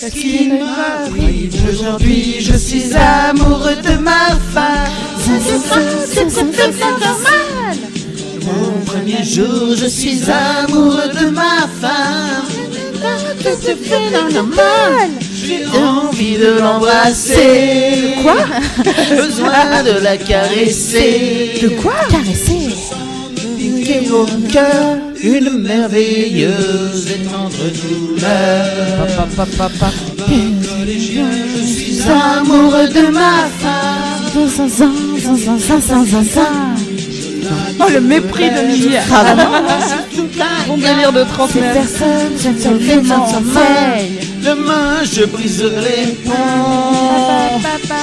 Qu'est-ce qui m'arrive aujourd'hui Je suis amoureux de ma femme. C'est normal. Mon premier jour, je suis amoureux de ma femme. C'est normal. J'ai envie de l'embrasser. Quoi? Besoin de la caresser. De quoi? Caresser. Piquer au cœur une merveilleuse et tendre douleur. Papa, papa, papa. Je suis amoureux de ma femme. Oh, le mépris de Lily. Bon délire de trentenaire. Personne, je ne te Demain, je briserai pont.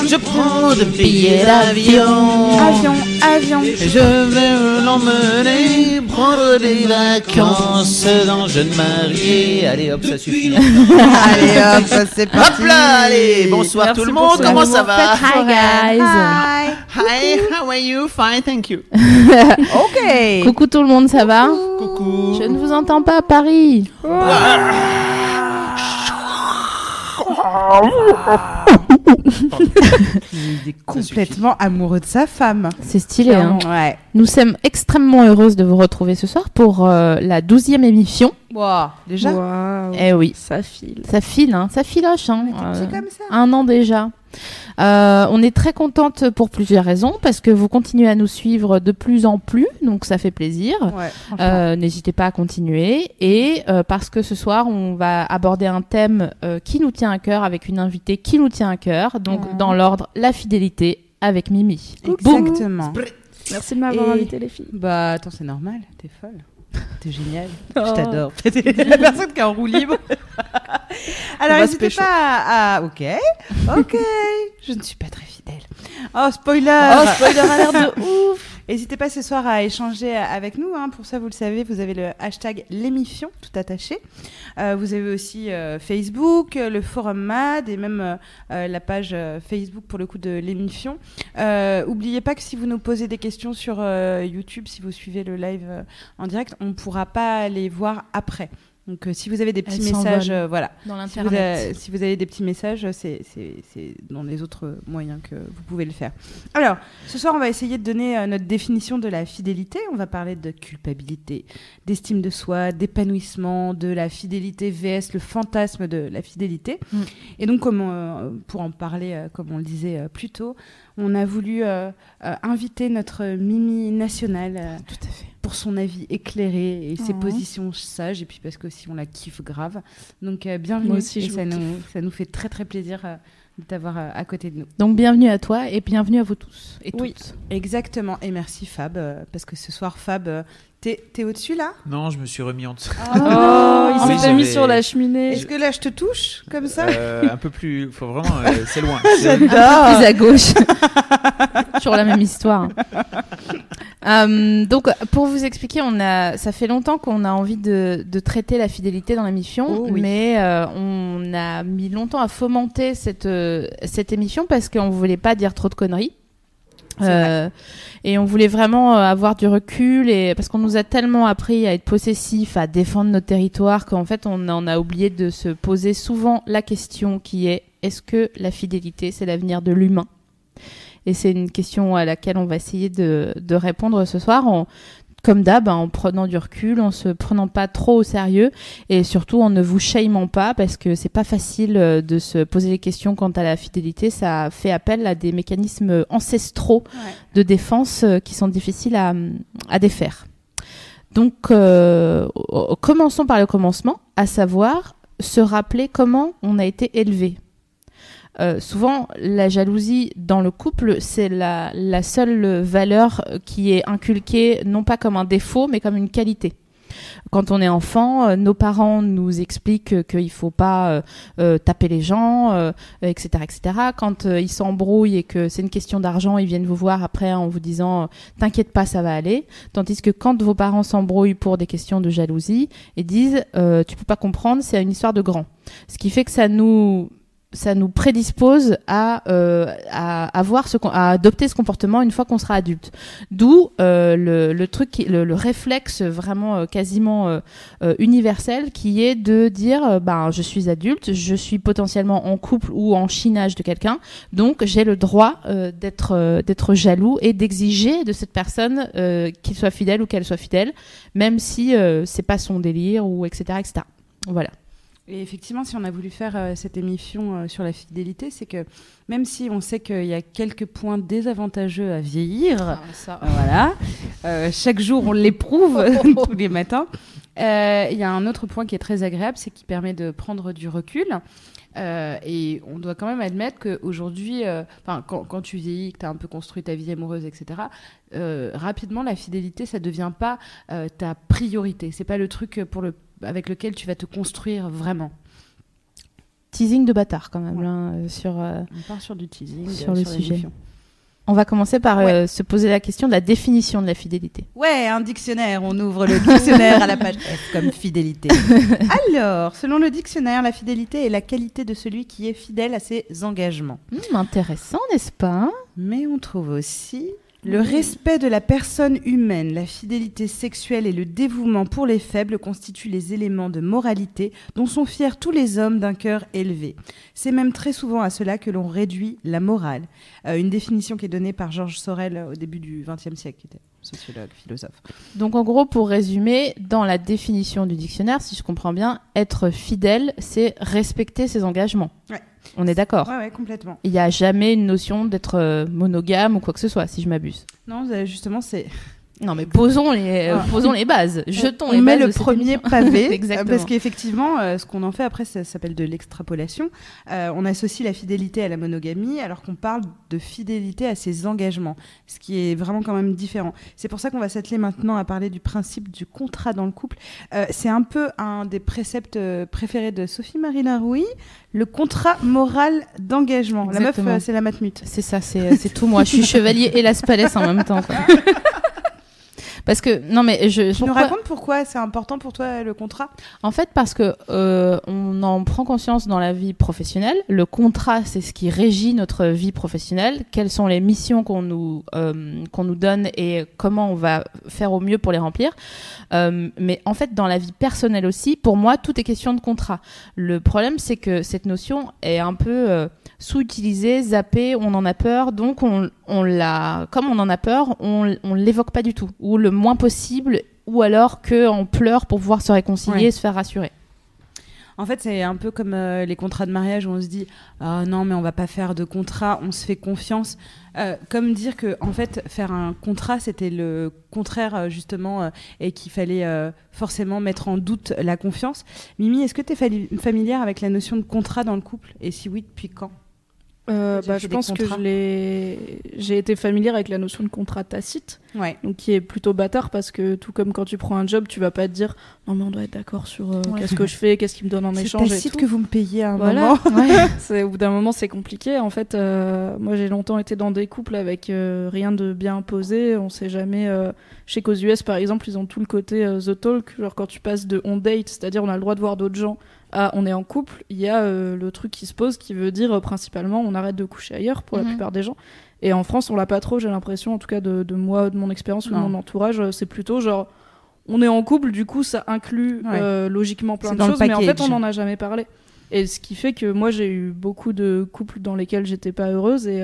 Je prends de billets d'avion. Avion, avion. Et je vais l'emmener prendre des vacances dans jeune marié. Allez hop, ça suffit. Allez hop, c'est Hop parti. là, allez, bonsoir Merci tout le monde, comment ça va? Hi guys. Hi. Hi, how are you? Fine, thank you. Ok. Coucou tout le monde, ça va? Coucou. Je ne vous entends pas à Paris. Il est complètement amoureux de sa femme. C'est stylé. Hein. Ouais. Nous sommes extrêmement heureuses de vous retrouver ce soir pour euh, la douzième émission. Wow. Déjà? Eh oui, ça file. ça file, hein, ça filoche. Hein, euh, comme ça. un an déjà. Euh, on est très contente pour plusieurs raisons, parce que vous continuez à nous suivre de plus en plus, donc ça fait plaisir. Ouais. Euh, N'hésitez pas à continuer. Et euh, parce que ce soir, on va aborder un thème euh, qui nous tient à cœur avec une invitée qui nous tient à cœur. Donc, dans l'ordre, la fidélité avec Mimi. Boum. Exactement. Merci de m'avoir Et- invité, les filles. Bah attends, c'est normal, t'es folle. T'es génial. Oh. Je t'adore. T'es la personne qui est en roue libre. Alors, n'hésitez pas à, Ok, ok. Je ne suis pas très fidèle. Oh, spoiler Oh, spoiler alert de ouf N'hésitez pas ce soir à échanger avec nous. hein. Pour ça, vous le savez, vous avez le hashtag l'émission, tout attaché. Euh, vous avez aussi euh, Facebook, le forum MAD et même euh, la page Facebook pour le coup de l'émission. Euh, Oubliez pas que si vous nous posez des questions sur YouTube, si vous suivez le live en direct, on ne pourra pas les voir après. Donc, euh, si vous avez des petits Elles messages, euh, voilà. dans Si vous, avez, l'internet. si vous avez des petits messages, c'est dans les autres moyens que vous pouvez le faire. Alors, ce soir, on va essayer de donner euh, notre définition de la fidélité. On va parler de culpabilité, d'estime de soi, d'épanouissement, de la fidélité VS, le fantasme de la fidélité. Mm. Et donc, comme, euh, pour en parler, euh, comme on le disait euh, plus tôt, on a voulu euh, euh, inviter notre Mimi nationale euh, Tout à fait. pour son avis éclairé et ses positions sages et puis parce qu'aussi on la kiffe grave. Donc bienvenue Moi aussi, je ça nous, ça nous fait très très plaisir de t'avoir à côté de nous. Donc, bienvenue à toi et bienvenue à vous tous et Oui. toutes. Exactement et merci Fab parce que ce soir Fab t'es t'es au-dessus là? Non, je me suis remis en dessous. Oh, il Oui, s'était mis j'avais- sur la cheminée. Est-ce que là je te touche comme ça? Euh, un peu plus. Faut vraiment. euh, c'est loin. C'est- Un peu plus à gauche. Toujours la même histoire. Euh, donc, pour vous expliquer, on a, ça fait longtemps qu'on a envie de, de traiter la fidélité dans l'émission, Oh oui. mais euh, on a mis longtemps à fomenter cette, euh, cette émission parce qu'on voulait pas dire trop de conneries. Euh, et on voulait vraiment euh, avoir du recul et parce qu'on nous a tellement appris à être possessif, à défendre nos territoires qu'en fait on en a oublié de se poser souvent la question qui est est-ce que la fidélité c'est l'avenir de l'humain? Et c'est une question à laquelle on va essayer de, de répondre ce soir comme d'hab, hein, en prenant du recul, en se prenant pas trop au sérieux et surtout en ne vous shamant pas parce que c'est pas facile euh, de se poser les questions quant à la fidélité. Ça fait appel à des mécanismes ancestraux Ouais. de défense euh, qui sont difficiles à, à défaire. Donc, euh, commençons par le commencement, à savoir se rappeler comment on a été élevé. Euh, souvent, la jalousie dans le couple, c'est la, la seule valeur qui est inculquée, non pas comme un défaut, mais comme une qualité. quand on est enfant, euh, nos parents nous expliquent euh, qu'il faut pas euh, euh, taper les gens, euh, etc., etc. Quand euh, ils s'embrouillent et que c'est une question d'argent, ils viennent vous voir après en vous disant euh, t'inquiète pas, ça va aller. Tandis que quand vos parents s'embrouillent pour des questions de jalousie, ils disent euh, tu peux pas comprendre, c'est une histoire de grand. Ce qui fait que ça nous ça nous prédispose à, euh, à avoir ce, à adopter ce comportement une fois qu'on sera adulte. D'où euh, le, le truc, qui- le, le réflexe vraiment euh, quasiment euh, euh, universel qui est de dire, euh, ben je suis adulte, je suis potentiellement en couple ou en chinage de quelqu'un, donc j'ai le droit d'être d'être jaloux et d'exiger de cette personne qu'il soit fidèle ou qu'elle soit fidèle, même si c'est pas son délire ou etc etc. Voilà. Et effectivement, si on a voulu faire euh, cette émission euh, sur la fidélité, c'est que même si on sait qu'il y a quelques points désavantageux à vieillir, ça. euh, voilà, euh, chaque jour on l'éprouve tous les matins, il y a un autre point qui est très agréable, c'est qu'il permet de prendre du recul. Euh, et on doit quand même admettre qu'aujourd'hui, euh, quand, quand tu vieillis, que tu as un peu construit ta vie amoureuse, etc., euh, rapidement, la fidélité, ça devient pas ta priorité. C'est pas le truc pour le, avec lequel tu vas te construire vraiment. Teasing de bâtard quand même Ouais. là, euh, sur. euh, On part sur du teasing. Sur euh, le les sujet. On va commencer par euh, se poser la question de la définition de la fidélité. Ouais, un dictionnaire. On ouvre le dictionnaire à la page F comme fidélité. Alors, selon le dictionnaire, la fidélité est la qualité de celui qui est fidèle à ses engagements. Hmm, intéressant, n'est-ce pas? Mais on trouve aussi le respect de la personne humaine, la fidélité sexuelle et le dévouement pour les faibles constituent les éléments de moralité dont sont fiers tous les hommes d'un cœur élevé. C'est même très souvent à cela que l'on réduit la morale. Euh, une définition qui est donnée par Georges Sorel au début du XXe siècle, qui était sociologue, philosophe. Donc en gros, pour résumer, dans la définition du dictionnaire, si je comprends bien, être fidèle, c'est respecter ses engagements. Ouais. On est d'accord. Ouais, ouais, complètement. Il n'y a jamais une notion d'être euh, monogame ou quoi que ce soit, si je m'abuse. Non, justement, c'est Non, mais posons les, Ah. posons les bases. Jetons on les met bases le de cette premier émission. pavé euh, Exactement. parce qu'effectivement euh, ce qu'on en fait après ça s'appelle de l'extrapolation Euh, on associe la fidélité à la monogamie alors qu'on parle de fidélité à ses engagements ce qui est vraiment quand même différent c'est pour ça qu'on va s'atteler maintenant à parler du principe du contrat dans le couple Euh, c'est un peu un des préceptes préférés de Sophie Marie Larouille le contrat moral d'engagement la meuf c'est la matmute C'est ça, c'est tout moi. Je suis chevalier et Palais en même temps. quoi. Parce que non mais je tu nous racontes pourquoi c'est important pour toi le contrat? En fait, parce que euh, on en prend conscience dans la vie professionnelle. Le contrat, c'est ce qui régit notre vie professionnelle. Quelles sont les missions qu'on nous euh, qu'on nous donne et comment on va faire au mieux pour les remplir. Euh, mais en fait, dans la vie personnelle aussi, pour moi, tout est question de contrat. Le problème, c'est que cette notion est un peu sous-utilisée, zappée. On en a peur, donc on, on l'a. Comme on en a peur, on, on l'évoque pas du tout, ou le moins possible, ou alors que on pleure pour pouvoir se réconcilier, Ouais. et se faire rassurer. En fait, c'est un peu comme euh, les contrats de mariage où on se dit ah non mais on va pas faire de contrat, on se fait confiance. Euh, comme dire que en fait faire un contrat c'était le contraire euh, justement euh, et qu'il fallait forcément mettre en doute la confiance. Mimi, est-ce que tu es familière avec la notion de contrat dans le couple? Et si oui, depuis quand? Euh, bah, je pense que j'ai été familière avec la notion de contrat tacite, Ouais. donc qui est plutôt bâtard parce que tout comme quand tu prends un job, tu vas pas te dire non mais on doit être d'accord sur euh, Ouais. qu'est-ce que je fais, qu'est-ce qu'il me donne en C'est échange et tacite tout. que vous me payez à un Voilà. moment. C'est- au bout d'un moment, c'est compliqué. En fait, euh, moi, j'ai longtemps été dans des couples avec rien de bien imposé. On sait jamais. chez qu'aux US, par exemple, ils ont tout le côté the talk. Genre quand tu passes de on date, c'est-à-dire on a le droit de voir d'autres gens, à on est en couple, il y a euh, le truc qui se pose qui veut dire euh, principalement on arrête de coucher ailleurs pour Mhm. la plupart des gens. Et en France, on l'a pas trop. J'ai l'impression, en tout cas de, de moi, de mon expérience ou de mon entourage, euh, c'est plutôt genre on est en couple. Du coup, ça inclut Ouais. logiquement plein de choses, mais en fait, on n'en a jamais parlé. Et ce qui fait que moi, j'ai eu beaucoup de couples dans lesquels j'étais pas heureuse. Et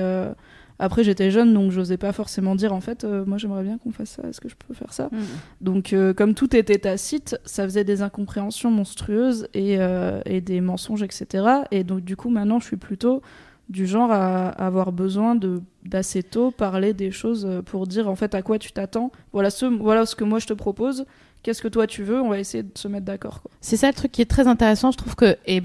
après, j'étais jeune, donc j'osais pas forcément dire en fait, euh, moi j'aimerais bien qu'on fasse ça, est-ce que je peux faire ça Mm. Donc, euh, comme tout était tacite, ça faisait des incompréhensions monstrueuses et, euh, et des mensonges, etc. Et donc, du coup, maintenant, je suis plutôt du genre à, à avoir besoin de d'assez tôt parler des choses pour dire en fait à quoi tu t'attends. Voilà ce, voilà ce que moi je te propose. Qu'est-ce que toi tu veux, on va essayer de se mettre d'accord. C'est ça le truc qui est très intéressant, je trouve que, et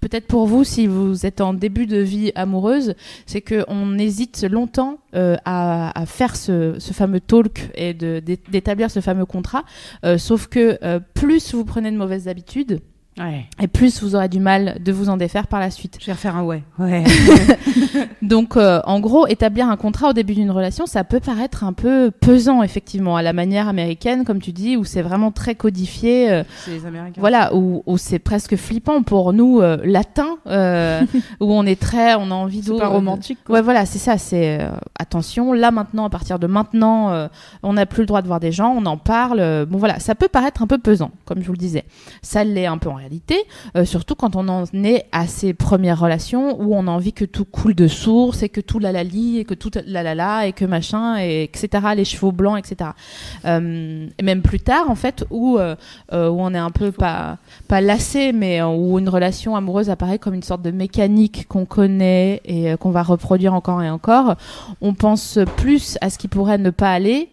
peut-être pour vous, si vous êtes en début de vie amoureuse, c'est qu'on hésite longtemps euh, à, faire ce, fameux talk et d'établir ce fameux contrat. Euh, sauf que euh, plus vous prenez de mauvaises habitudes, Ouais. et plus vous aurez du mal de vous en défaire par la suite. Je vais refaire un ouais. Ouais. Donc, euh, en gros, établir un contrat au début d'une relation, ça peut paraître un peu pesant, effectivement, à la manière américaine, comme tu dis, où c'est vraiment très codifié. euh, C'est les Américains. voilà, où, où c'est presque flippant pour nous, euh, latins, euh, où on est très, on a envie C'est de... pas romantique. quoi. Ouais, voilà, c'est ça. C'est attention. Là maintenant, à partir de maintenant, on n'a plus le droit de voir des gens. On en parle. bon, voilà, ça peut paraître un peu pesant, comme je vous le disais. Ça l'est un peu en réalité, euh, surtout quand on en est à ces premières relations où on a envie que tout coule de source et que tout la la li et que tout la la la et que machin et etc. Les chevaux blancs, etc. Euh, et même plus tard, en fait, où euh, où on est un peu pas pas lassé, mais où une relation amoureuse apparaît comme une sorte de mécanique qu'on connaît et qu'on va reproduire encore et encore, on pense plus à ce qui pourrait ne pas aller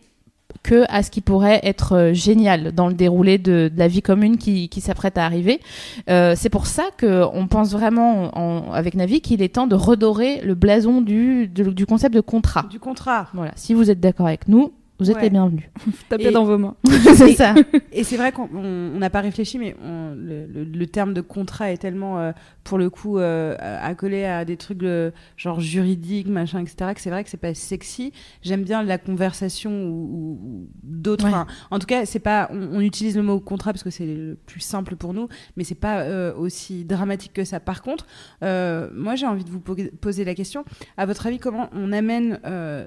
que à ce qui pourrait être euh, génial dans le déroulé de, de la vie commune qui, qui s'apprête à arriver. Euh, c'est pour ça que on pense vraiment en- avec Navi qu'il est temps de redorer le blason du, de- du concept de contrat. Du contrat. Voilà. Si vous êtes d'accord avec nous, vous êtes Ouais. les bienvenus. Tapez Et- dans vos mains. c'est ça. Et c'est vrai qu'on on- on n'a pas réfléchi, mais on- le, le- le terme de contrat est tellement, euh, pour le coup, euh, accolé à des trucs euh, genre juridiques, machin, etc., que c'est vrai que c'est pas sexy. J'aime bien la conversation ou, d'autres. Ouais. enfin, En tout cas, c'est pas. On, on utilise le mot contrat parce que c'est le plus simple pour nous, mais c'est pas aussi dramatique que ça. Par contre, moi, j'ai envie de vous po- poser la question. À votre avis, comment on amène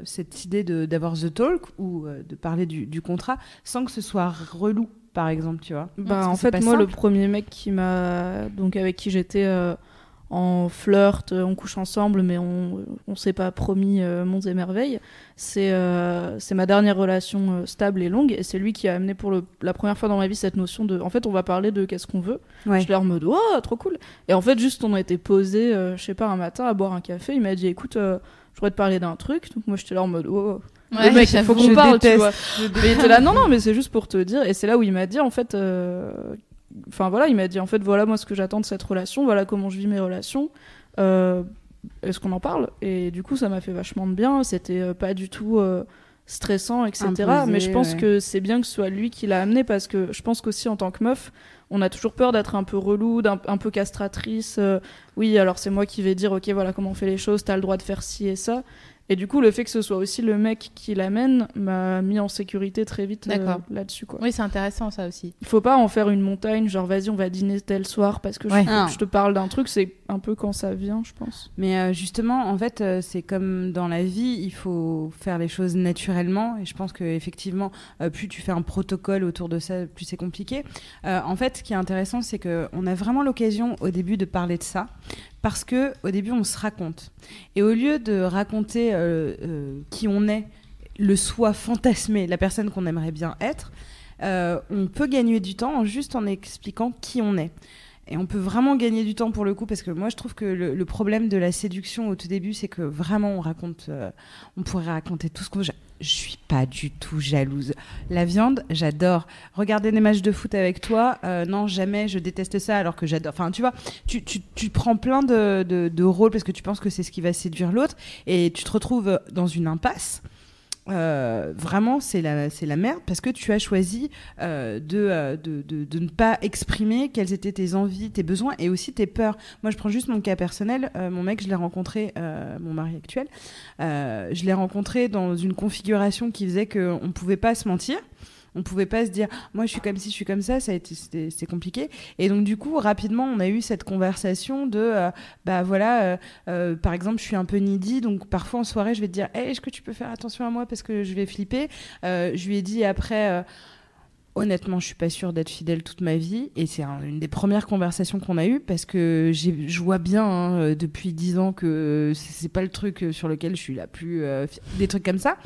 cette idée d'avoir the talk ou euh, de parler du, du contrat sans que ce soit relou, par exemple, tu vois Bah, en fait, moi, le premier mec qui m'a. Donc, avec qui j'étais euh, en flirt, euh, on couche ensemble, mais on, on s'est pas promis euh, monts et merveilles. C'est euh, ma dernière relation stable et longue, et c'est lui qui a amené pour le, la première fois dans ma vie cette notion de. En fait, on va parler de qu'est-ce qu'on veut. Ouais. Je l'ai en mode, oh, trop cool. Et en fait, juste, on a été posé, je sais pas, un matin à boire un café. Il m'a dit, écoute, je voudrais te parler d'un truc. Donc, moi, j'étais là en mode, oh. Le mec, il faut qu'on parle, tu vois. Mais il était là, non, non, mais c'est juste pour te dire. Et c'est là où il m'a dit, en fait, euh, enfin voilà, il m'a dit, en fait, voilà moi ce que j'attends de cette relation, voilà comment je vis mes relations. Euh, Est-ce qu'on en parle? Et du coup, ça m'a fait vachement de bien. C'était euh, pas du tout euh, stressant, etc. Imposé, mais je pense ouais. que c'est bien que ce soit lui qui l'a amené parce que je pense qu'aussi en tant que meuf, on a toujours peur d'être un peu relou, d'un un peu castratrice. euh, oui, alors c'est moi qui vais dire, ok, voilà comment on fait les choses, t'as le droit de faire ci et ça. Et du coup, le fait que ce soit aussi le mec qui l'amène m'a mis en sécurité très vite euh, là-dessus. quoi. Oui, c'est intéressant ça aussi. Il faut pas en faire une montagne, genre vas-y, on va dîner tel soir parce que je- Ouais. je, te parle d'un truc. C'est un peu quand ça vient, je pense. Mais euh, justement, en fait, euh, c'est comme dans la vie, il faut faire les choses naturellement. Et je pense que effectivement, euh, plus tu fais un protocole autour de ça, plus c'est compliqué. Euh, en fait, ce qui est intéressant, c'est que on a vraiment l'occasion au début de parler de ça, parce que au début, on se raconte. Et au lieu de raconter euh, euh, qui on est, le soi fantasmé, la personne qu'on aimerait bien être, euh, on peut gagner du temps en juste en expliquant qui on est. Et on peut vraiment gagner du temps pour le coup, parce que moi je trouve que le, problème de la séduction au tout début, c'est que vraiment on raconte, euh, on pourrait raconter tout ce qu'on. Je, je suis pas du tout jalouse. La viande, j'adore. Regarder des matchs de foot avec toi, euh, non jamais, je déteste ça, alors que j'adore. Enfin, tu vois, tu, tu, tu prends plein de, de, de rôles parce que tu penses que c'est ce qui va séduire l'autre, et tu te retrouves dans une impasse. Euh, vraiment, c'est la, la merde parce que tu as choisi euh, de, euh, de, de, de ne pas exprimer quelles étaient tes envies, tes besoins et aussi tes peurs. Moi, je prends juste mon cas personnel. Mon mec, je l'ai rencontré, mon mari actuel, je l'ai rencontré dans une configuration qui faisait qu'on ne pouvait pas se mentir. On pouvait pas se dire, moi je suis comme ci, je suis comme ça, ça c'était, compliqué. Et donc du coup, rapidement, on a eu cette conversation de, euh, bah voilà, euh, euh, par exemple, je suis un peu needy, donc parfois en soirée, je vais te dire, hey, est-ce que tu peux faire attention à moi parce que je vais flipper? Je lui ai dit après. Honnêtement, je suis pas sûre d'être fidèle toute ma vie, et c'est un- une des premières conversations qu'on a eues parce que je vois bien hein, depuis dix ans que c'est pas le truc sur lequel je suis la plus des trucs comme ça.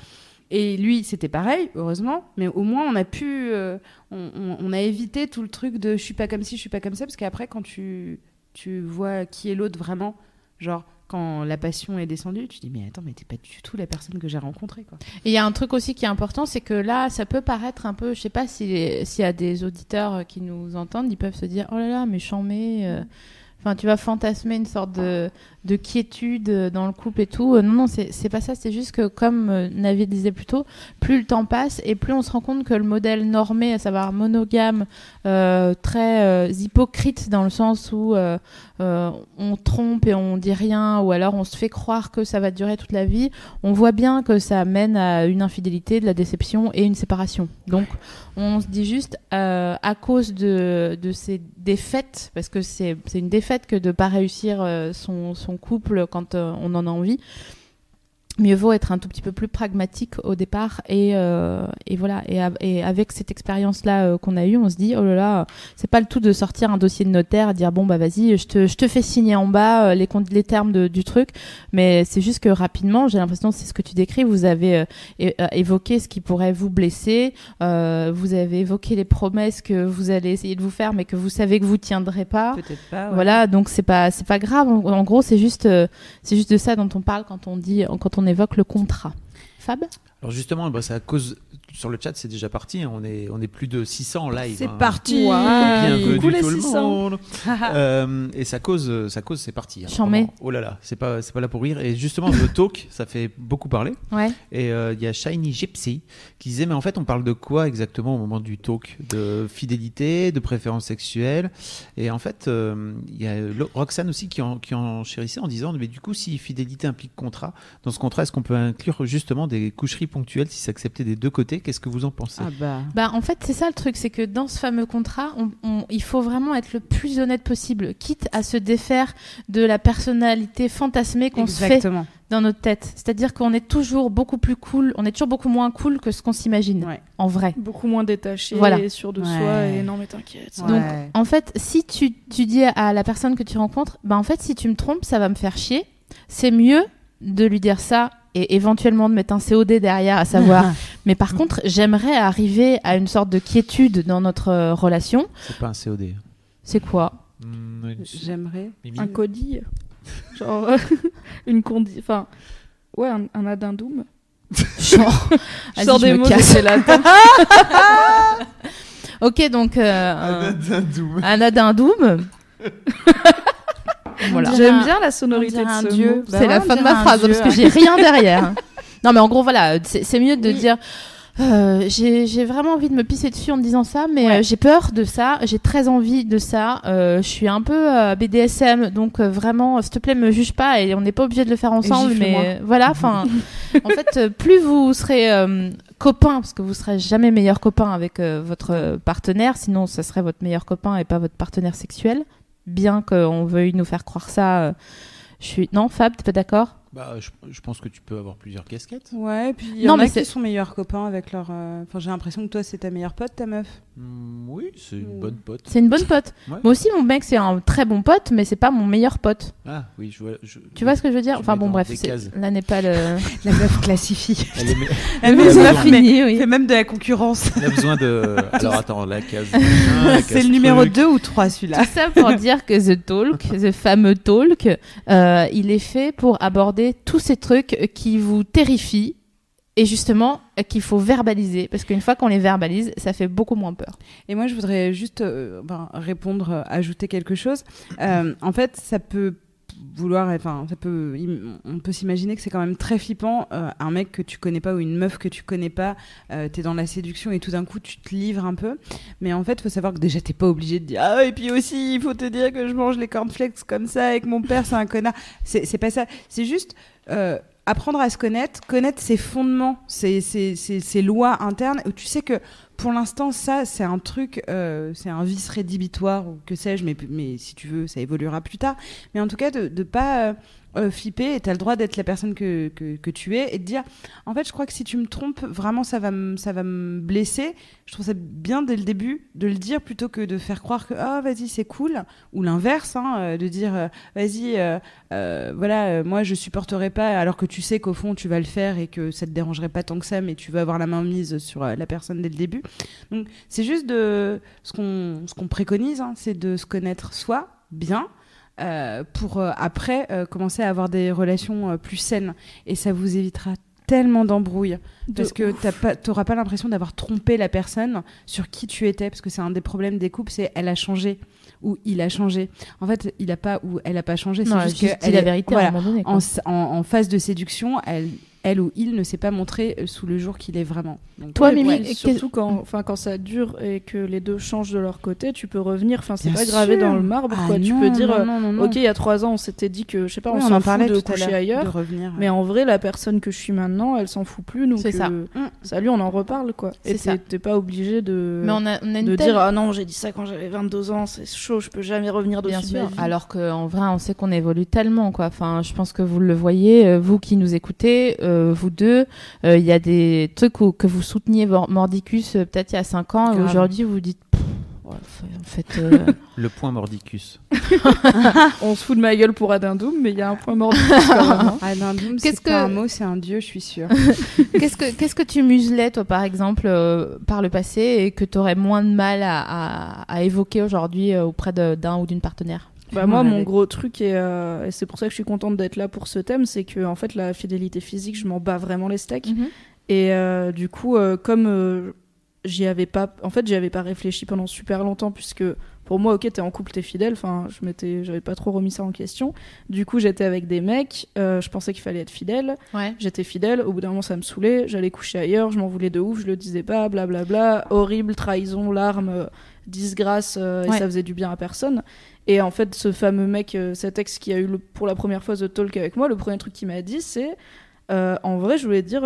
Et lui, c'était pareil, heureusement, mais au moins on a pu, euh, on, a évité tout le truc de je suis pas comme ci, je suis pas comme ça, parce qu'après quand tu tu vois qui est l'autre vraiment, genre quand la passion est descendue, tu te dis mais attends, mais t'es pas du tout la personne que j'ai rencontrée. Et il y a un truc aussi qui est important, c'est que là, ça peut paraître un peu, je sais pas si- s'il y a des auditeurs qui nous entendent, ils peuvent se dire oh là là, mais euh, Enfin, tu vas fantasmer une sorte de, de quiétude euh, dans le couple et tout. Euh, Non, non, c'est pas ça. C'est juste que, comme euh, Navid disait plus tôt, plus le temps passe et plus on se rend compte que le modèle normé, à savoir monogame, très hypocrite dans le sens où on trompe et on dit rien, ou alors on se fait croire que ça va durer toute la vie, on voit bien que ça mène à une infidélité, de la déception et une séparation. Donc on se dit juste, à cause de, de ces défaites, parce que c'est une défaite que de pas réussir euh, son, son couple quand euh, on en a envie, mieux vaut être un tout petit peu plus pragmatique au départ et, euh, et voilà et, av- et avec cette expérience là qu'on a eue on se dit oh là là c'est pas le tout de sortir un dossier de notaire et dire bon bah vas-y je te, je te fais signer en bas euh, les, les termes de- du truc mais c'est juste que rapidement j'ai l'impression c'est ce que tu décris vous avez euh, euh, évoqué ce qui pourrait vous blesser euh, vous avez évoqué les promesses que vous allez essayer de vous faire mais que vous savez que vous tiendrez pas Peut-être pas. ouais. voilà, donc c'est pas c'est pas grave. En, en gros, c'est juste euh, c'est juste de ça dont on parle quand on dit quand on évoque le contrat. Fab? Alors justement, bah, c'est à cause sur le chat, c'est déjà parti. hein. On est on est plus de 600 en live. C'est hein. parti. Bienvenue Coucou les tout le 600. monde. Euh, et ça cause, ça cause, c'est parti. hein, Chambé. vraiment. Oh là là, c'est pas, c'est pas là pour rire. Et justement, le talk, ça fait beaucoup parler. Ouais. Et euh, il y a Shiny Gypsy qui disait, mais en fait, on parle de quoi exactement au moment du talk? De fidélité, de préférence sexuelle. Et en fait, euh, il y a Roxane aussi qui en, qui en chérissait en disant, mais du coup, si fidélité implique contrat, dans ce contrat, est-ce qu'on peut inclure justement des coucheries ponctuelles si c'est accepté des deux côtés? Qu'est-ce que vous en pensez Ah bah. Bah en fait c'est ça le truc, c'est que dans ce fameux contrat, on- on- il faut vraiment être le plus honnête possible, quitte à se défaire de la personnalité fantasmée qu'on se fait dans notre tête. C'est-à-dire qu'on est toujours beaucoup plus cool, on est toujours beaucoup moins cool que ce qu'on s'imagine Ouais. en vrai. Beaucoup moins détaché Voilà. et sûr de Ouais. soi. Et non, mais t'inquiète. Donc. En fait, si tu, tu dis à la personne que tu rencontres, bah en fait, si tu me trompes, ça va me faire chier. C'est mieux de lui dire ça et éventuellement de mettre un COD derrière, à savoir. mais par contre, j'aimerais arriver à une sorte de quiétude dans notre euh, relation. C'est pas un COD. C'est quoi? Hmm, une- J'aimerais. Un codille. Genre, euh, une condi. Enfin, ouais, un, un. Genre, Je sors des me mots, casse. c'est latin. Ok, donc euh, un, un addendum. voilà. J'aime bien la on sonorité de ce dieu. mot. Bah c'est ouais, la fin de ma phrase dieu. parce que j'ai rien derrière. Non, mais en gros, voilà, c'est mieux de Oui. dire. euh, j'ai vraiment envie de me pisser dessus en disant ça, mais Ouais. euh, j'ai peur de ça, j'ai très envie de ça. euh, je suis un peu euh, BDSM, donc vraiment, s'il te plaît, me juge pas et on n'est pas obligé de le faire ensemble. Mais voilà, enfin, en fait, plus vous serez copain, parce que vous serez jamais meilleur copain avec votre partenaire, sinon ça serait votre meilleur copain et pas votre partenaire sexuel. Bien qu'on veuille nous faire croire ça. je suis non, Fab, t'es pas d'accord? Bah, je, je pense que tu peux avoir plusieurs casquettes. Ouais, puis il y Non, en mais a c'est- qui sont meilleurs copains avec leur. euh, Enfin, j'ai l'impression que toi, c'est ta meilleure pote, ta meuf. Hmm, oui, c'est une Mm. bonne pote. C'est une bonne pote. Ouais. Moi aussi, mon mec, c'est un très bon pote, mais c'est pas mon meilleur pote. Ah oui, je vois. je- Tu vois ce que je veux dire Enfin bon, bref, là n'est pas le. La meuf classifie. Elle, est- Elle besoin. fini, oui. fait même de la concurrence. elle a besoin de. Alors attends, la case. c'est le numéro truc. 2 ou 3 celui-là. Tout ça pour dire que The Talk, The fameux Talk, euh, il est fait pour aborder tous ces trucs qui vous terrifient et justement qu'il faut verbaliser parce qu'une fois qu'on les verbalise, ça fait beaucoup moins peur. Et moi, je voudrais juste euh, ben, répondre, euh, ajouter quelque chose. Euh, en fait, ça peut vouloir, enfin, ça peut, on peut s'imaginer que c'est quand même très flippant, un mec que tu connais pas ou une meuf que tu connais pas, euh, t'es dans la séduction et tout d'un coup tu te livres un peu. Mais en fait, faut savoir que déjà t'es pas obligé de dire ah et puis aussi il faut te dire que je mange les cornflakes comme ça et mon père c'est un connard. C'est pas ça. C'est juste apprendre à se connaître, connaître ses fondements, ses, ses, ses, ses lois internes. Tu sais que pour l'instant, ça, c'est un truc, euh, c'est un vice rédhibitoire ou que sais-je, mais, mais si tu veux, ça évoluera plus tard. Mais en tout cas, de ne pas euh, flipper et tu as le droit d'être la personne que, que, tu es et de dire, en fait, je crois que si tu me trompes, vraiment, ça va me ça va me blesser. Je trouve ça bien dès le début de le dire plutôt que de faire croire que, ah, vas-y, c'est cool. Ou l'inverse, hein, euh, de dire, euh, vas-y, voilà, moi, je supporterai pas, alors que tu sais qu'au fond, tu vas le faire et que ça te dérangerait pas tant que ça, mais tu vas avoir la main mise sur la personne dès le début. Donc, c'est juste de ce qu'on ce qu'on préconise, hein, c'est de se connaître soi bien. Euh, pour euh, après euh, commencer à avoir des relations plus saines. Et ça vous évitera tellement d'embrouilles parce que t'as pas, t'auras pas l'impression d'avoir trompé la personne sur qui tu étais, parce que c'est un des problèmes des couples, c'est elle a changé ou il a changé. En fait, il a pas ou elle a pas changé, c'est juste, juste la est- vérité voilà, à un moment donné. en- en phase de séduction, elle, elle ou il ne s'est pas montré euh, sous le jour qu'il est vraiment. Donc, Toi, Mimi, ouais, surtout quand, enfin, quand ça dure et que les deux changent de leur côté, tu peux revenir. Enfin, c'est pas gravé dans le marbre. Ah quoi. tu non, peux dire, non, non, non, non. ok, il y a trois ans, on s'était dit que, je sais pas, Oui, on on s'en en fout parlait de tout à coucher l'heure, ailleurs. de revenir. Mais en vrai, la personne que je suis maintenant, elle s'en fout plus. Donc, C'est ça. euh, Mm. salut, on en reparle, quoi. C'est Et ça. t'es- t'es pas obligé de, Mais on a, on a une de telle- dire, ah non, j'ai dit ça quand j'avais 22 ans, c'est chaud, je peux jamais revenir dessus. Bien sûr. Alors qu'en vrai, on sait qu'on évolue tellement, quoi. Enfin, je pense que vous le voyez, euh, vous qui nous écoutez, euh, vous deux, euh, il y a des trucs où- que vous souteniez Mor- Mordicus euh, peut-être il y a 5 ans, et aujourd'hui vous dites, Pff, ouais, en fait, euh, Le point mordicus. On se fout de ma gueule pour Adindoum, mais il y a un point même. hein. Qu'est-ce c'est pas que- un mot, c'est un dieu, je suis sûre. qu'est-ce que qu'est-ce que tu muselais toi, par exemple, euh, par le passé, et que tu aurais moins de mal à, à- à évoquer aujourd'hui euh, auprès d'un ou d'une partenaire? Bah moi, On mon gros truc, et, euh, et c'est pour ça que je suis contente d'être là pour ce thème, c'est que en fait, la fidélité physique, je m'en bats vraiment les steaks. Et euh, du coup, euh, comme j'y avais pas, en fait, j'y avais pas réfléchi pendant super longtemps, puisque pour moi, ok, t'es en couple, t'es fidèle. Enfin, je m'étais, j'avais pas trop remis ça en question. Du coup, j'étais avec des mecs. euh, je pensais qu'il fallait être fidèle. Ouais. J'étais fidèle. Au bout d'un moment, ça me saoulait. J'allais coucher ailleurs. Je m'en voulais de ouf. Je le disais pas. Blablabla. Horrible trahison, larmes, euh, disgrâce. euh, Ouais. Et ça faisait du bien à personne. Et en fait, ce fameux mec, cet ex qui a eu le- pour la première fois The Talk avec moi, le premier truc qu'il m'a dit, c'est euh, en vrai, je voulais dire,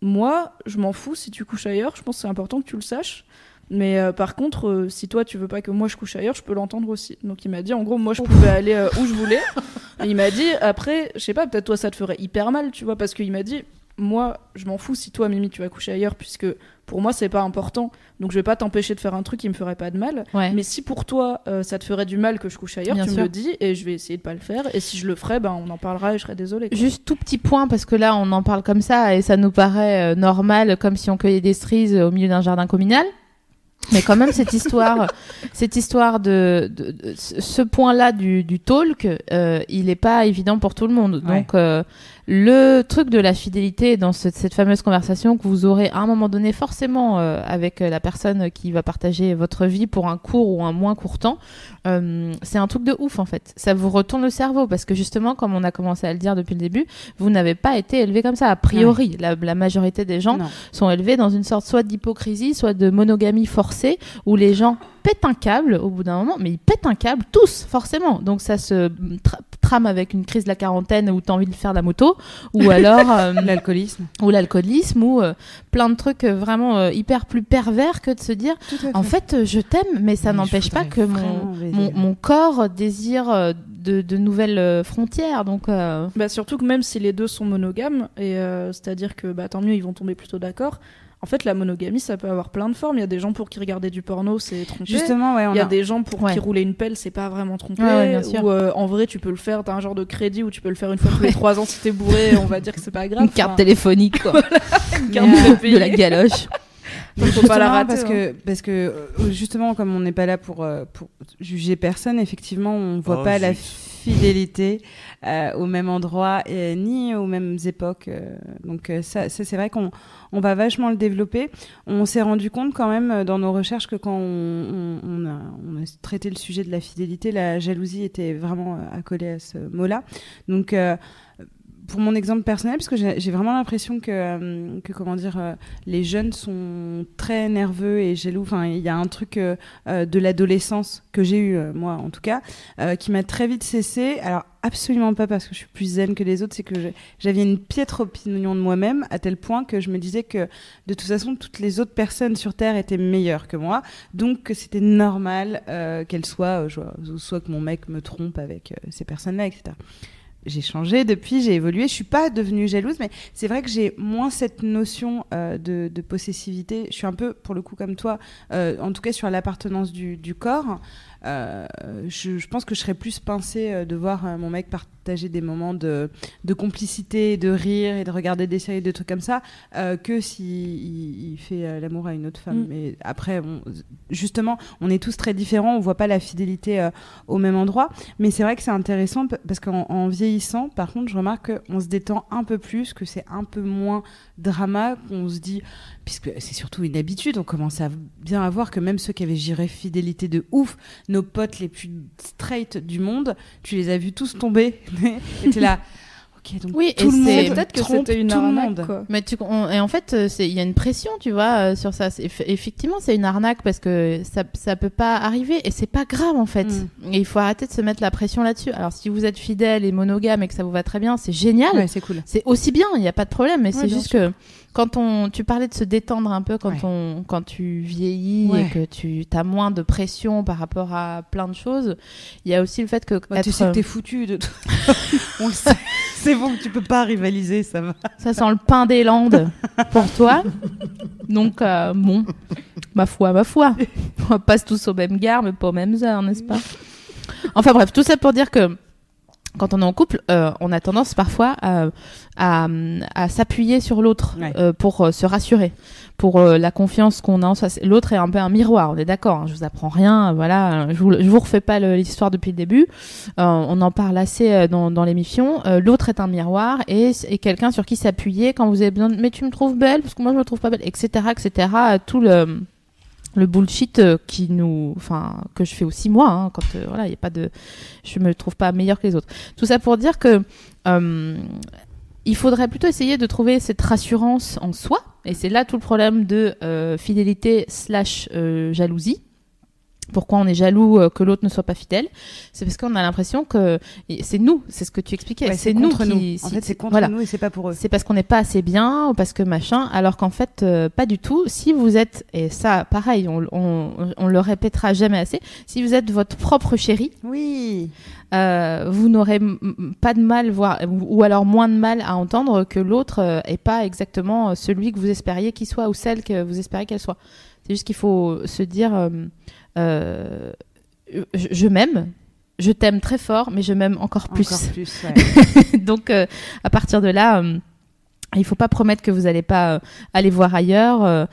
moi, je m'en fous si tu couches ailleurs. Je pense que c'est important que tu le saches. Mais euh, par contre, euh, si toi tu veux pas que moi je couche ailleurs, je peux l'entendre aussi. Donc il m'a dit, en gros, moi je pouvais aller euh, où je voulais. Et il m'a dit, après, je sais pas, peut-être toi ça te ferait hyper mal, tu vois, parce qu'il m'a dit, moi je m'en fous si toi Mimi tu vas coucher ailleurs, puisque pour moi c'est pas important. Donc je vais pas t'empêcher de faire un truc qui me ferait pas de mal. Ouais. Mais si pour toi ça te ferait du mal que je couche ailleurs, Bien tu sûr. me le dis et je vais essayer de pas le faire. Et si je le ferais, ben on en parlera et je serais désolée. quoi. Juste tout petit point, parce que là, on en parle comme ça et ça nous paraît normal, comme si on cueillait des cerises au milieu d'un jardin communal. Mais quand même, cette histoire, cette histoire de, de- de- ce point-là du, du talk, euh, il n'est pas évident pour tout le monde. Ouais. Donc, euh, le truc de la fidélité dans ce- cette fameuse conversation que vous aurez à un moment donné forcément euh, avec euh, la personne qui va partager votre vie pour un court ou un moins court temps, euh, c'est un truc de ouf en fait. Ça vous retourne le cerveau parce que justement, comme on a commencé à le dire depuis le début, vous n'avez pas été élevé comme ça. A priori, la, la majorité des gens Non. sont élevés dans une sorte soit d'hypocrisie, soit de monogamie forcée, où les gens pètent un câble au bout d'un moment, mais ils pètent un câble tous, forcément. Donc ça se tra- trame avec une crise de la quarantaine où t'as envie de faire de la moto, ou alors euh, L'alcoolisme. ou l'alcoolisme, ou euh, plein de trucs euh, vraiment euh, hyper plus pervers que de se dire, en fait. je t'aime, mais ça n'empêche pas que mon, corps désire euh, de, de nouvelles frontières. Donc, euh, Bah, surtout que même si les deux sont monogames, et euh, c'est-à-dire que bah, tant mieux, ils vont tomber plutôt d'accord. En fait, la monogamie, ça peut avoir plein de formes. Il y a des gens pour qui regarder du porno, c'est tromper. Justement, ouais, on Il y a a- des gens pour Ouais. qui rouler une pelle, c'est pas vraiment tromper. Ouais, ouais, bien sûr. Ou euh, en vrai, tu peux le faire. T'as un genre de crédit où tu peux le faire une fois tous les trois ans si t'es bourré. On va dire que c'est pas grave. une carte Enfin, téléphonique, quoi. une carte euh, prépayée. de la galoche. Donc, faut pas la Justement, rater. parce hein. que parce que euh, justement comme on n'est pas là pour euh, pour juger personne effectivement on voit Oh, pas la fidélité euh, au même endroit et ni aux mêmes époques euh, donc ça, ça c'est vrai qu'on on va vachement le développer on s'est rendu compte quand même dans nos recherches que quand on, on, on a, on a traité le sujet de la fidélité la jalousie était vraiment accolée à ce mot là donc euh, pour mon exemple personnel, parce que j'ai vraiment l'impression que, euh, que comment dire, euh, les jeunes sont très nerveux et jaloux. Enfin, il y a un truc euh, de l'adolescence que j'ai eu, moi en tout cas, qui m'a très vite cessé. Alors, absolument pas parce que je suis plus zen que les autres, c'est que j'avais une piètre opinion de moi-même à tel point que je me disais que de toute façon, toutes les autres personnes sur Terre étaient meilleures que moi. Donc, c'était normal qu'elles soient, soit que mon mec me trompe avec ces personnes-là, etc j'ai changé depuis, j'ai évolué. Je suis pas devenue jalouse, mais c'est vrai que j'ai moins cette notion euh, de, possessivité. Je suis un peu, pour le coup, comme toi, euh, en tout cas sur l'appartenance du, corps. euh, je, pense que je serais plus pincée de voir mon mec partager des moments de, de complicité, de rire et de regarder des séries, de trucs comme ça, euh, que si il, il fait euh, l'amour à une autre femme. Mm. Mais après, justement, on est tous très différents, on voit pas la fidélité euh, au même endroit. Mais c'est vrai que c'est intéressant parce qu'en en vieillissant, par contre, je remarque qu'on se détend un peu plus, que c'est un peu moins drama, qu'on se dit, puisque c'est surtout une habitude, on commence à bien à voir que même ceux qui avaient géré fidélité de ouf, nos potes les plus straight du monde, tu les as vus tous tomber. Et t'es là, ok, donc Oui, tout et le c'est- monde Peut-être que trompe c'était une tout le arnaque, monde. quoi. Mais tu, on- et en fait, euh, il y a une pression, tu vois, euh, sur ça. Effectivement, c'est une arnaque parce que ça, ça peut pas arriver et c'est pas grave en fait. Mm. Et il faut arrêter de se mettre la pression là-dessus. Alors, si vous êtes fidèle et monogame et que ça vous va très bien, c'est génial. Ouais, c'est cool. C'est aussi bien, il n'y a pas de problème. Mais Ouais, c'est juste que quand on, tu parlais de se détendre un peu quand Ouais. on, quand tu vieillis Ouais. et que tu as moins de pression par rapport à plein de choses, il y a aussi le fait que Bah, tu sais que t'es foutu de tout. On le sait. C'est bon, tu peux pas rivaliser, ça va. Ça sent le pain des Landes pour toi. Donc, euh, bon, ma foi, ma foi. On passe tous aux mêmes gares, mais pas aux mêmes heures, n'est-ce pas? Enfin bref, tout ça pour dire que quand on est en couple, euh, on a tendance parfois à, à, à s'appuyer sur l'autre Ouais. euh, pour euh, se rassurer, pour euh, la confiance qu'on a en soi. L'autre est un peu un miroir, on est d'accord. hein, je vous apprends rien, euh, voilà. Je vous, je vous refais pas l'histoire depuis le début. Euh, on en parle assez euh, dans, dans l'émission. Euh, L'autre est un miroir et, et quelqu'un sur qui s'appuyer quand vous avez besoin de mais tu me trouves belle parce que moi je me trouve pas belle, etc., etc. Euh, Tout le le bullshit euh, qui nous, enfin que je fais aussi moi, hein, quand euh, voilà, il y a pas de, je me trouve pas meilleure que les autres. Tout ça pour dire que euh, il faudrait plutôt essayer de trouver cette rassurance en soi, et c'est là tout le problème de fidélité slash jalousie. Pourquoi on est jaloux euh, que l'autre ne soit pas fidèle C'est parce qu'on a l'impression que c'est nous, c'est ce que tu expliquais, Ouais, c'est nous qui. nous. En si- fait, c'est contre voilà. nous et c'est pas pour eux. C'est parce qu'on n'est pas assez bien ou parce que machin, alors qu'en fait, euh, pas du tout. Si vous êtes, et ça, pareil, on, on, on le répétera jamais assez, si vous êtes votre propre chéri, Oui. euh, vous n'aurez pas de mal, voire, ou, alors moins de mal à entendre que l'autre euh, est pas exactement celui que vous espériez qu'il soit ou celle que vous espériez qu'elle soit. C'est juste qu'il faut se dire, euh, je, je m'aime, je t'aime très fort, mais je m'aime encore plus. Encore plus. ouais. Donc, euh, à partir de là, euh, il faut pas promettre que vous n'allez pas aller voir ailleurs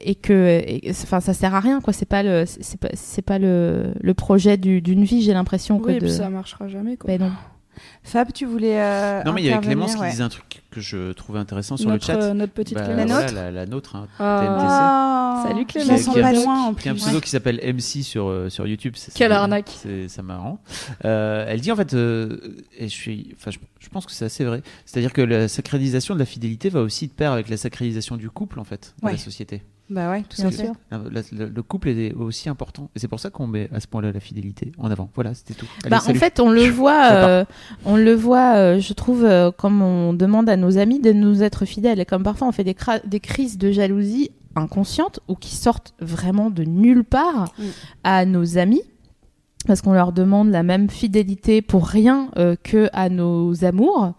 et que, enfin, ça sert à rien, quoi. C'est pas le, c'est pas, pas le, le projet du- d'une vie. J'ai l'impression que Oui, et de. puis ça marchera jamais, quoi. Ben non. Fab, tu voulais. euh, Non, mais il y avait Clémence qui disait un truc que je trouvais intéressant sur notre, le chat. euh, notre petite Bah, Clémence. La voilà, la, la nôtre, hein. TMTC. Ah. Salut, Clémence. a- pas loin en qui a un plus. pseudo qui s'appelle MC sur, euh, sur YouTube. c'est- Quelle c'est- arnaque. C'est ça marrant. Euh, elle dit en fait, euh, et je suis, enfin, je, je pense que c'est assez vrai. C'est-à-dire que la sacralisation de la fidélité va aussi de pair avec la sacralisation du couple en fait dans Ouais. la société. Bah ouais, tout Bien sûr. La- le couple est aussi important et c'est pour ça qu'on met à ce point-là la fidélité en avant. Voilà, c'était tout. Allez, Bah, en fait, on le voit, euh, on le voit, euh, je trouve, euh, comme on demande à nos amis de nous être fidèles, et comme parfois on fait des crises de jalousie inconscientes ou qui sortent vraiment de nulle part Mm. à nos amis, parce qu'on leur demande la même fidélité pour rien euh, que à nos amours.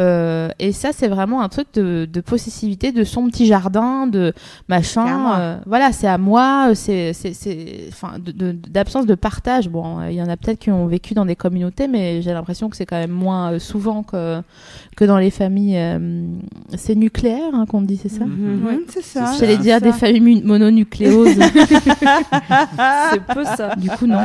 Euh, et ça, c'est vraiment un truc de, de possessivité de son petit jardin, de machin. euh, voilà, c'est à moi. euh, C'est, c'est, c'est, enfin, de- de- d'absence de, partage. Bon, euh, il y en a peut-être qui ont vécu dans des communautés, mais j'ai l'impression que c'est quand même moins euh, souvent que que dans les familles. euh, c'est nucléaire hein, qu'on dit, c'est ça? Mhm, Ouais. C'est ça. J'allais ça. dire des familles mononucléoses. C'est peu ça. du coup, non.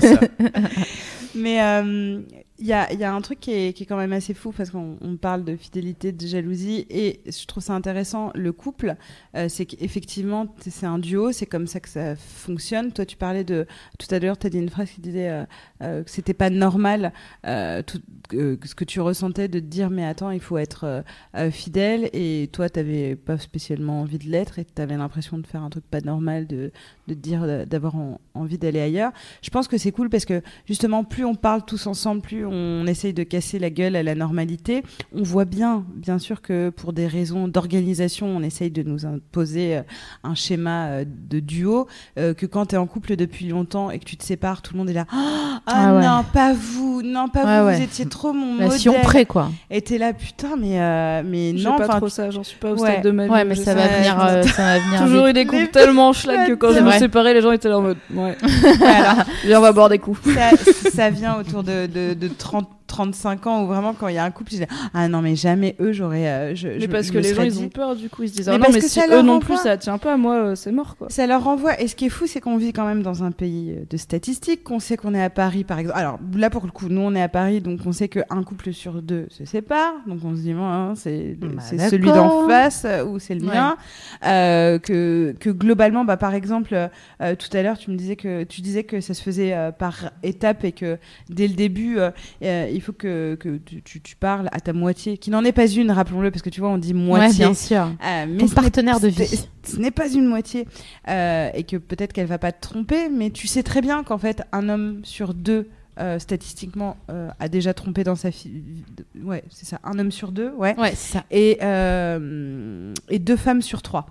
Ça. Mais euh, il y, a, y a un truc qui est, qui est quand même assez fou parce qu'on on parle de fidélité, de jalousie et je trouve ça intéressant. Le couple, euh, c'est qu'effectivement, c'est un duo, c'est comme ça que ça fonctionne. Toi, tu parlais de. Tout à l'heure, tu as dit une phrase qui disait euh, euh, que c'était pas normal euh, tout, ce que tu ressentais de te dire mais attends, il faut être euh, euh, fidèle et toi, tu pas spécialement envie de l'être et tu avais l'impression de faire un truc pas normal, de, de te dire euh, d'avoir en- envie d'aller ailleurs. Je pense que c'est cool parce que justement, plus on parle tous ensemble, plus on essaye de casser la gueule à la normalité. On voit bien, bien sûr, que pour des raisons d'organisation, on essaye de nous imposer un schéma de duo. euh, que quand tu es en couple depuis longtemps et que tu te sépares, tout le monde est là. Ah, Ah ouais. non, pas vous, non, pas Ouais, vous, ouais. vous étiez trop mon La Sion modèle. près, quoi. Et t'es là, putain, mais, euh, mais J'ai non, pas enfin, trop ça, j'en suis pas au Ouais. stade de ma vie. Ouais, où mais ça va ça. venir. euh, ça va venir Toujours eu des couples tellement schlag que quand je me séparais, les gens étaient là en mode ouais. voilà. Viens, on va boire des coups. ça, ça vient autour de, de, de 30, 35 ans où vraiment quand il y a un couple, je dis ah non mais jamais eux j'aurais. euh, je, Mais je- parce je que les gens serais ils dit- ont peur du coup, ils se disent Mais ah non parce mais que si ça eux non renvoie. plus ça tient pas, moi euh, c'est mort quoi. Ça leur renvoie. Et ce qui est fou, c'est qu'on vit quand même dans un pays euh, de statistiques, qu'on sait qu'on est à Paris, par exemple. Alors là, pour le coup, nous, on est à Paris, donc on sait qu'un couple sur deux se sépare. Donc on se dit, bon, hein, c'est Bah, celui d'en face euh, ou c'est le Ouais. mien. Euh, que, que globalement, bah, par exemple, euh, euh, tout à l'heure, tu me disais que tu disais que ça se faisait euh, par étapes et que dès le début, euh, euh, il faut que, que tu, tu- tu parles à ta moitié, qui n'en est pas une, rappelons-le, parce que tu vois, on dit Ouais, moitié. bien sûr. Euh, mais Ton partenaire de vie. Ce n'est pas une moitié. Euh, et que peut-être qu'elle va pas te tromper, mais tu sais très bien qu'en fait, un homme sur deux, euh, statistiquement, euh, a déjà trompé dans sa fille. Ouais, c'est ça. Un homme sur deux, ouais. Ouais, c'est ça. Et, euh, et deux femmes sur trois.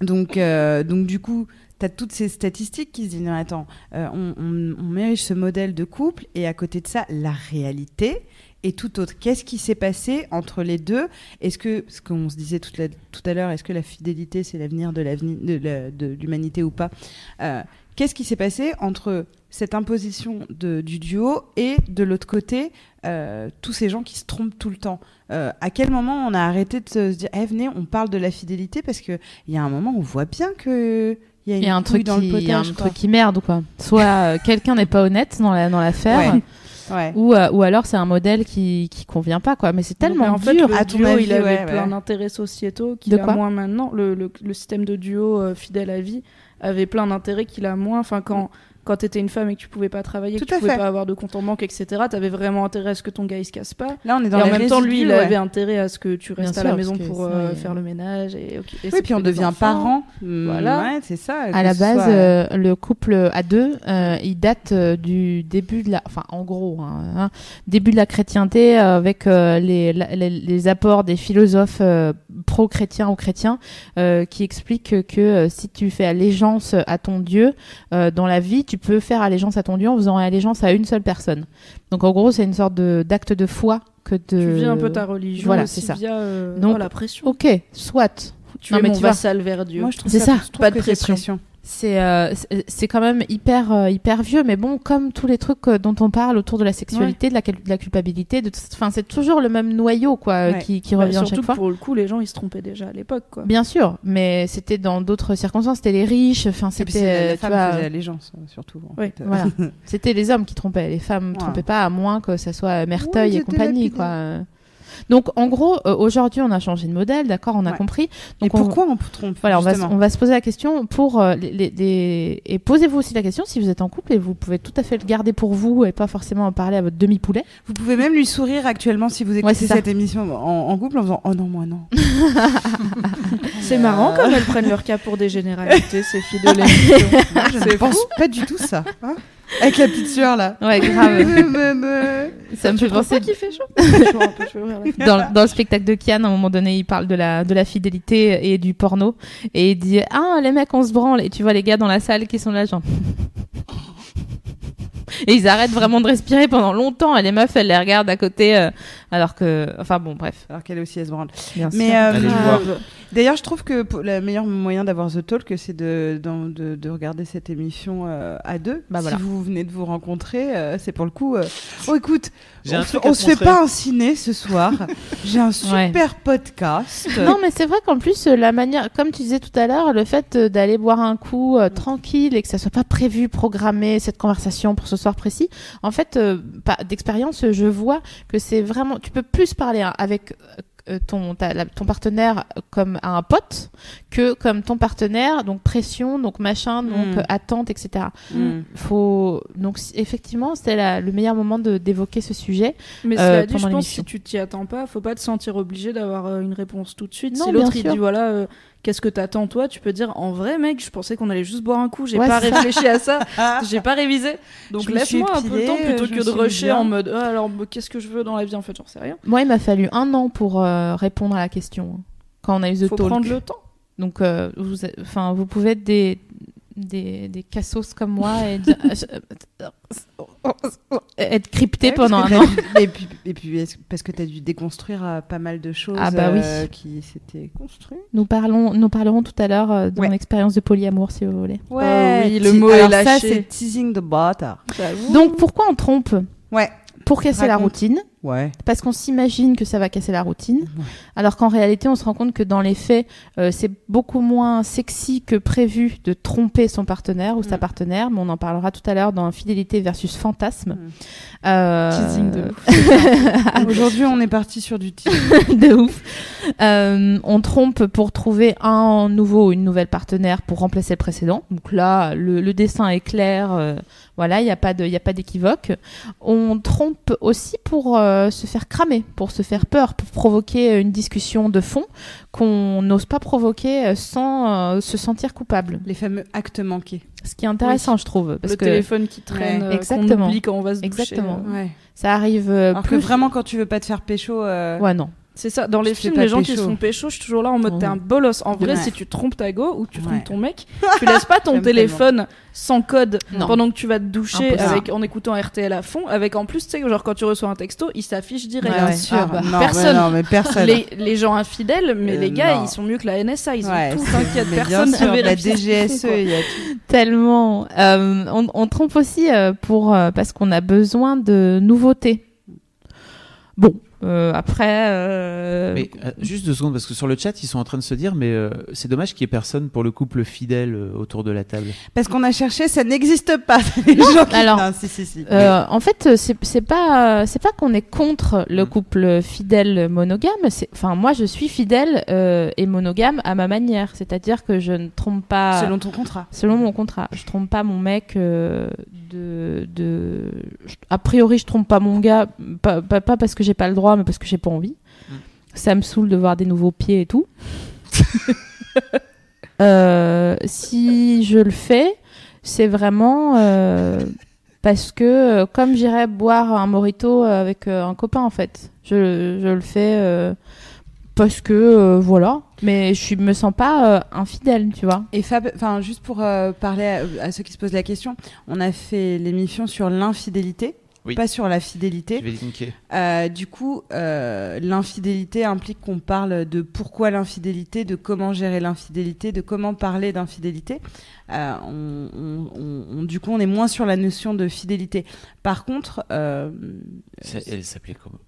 Donc, donc du coup, tu as toutes ces statistiques qui se disent, non, attends, euh, on, on, on mérite ce modèle de couple, et à côté de ça, la réalité et tout autre. Qu'est-ce qui s'est passé entre les deux? Est-ce que, ce qu'on se disait tout, à l'heure, est-ce que la fidélité, c'est l'avenir de l'humanité ou pas? Euh, Qu'est-ce qui s'est passé entre cette imposition du duo et de l'autre côté, euh, tous ces gens qui se trompent tout le temps? À quel moment on a arrêté de se dire, eh, venez, on parle de la fidélité parce qu'il y a un moment où on voit bien que il y a, un truc dans qui, le il y a un potage. quoi. truc qui merde, quoi. Soit euh, quelqu'un n'est pas honnête dans la dans l'affaire, Ouais. Ouais. ou euh, ou alors c'est un modèle qui qui convient pas, quoi. Mais c'est tellement en fait, dur. le À duo, avis, il avait ouais, plein ouais. d'intérêts sociétaux qu'il De a moins maintenant. Le, le, le système de duo euh, fidèle à vie avait plein d'intérêts qu'il a moins. Enfin, quand, quand tu étais une femme et que tu pouvais pas travailler, Tout que tu pouvais fait. pas avoir de compte en banque, etc., tu avais vraiment intérêt à ce que ton gars il se casse pas. Là, on est dans et en même temps, lui, il ouais. avait intérêt à ce que tu restes Bien à la maison pour euh, faire le ménage. Et, ok, et Oui, puis on devient parent. Voilà. Ouais, c'est ça. À la base, soit- euh, le couple à deux, euh, il date euh, du début de la, enfin en gros, hein, hein, début de la chrétienté euh, avec euh, les, la- les, les apports des philosophes euh, pro-chrétiens ou chrétiens euh, qui expliquent que euh, si tu fais allégeance à ton Dieu euh, dans la vie, tu peux faire allégeance à ton Dieu en faisant allégeance à une seule personne. Donc en gros, c'est une sorte de d'acte de foi que de. Tu vis un peu ta religion Voilà, aussi c'est ça. via euh, Donc, oh, la pression. Ok, soit. Tu non, es mais mon tu vassal vers Dieu. Moi, je trouve C'est ça, je trouve pas de pression. C'est euh, c'est- quand même hyper euh, hyper vieux, mais bon, comme tous les trucs euh, dont on parle autour de la sexualité, de, la, cal- de la culpabilité, de enfin c'est toujours le même noyau quoi Ouais. qui, qui Bah, revient surtout chaque que fois. pour le coup, les gens ils se trompaient déjà à l'époque. quoi. Bien sûr, mais c'était dans d'autres circonstances, c'était les riches, enfin c'était euh, allégeance, euh, surtout. en voilà. c'était les hommes qui trompaient, les femmes trompaient pas à moins que ça soit Merteuil et compagnie quoi. Euh. Donc en gros, euh, aujourd'hui on a changé de modèle, d'accord, on a Ouais. compris. Et on- pourquoi on trompe Voilà, on va, on va se poser la question pour euh, les, les- les- et posez-vous aussi la question si vous êtes en couple et vous pouvez tout à fait le garder pour vous et pas forcément en parler à votre demi poulet. Vous pouvez même lui sourire actuellement si vous écoutez Ouais, ça. cette émission en, en couple en faisant Oh non, moi non. C'est marrant comme elles prennent leur cas pour des généralités, ces filles de l'émission. Je ne pense pas du tout ça. hein. Avec la petite sueur là. Ouais, grave. Ça me fait penser qu'il fait chaud dans, dans le spectacle de Kian, à un moment donné, il parle de la, de la fidélité et du porno. Et il dit Ah, les mecs, on se branle. Et tu vois les gars dans la salle qui sont là, genre. Et ils arrêtent vraiment de respirer pendant longtemps. Et les meufs, elles les regardent à côté. euh, alors que. Enfin bon, bref. Alors qu'elle aussi, elle se branle. Bien Mais euh. D'ailleurs, je trouve que le meilleur moyen d'avoir The Talk, c'est de, d'en- de, de regarder cette émission euh, à deux. Bah, voilà. Si vous venez de vous rencontrer, euh, c'est pour le coup. euh, Oh, écoute, on, se- fait pas un ciné ce soir. J'ai un super podcast. Non, mais c'est vrai qu'en plus, la manière, comme tu disais tout à l'heure, le fait d'aller boire un coup euh, tranquille et que ça soit pas prévu, programmé, cette conversation pour ce soir précis, en fait, euh, d'expérience, je vois que c'est vraiment, tu peux plus parler hein, avec euh, ton, ta- la- ton partenaire comme un pote que comme ton partenaire, donc pression, donc machin, donc Mm. euh, attente, etc. Mm. Faut donc effectivement c'était la- le meilleur moment d'évoquer ce sujet. Mais Euh, cela dit, je pendant pense l'émission. si tu t'y attends pas, faut pas te sentir obligé d'avoir euh, une réponse tout de suite. Non, si l'autre il dit voilà, euh, qu'est-ce que t'attends toi, tu peux dire en vrai mec, je pensais qu'on allait juste boire un coup, j'ai Ouais, pas c'est réfléchi à ça, j'ai pas révisé. Donc laisse-moi un peu de temps plutôt que de rusher bien. en mode Ah, alors bah, qu'est-ce que je veux dans la vie? En fait, j'en sais rien. Moi, il m'a fallu un an pour euh, répondre à la question hein, quand on a eu The Faut Talk. prendre le temps. Donc, euh, vous, enfin, vous pouvez être des des, des cassos comme moi et dire- être crypté Ouais, pendant un an. Et puis, et puis parce que tu as dû déconstruire euh, pas mal de choses Ah bah oui. euh, qui s'étaient construites. Nous parlons, nous parlerons tout à l'heure euh, de Ouais. mon expérience de polyamour, si vous voulez. Ouais, oui, le mot est alors ça, lâché. c'est teasing the butter. Donc, pourquoi on trompe? Ouais. Pour casser la routine, Ouais. parce qu'on s'imagine que ça va casser la routine, Ouais. alors qu'en réalité, on se rend compte que dans les faits, euh, c'est beaucoup moins sexy que prévu de tromper son partenaire ou sa Mm. partenaire, mais on en parlera tout à l'heure dans Fidélité versus Fantasme. Mm. Euh, Teasing de Aujourd'hui, on est parti sur du teasing. de ouf. Euh, on trompe pour trouver un nouveau ou une nouvelle partenaire pour remplacer le précédent. Donc là, le, le dessin est clair. Voilà, il n'y a pas de, il y a pas d'équivoque. On trompe aussi pour euh, se faire cramer, pour se faire peur, pour provoquer une discussion de fond qu'on n'ose pas provoquer euh, sans euh, se sentir coupable. Les fameux actes manqués. Ce qui est intéressant, je trouve, parce le que téléphone qui traîne, Ouais. Exactement. oublie quand on va se doucher. Exactement. Ouais. ça arrive euh, Alors que plus. vraiment, quand tu veux pas te faire pécho, euh, Ouais, non. C'est ça, dans les films, les gens qui pécho. font pécho, je suis toujours là en mode Oh. t'es un bolos. En vrai, Ouais. si tu trompes ta go ou tu trompes Ouais. ton mec, tu laisses pas ton téléphone sans code Non. pendant que tu vas te doucher Impossible. avec, en écoutant RTL à fond. Avec en plus, tu sais, genre quand tu reçois un texto, il s'affiche direct. Ouais, ouais. sûr. Ah bah, non, personne. mais non, mais personne. Les, les gens infidèles, mais Euh, les gars, non. ils sont mieux que la NSA. Ils Ouais, ont tout, c'est- t'inquiète, mais bien personne sûr, ne la DGSE, il y a tout. Tellement. Euh, on, on trompe aussi euh, pour parce qu'on a besoin de nouveautés. Bon, euh, après. euh, Mais euh, juste deux secondes, parce que sur le chat, ils sont en train de se dire, mais euh, c'est dommage qu'il y ait personne pour le couple fidèle euh, autour de la table. Parce qu'on a cherché, ça n'existe pas. Les gens qui... alors, Non, si, si, si. euh, en fait, c'est c'est pas c'est pas qu'on est contre le Mm. couple fidèle monogame. c'est- Enfin, moi, je suis fidèle euh, et monogame à ma manière. C'est-à-dire que je ne trompe pas. Selon ton contrat. Selon mon contrat, je trompe pas mon mec euh, de, de a priori je trompe pas mon gars pas, pas, pas parce que j'ai pas le droit mais parce que j'ai pas envie. Mm. Ça me saoule de voir des nouveaux pieds et tout. Euh, si je le fais, c'est vraiment euh, parce que euh, comme j'irais boire un morito avec un copain en fait. Je, je le fais parce que euh, voilà, mais je me sens pas euh, infidèle, tu vois. Et Fab, enfin, juste pour euh, parler à, à ceux qui se posent la question, on a fait l'émission sur l'infidélité, Oui. pas sur la Je fidélité. vais linker. Euh, du coup, euh, l'infidélité implique qu'on parle de pourquoi l'infidélité, de comment gérer l'infidélité, de comment parler d'infidélité. Euh, on, on- on- on- du coup, on est moins sur la notion de fidélité. Par contre, euh, Ça- Elle s'appelait comment?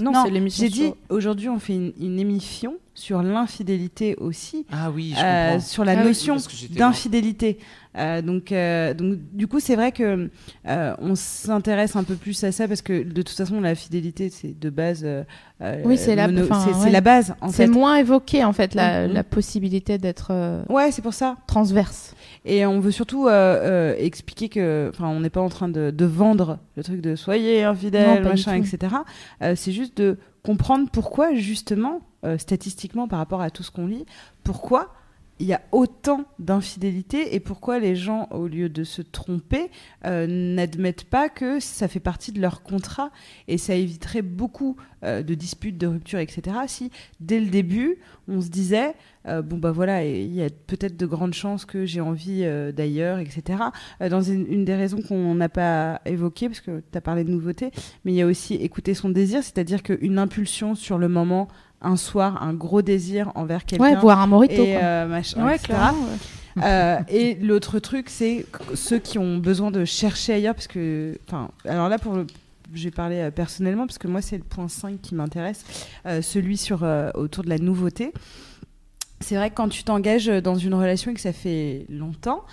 Non, non, c'est l'émission. j'ai dit aujourd'hui, on fait une, une émission sur l'infidélité aussi. Ah oui, je Euh, sur la Ah notion d'infidélité. Euh, donc, euh, donc, du coup, c'est vrai que euh, on s'intéresse un peu plus à ça parce que de toute façon, la fidélité, c'est de base. euh, euh, Oui, c'est la- ouais. la base en C'est moins évoqué en fait la, Mhm. la possibilité d'être euh, Ouais, c'est pour ça. transverse. Et on veut surtout euh, euh, expliquer que, enfin, on n'est pas en train de, de vendre le truc de soyez infidèle, machin, etc. Euh, c'est juste de comprendre pourquoi, justement, euh, statistiquement par rapport à tout ce qu'on lit, pourquoi il y a autant d'infidélité et pourquoi les gens, au lieu de se tromper, euh, n'admettent pas que ça fait partie de leur contrat et ça éviterait beaucoup euh, de disputes, de ruptures, etc. Si dès le début, on se disait, euh, bon bah voilà, il y a peut-être de grandes chances que j'ai envie d'ailleurs, etc. Dans une, une des raisons qu'on n'a pas évoquées, parce que tu as parlé de nouveauté, mais il y a aussi écouter son désir, c'est-à-dire qu'une impulsion sur le moment, un soir, un gros désir envers quelqu'un. Ouais, boire un morito. et quoi. euh, machin, Ouais, etc. Euh, et l'autre truc, c'est ceux qui ont besoin de chercher ailleurs, parce que, enfin, alors là, pour le, j'ai parlé euh, personnellement, parce que moi, c'est le point 5 qui m'intéresse, euh, celui sur, autour de la nouveauté. c'est vrai que quand tu t'engages dans une relation et que ça fait longtemps,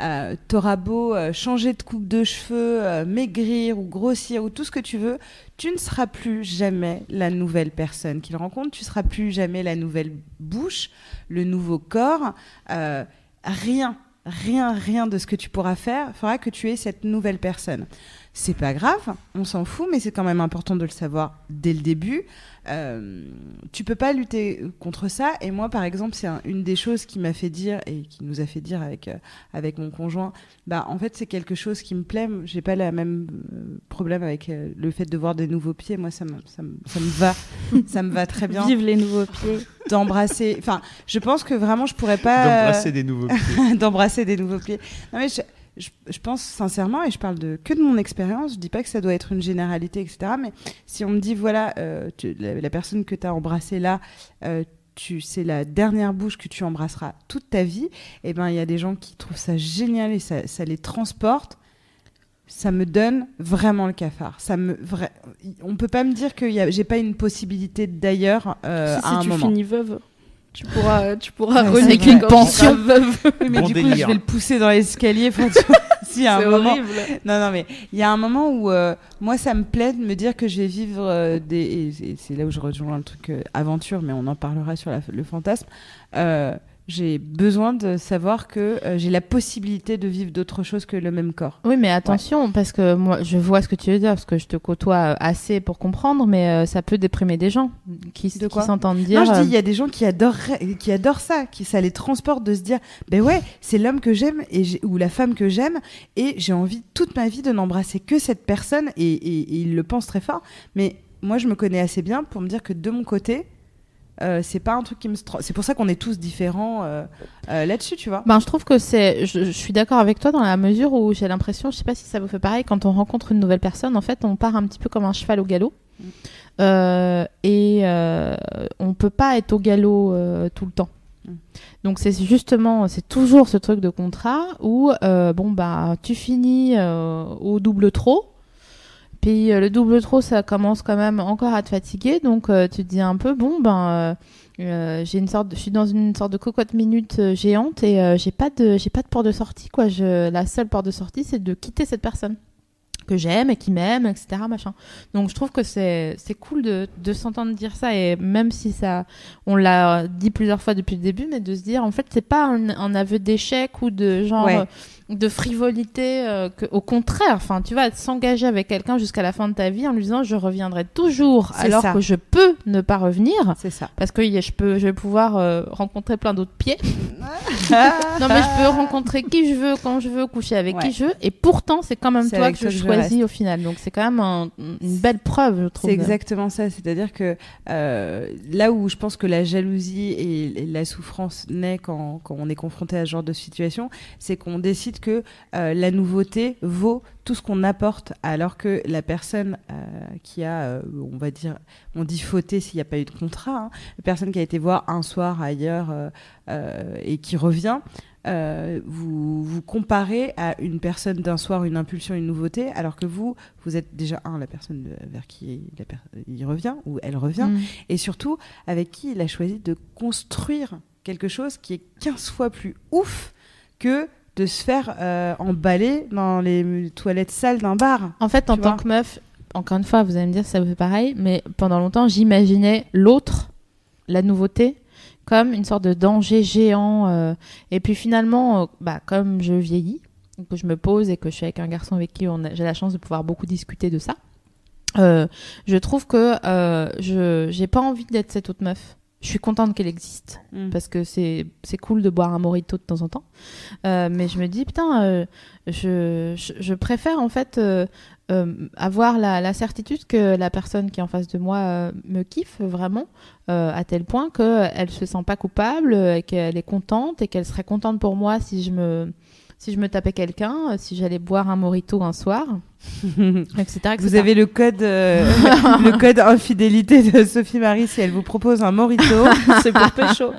euh, t'auras beau euh, changer de coupe de cheveux, euh, maigrir ou grossir ou tout ce que tu veux, tu ne seras plus jamais la nouvelle personne qu'il rencontre, tu seras plus jamais la nouvelle bouche, le nouveau corps, euh, rien, rien, rien de ce que tu pourras faire fera que tu es cette nouvelle personne. C'est pas grave, on s'en fout, mais c'est quand même important de le savoir dès le début. Euh, tu peux pas lutter contre ça. Et moi, par exemple, c'est un- une des choses qui m'a fait dire et qui nous a fait dire avec euh, avec mon conjoint. Bah, en fait, c'est quelque chose qui me plaît. J'ai pas le même euh, problème avec euh, le fait de voir des nouveaux pieds. Moi, ça me ça me, ça me va, ça me va très bien Vive les nouveaux pieds. d'embrasser. Enfin, je pense que vraiment, je pourrais pas D'embrasser des nouveaux pieds. d'embrasser des nouveaux pieds. Non, mais je, je- je pense sincèrement, et je parle de, que de mon expérience, je dis pas que ça doit être une généralité, etc. Mais si on me dit, voilà, euh, tu- la, la personne que tu as embrassée là, euh, c'est la dernière bouche que tu embrasseras toute ta vie, et ben il y a des gens qui trouvent ça génial et ça, ça les transporte. Ça me donne vraiment le cafard. Ça me, vra- on peut pas me dire que a- j'ai pas une possibilité d'ailleurs euh, si à si un tu moment. finis veuve, tu pourras, tu pourras Ouais, vrai. quand Pension. veuve. Oui, mais Bon du coup, délire. je vais le pousser dans l'escalier. Enfin, tu vois, s'il y a un C'est moment, horrible. Non, non, mais il y a un moment où euh, moi, ça me plaît de me dire que je vais vivre euh, des. Et c'est- c'est là où je rejoins le truc euh, aventure, mais on en parlera sur la- le fantasme. J'ai besoin de savoir que euh, j'ai la possibilité de vivre d'autres choses que le même corps. Oui, mais attention, parce que moi, je vois ce que tu veux dire, parce que je te côtoie euh, assez pour comprendre, mais euh, ça peut déprimer des gens qui, De qui s'entendent dire. non, je dis, il y a des gens qui adorent, qui adorent ça, qui ça les transporte de se dire, ben ouais, c'est l'homme que j'aime et ou la femme que j'aime, et j'ai envie toute ma vie de n'embrasser que cette personne, et, et- et ils le pensent très fort. Mais moi, je me connais assez bien pour me dire que de mon côté, euh, c'est pas un truc qui me. C'est pour ça qu'on est tous différents euh, euh, là-dessus, tu vois. Ben, je trouve que c'est. Je, je suis d'accord avec toi dans la mesure où j'ai l'impression, je sais pas si ça vous fait pareil, quand on rencontre une nouvelle personne, en fait, on part un petit peu comme un cheval au galop. Mm. Et on peut pas être au galop tout le temps. Mm. Donc c'est justement, c'est toujours ce truc de contrat où bon bah tu finis au double trot, puis euh, le double trot ça commence quand même encore à te fatiguer, donc euh, tu te dis un peu bon ben euh, j'ai une sorte, je suis dans une sorte de cocotte minute euh, géante et euh, j'ai pas de, j'ai pas de porte de sortie quoi. Je, la seule porte de sortie c'est de quitter cette personne que j'aime et qui m'aime, etc. Machin. Donc je trouve que c'est c'est cool de, de s'entendre dire ça et même si ça, on l'a dit plusieurs fois depuis le début, mais de se dire en fait c'est pas un, un aveu d'échec ou de genre Ouais. De frivolité, euh, que, au contraire, enfin tu vas s'engager avec quelqu'un jusqu'à la fin de ta vie en lui disant je reviendrai toujours alors ça. que je peux ne pas revenir C'est ça. parce que je peux, je vais pouvoir euh, rencontrer plein d'autres pieds. non mais je peux rencontrer qui je veux quand je veux, coucher avec Ouais. qui je veux, et pourtant c'est quand même toi que je choisis reste. au final. Donc c'est quand même un- une belle preuve, je trouve. C'est exactement ça. C'est-à-dire que euh, là où je pense que la jalousie et, et la souffrance naît quand, quand on est confronté à ce genre de situation, c'est qu'on décide que euh, la nouveauté vaut tout ce qu'on apporte, alors que la personne euh, qui a, euh, on va dire, on dit fauté s'il n'y a pas eu de contrat, hein, la personne qui a été voir un soir ailleurs et qui revient. vous vous comparez à une personne d'un soir, une impulsion, une nouveauté, alors que vous, vous êtes déjà un la personne vers qui la per- il revient ou elle revient, Mm. et surtout avec qui il a choisi de construire quelque chose qui est 15 fois plus ouf que de se faire euh, emballer dans les toilettes sales d'un bar. En fait, en tant que meuf, encore une fois, vous allez me dire ça vous fait pareil, mais pendant longtemps, j'imaginais l'autre, la nouveauté, comme une sorte de danger géant. euh, et puis finalement, euh, bah, comme je vieillis, que je me pose et que je suis avec un garçon avec qui j'ai la chance de pouvoir beaucoup discuter de ça, je trouve que je j'ai pas envie d'être cette autre meuf. Je suis contente qu'elle existe Mm. parce que c'est c'est cool de boire un morito de temps en temps. Euh, mais je me dis putain, euh, je, je je préfère en fait euh, avoir la, la certitude que la personne qui est en face de moi me kiffe vraiment à tel point qu'elle se sent pas coupable et qu'elle est contente et qu'elle serait contente pour moi si je me si je me tapais quelqu'un, si j'allais boire un morito un soir, etc. etc. Vous avez le code, euh, le code infidélité de Sophie Marie si elle vous propose un morito. c'est pour pécho.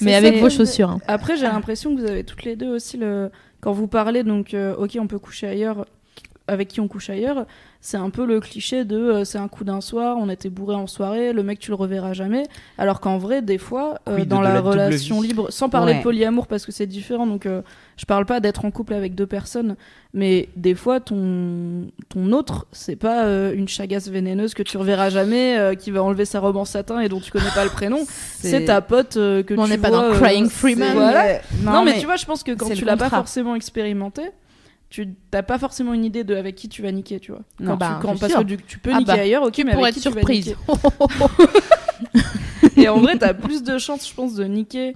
mais avec vos chaussures. hein. Après, j'ai l'impression que vous avez toutes les deux aussi le. Quand vous parlez, donc, euh, ok, on peut coucher ailleurs, avec qui on couche ailleurs, c'est un peu le cliché de euh, c'est un coup d'un soir, on était bourré en soirée, le mec tu le reverras jamais. Alors qu'en vrai, des fois, euh, Oui, dans de la, relation libre, sans parler Ouais. de polyamour parce que c'est différent, donc euh, je parle pas d'être en couple avec deux personnes, mais des fois ton ton autre, c'est pas euh, une chagasse vénéneuse que tu reverras jamais, euh, qui va enlever sa robe en satin et dont tu connais pas le prénom. C'est ta pote euh, que On tu n'est pas dans euh, Crying Freeman. Voilà. Non, mais, tu vois, je pense que quand tu l'as pas forcément expérimenté, tu t'as pas forcément une idée de avec qui tu vas niquer, tu vois. Non, Quand bah, tu, quand, c'est parce sûr. que du- tu peux Ah niquer bah, ailleurs, ok, mais pour avec être qui tu vas surprise. Et en vrai, t'as plus de chances, je pense, de niquer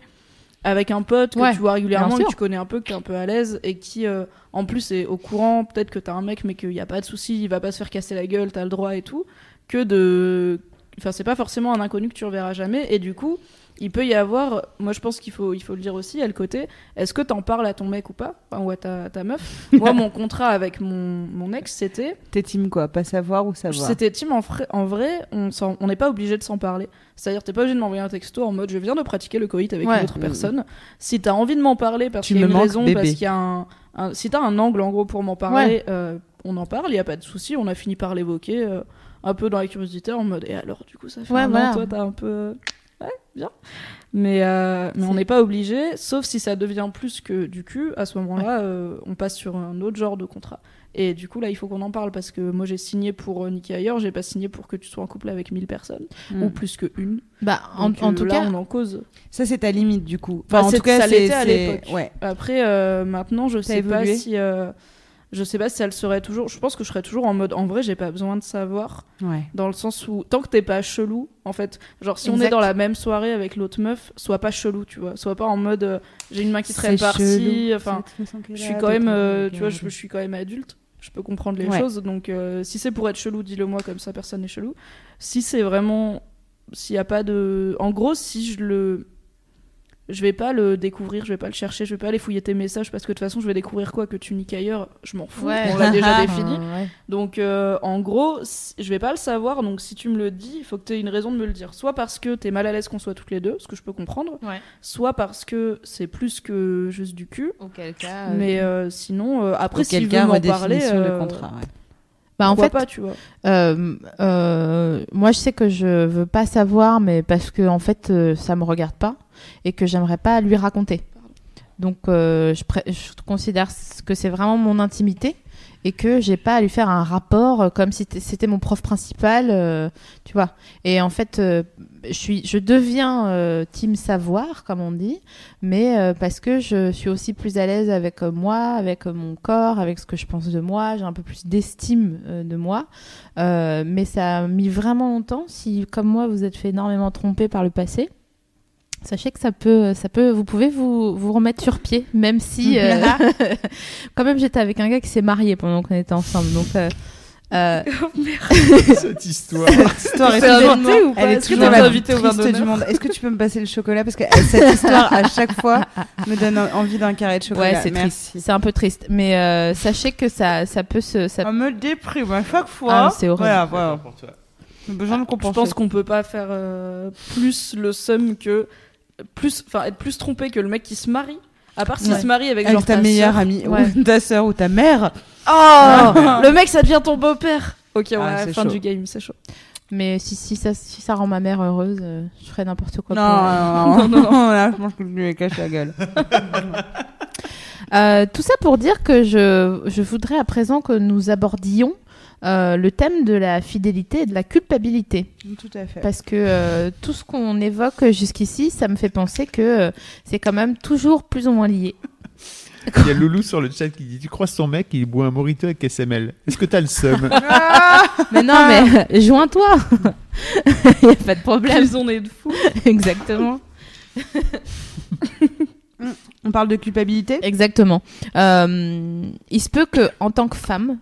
avec un pote que Ouais, tu vois régulièrement, que tu connais un peu, que t'es un peu à l'aise et qui, euh, en plus, est au courant. Peut-être que t'as un mec, mais qu'il y a pas de souci, il va pas se faire casser la gueule, t'as le droit et tout. Que de. Enfin, c'est pas forcément un inconnu que tu reverras jamais. Et du coup, il peut y avoir. Moi, je pense qu'il faut, il faut le dire aussi, a le côté est-ce que t'en parles à ton mec ou pas? Enfin, ou à ta, ta meuf? Moi, mon contrat avec mon, mon ex, c'était. T'es team quoi? Pas savoir ou savoir? C'était team en, en vrai, on n'est pas obligé de s'en parler. C'est-à-dire, t'es pas obligé de m'envoyer un texto en mode je viens de pratiquer le coït avec Ouais. une autre personne. Si t'as envie de m'en parler parce qu'il y a une raison, bébé. parce qu'il y a un, un- si t'as un angle en gros pour m'en parler, euh, on en parle, il y a pas de souci. On a fini par l'évoquer euh, un peu dans la curiosité en mode et alors du coup ça fait Ouais, un voilà. an, toi t'as un peu ouais bien. Mais euh, mais on n'est pas obligé, sauf si ça devient plus que du cul. À ce moment-là, euh, on passe sur un autre genre de contrat. Et du coup, là, il faut qu'on en parle parce que moi, j'ai signé pour euh, niquer ailleurs, j'ai pas signé pour que tu sois en couple avec 1000 personnes, Mm. ou plus que une. Bah, en, Donc, en euh, tout là, cas, on en cause. Ça, c'est ta limite du coup. Bah, en tout cas, ça l'était à l'époque. Ouais. Après, euh, maintenant, je sais pas évolué si. Euh, je sais pas si elle serait toujours. Je pense que je serais toujours en mode. En vrai, j'ai pas besoin de savoir. Ouais. Dans le sens où. Tant que t'es pas chelou, en fait. Genre, si on est dans la même soirée avec l'autre meuf, sois pas chelou, tu vois. Sois pas en mode. euh, j'ai une main qui par-ci. chelou, Enfin, je suis quand même. euh, tu vois, je, regarder. je suis quand même adulte. Je peux comprendre les Ouais. choses. Donc, euh, si c'est pour être chelou, dis-le moi, comme ça, personne n'est chelou. Si c'est vraiment. S'il y a pas de. En gros, si je le. Je vais pas le découvrir, je vais pas le chercher, je vais pas aller fouiller tes messages parce que de toute façon, je vais découvrir quoi que tu niques ailleurs, je m'en fous, ouais. on l'a déjà défini. Ouais. Donc, euh, en gros, si- je vais pas le savoir. Donc, si tu me le dis, il faut que tu aies une raison de me le dire. Soit parce que t'es mal à l'aise qu'on soit toutes les deux, ce que je peux comprendre. Ouais. Soit parce que c'est plus que juste du cul. Auquel cas. euh, Mais euh, sinon, euh, après, s'il veut m'en parler, euh, contrat. ouais. bah, en pourquoi fait, pas, tu vois. Euh, euh, moi, je sais que je veux pas savoir, mais parce que en fait, euh, ça me regarde pas et que j'aimerais pas lui raconter. Donc, euh, je, considère que c'est vraiment mon intimité et que j'ai pas à lui faire un rapport euh, comme si c'était mon prof principal, euh, tu vois. Et en fait, je suis, je deviens team savoir, comme on dit, mais parce que je suis aussi plus à l'aise avec moi, avec mon corps, avec ce que je pense de moi. J'ai un peu plus d'estime de moi. Mais ça a mis vraiment longtemps. Si, comme moi, vous êtes fait énormément tromper par le passé, sachez que ça peut, ça peut, vous pouvez vous, vous remettre sur pied, même si, euh, quand même, j'étais avec un gars qui s'est marié pendant qu'on était ensemble. Donc, euh, euh, Cette histoire. Cette histoire est toujours- invité ou pas Elle est que toujours t'es la invité au du monde. Est-ce que tu peux me passer le chocolat parce que euh, cette histoire à chaque fois me donne envie d'un carré de chocolat. ouais, c'est triste. C'est un peu triste. Mais euh, sachez que ça, ça peut se, ça On me déprime à chaque fois. Ah, c'est horrible. Voilà, voilà. Besoin de Je compenser. pense qu'on peut pas faire euh, plus le seum que. Plus, enfin, être plus trompé que le mec qui se marie. À part s'il Ouais. se marie avec, avec genre ta meilleure sœur. amie, Ouais. ou ta sœur ou ta mère. Oh Le mec, ça devient ton beau-père Ok, on Ah, la fin chaud. du game, c'est chaud. Mais si, si, ça, si ça rend ma mère heureuse, euh, je ferai n'importe quoi. Non, pour non, non, non, là, je pense que je lui ai caché la gueule. Euh, tout ça pour dire que je, je voudrais à présent que nous abordions euh, le thème de la fidélité et de la culpabilité. Tout à fait. Parce que euh, tout ce qu'on évoque jusqu'ici, ça me fait penser que euh, c'est quand même toujours plus ou moins lié. Il y a Loulou sur le chat qui dit Tu croises ton mec, il boit un morito avec SML. Est-ce que t'as le seum Mais non, mais joins-toi Il n'y a pas de problème. Quels on est de fou Exactement. On parle de culpabilité? Exactement. Euh, il se peut que, en tant que femme,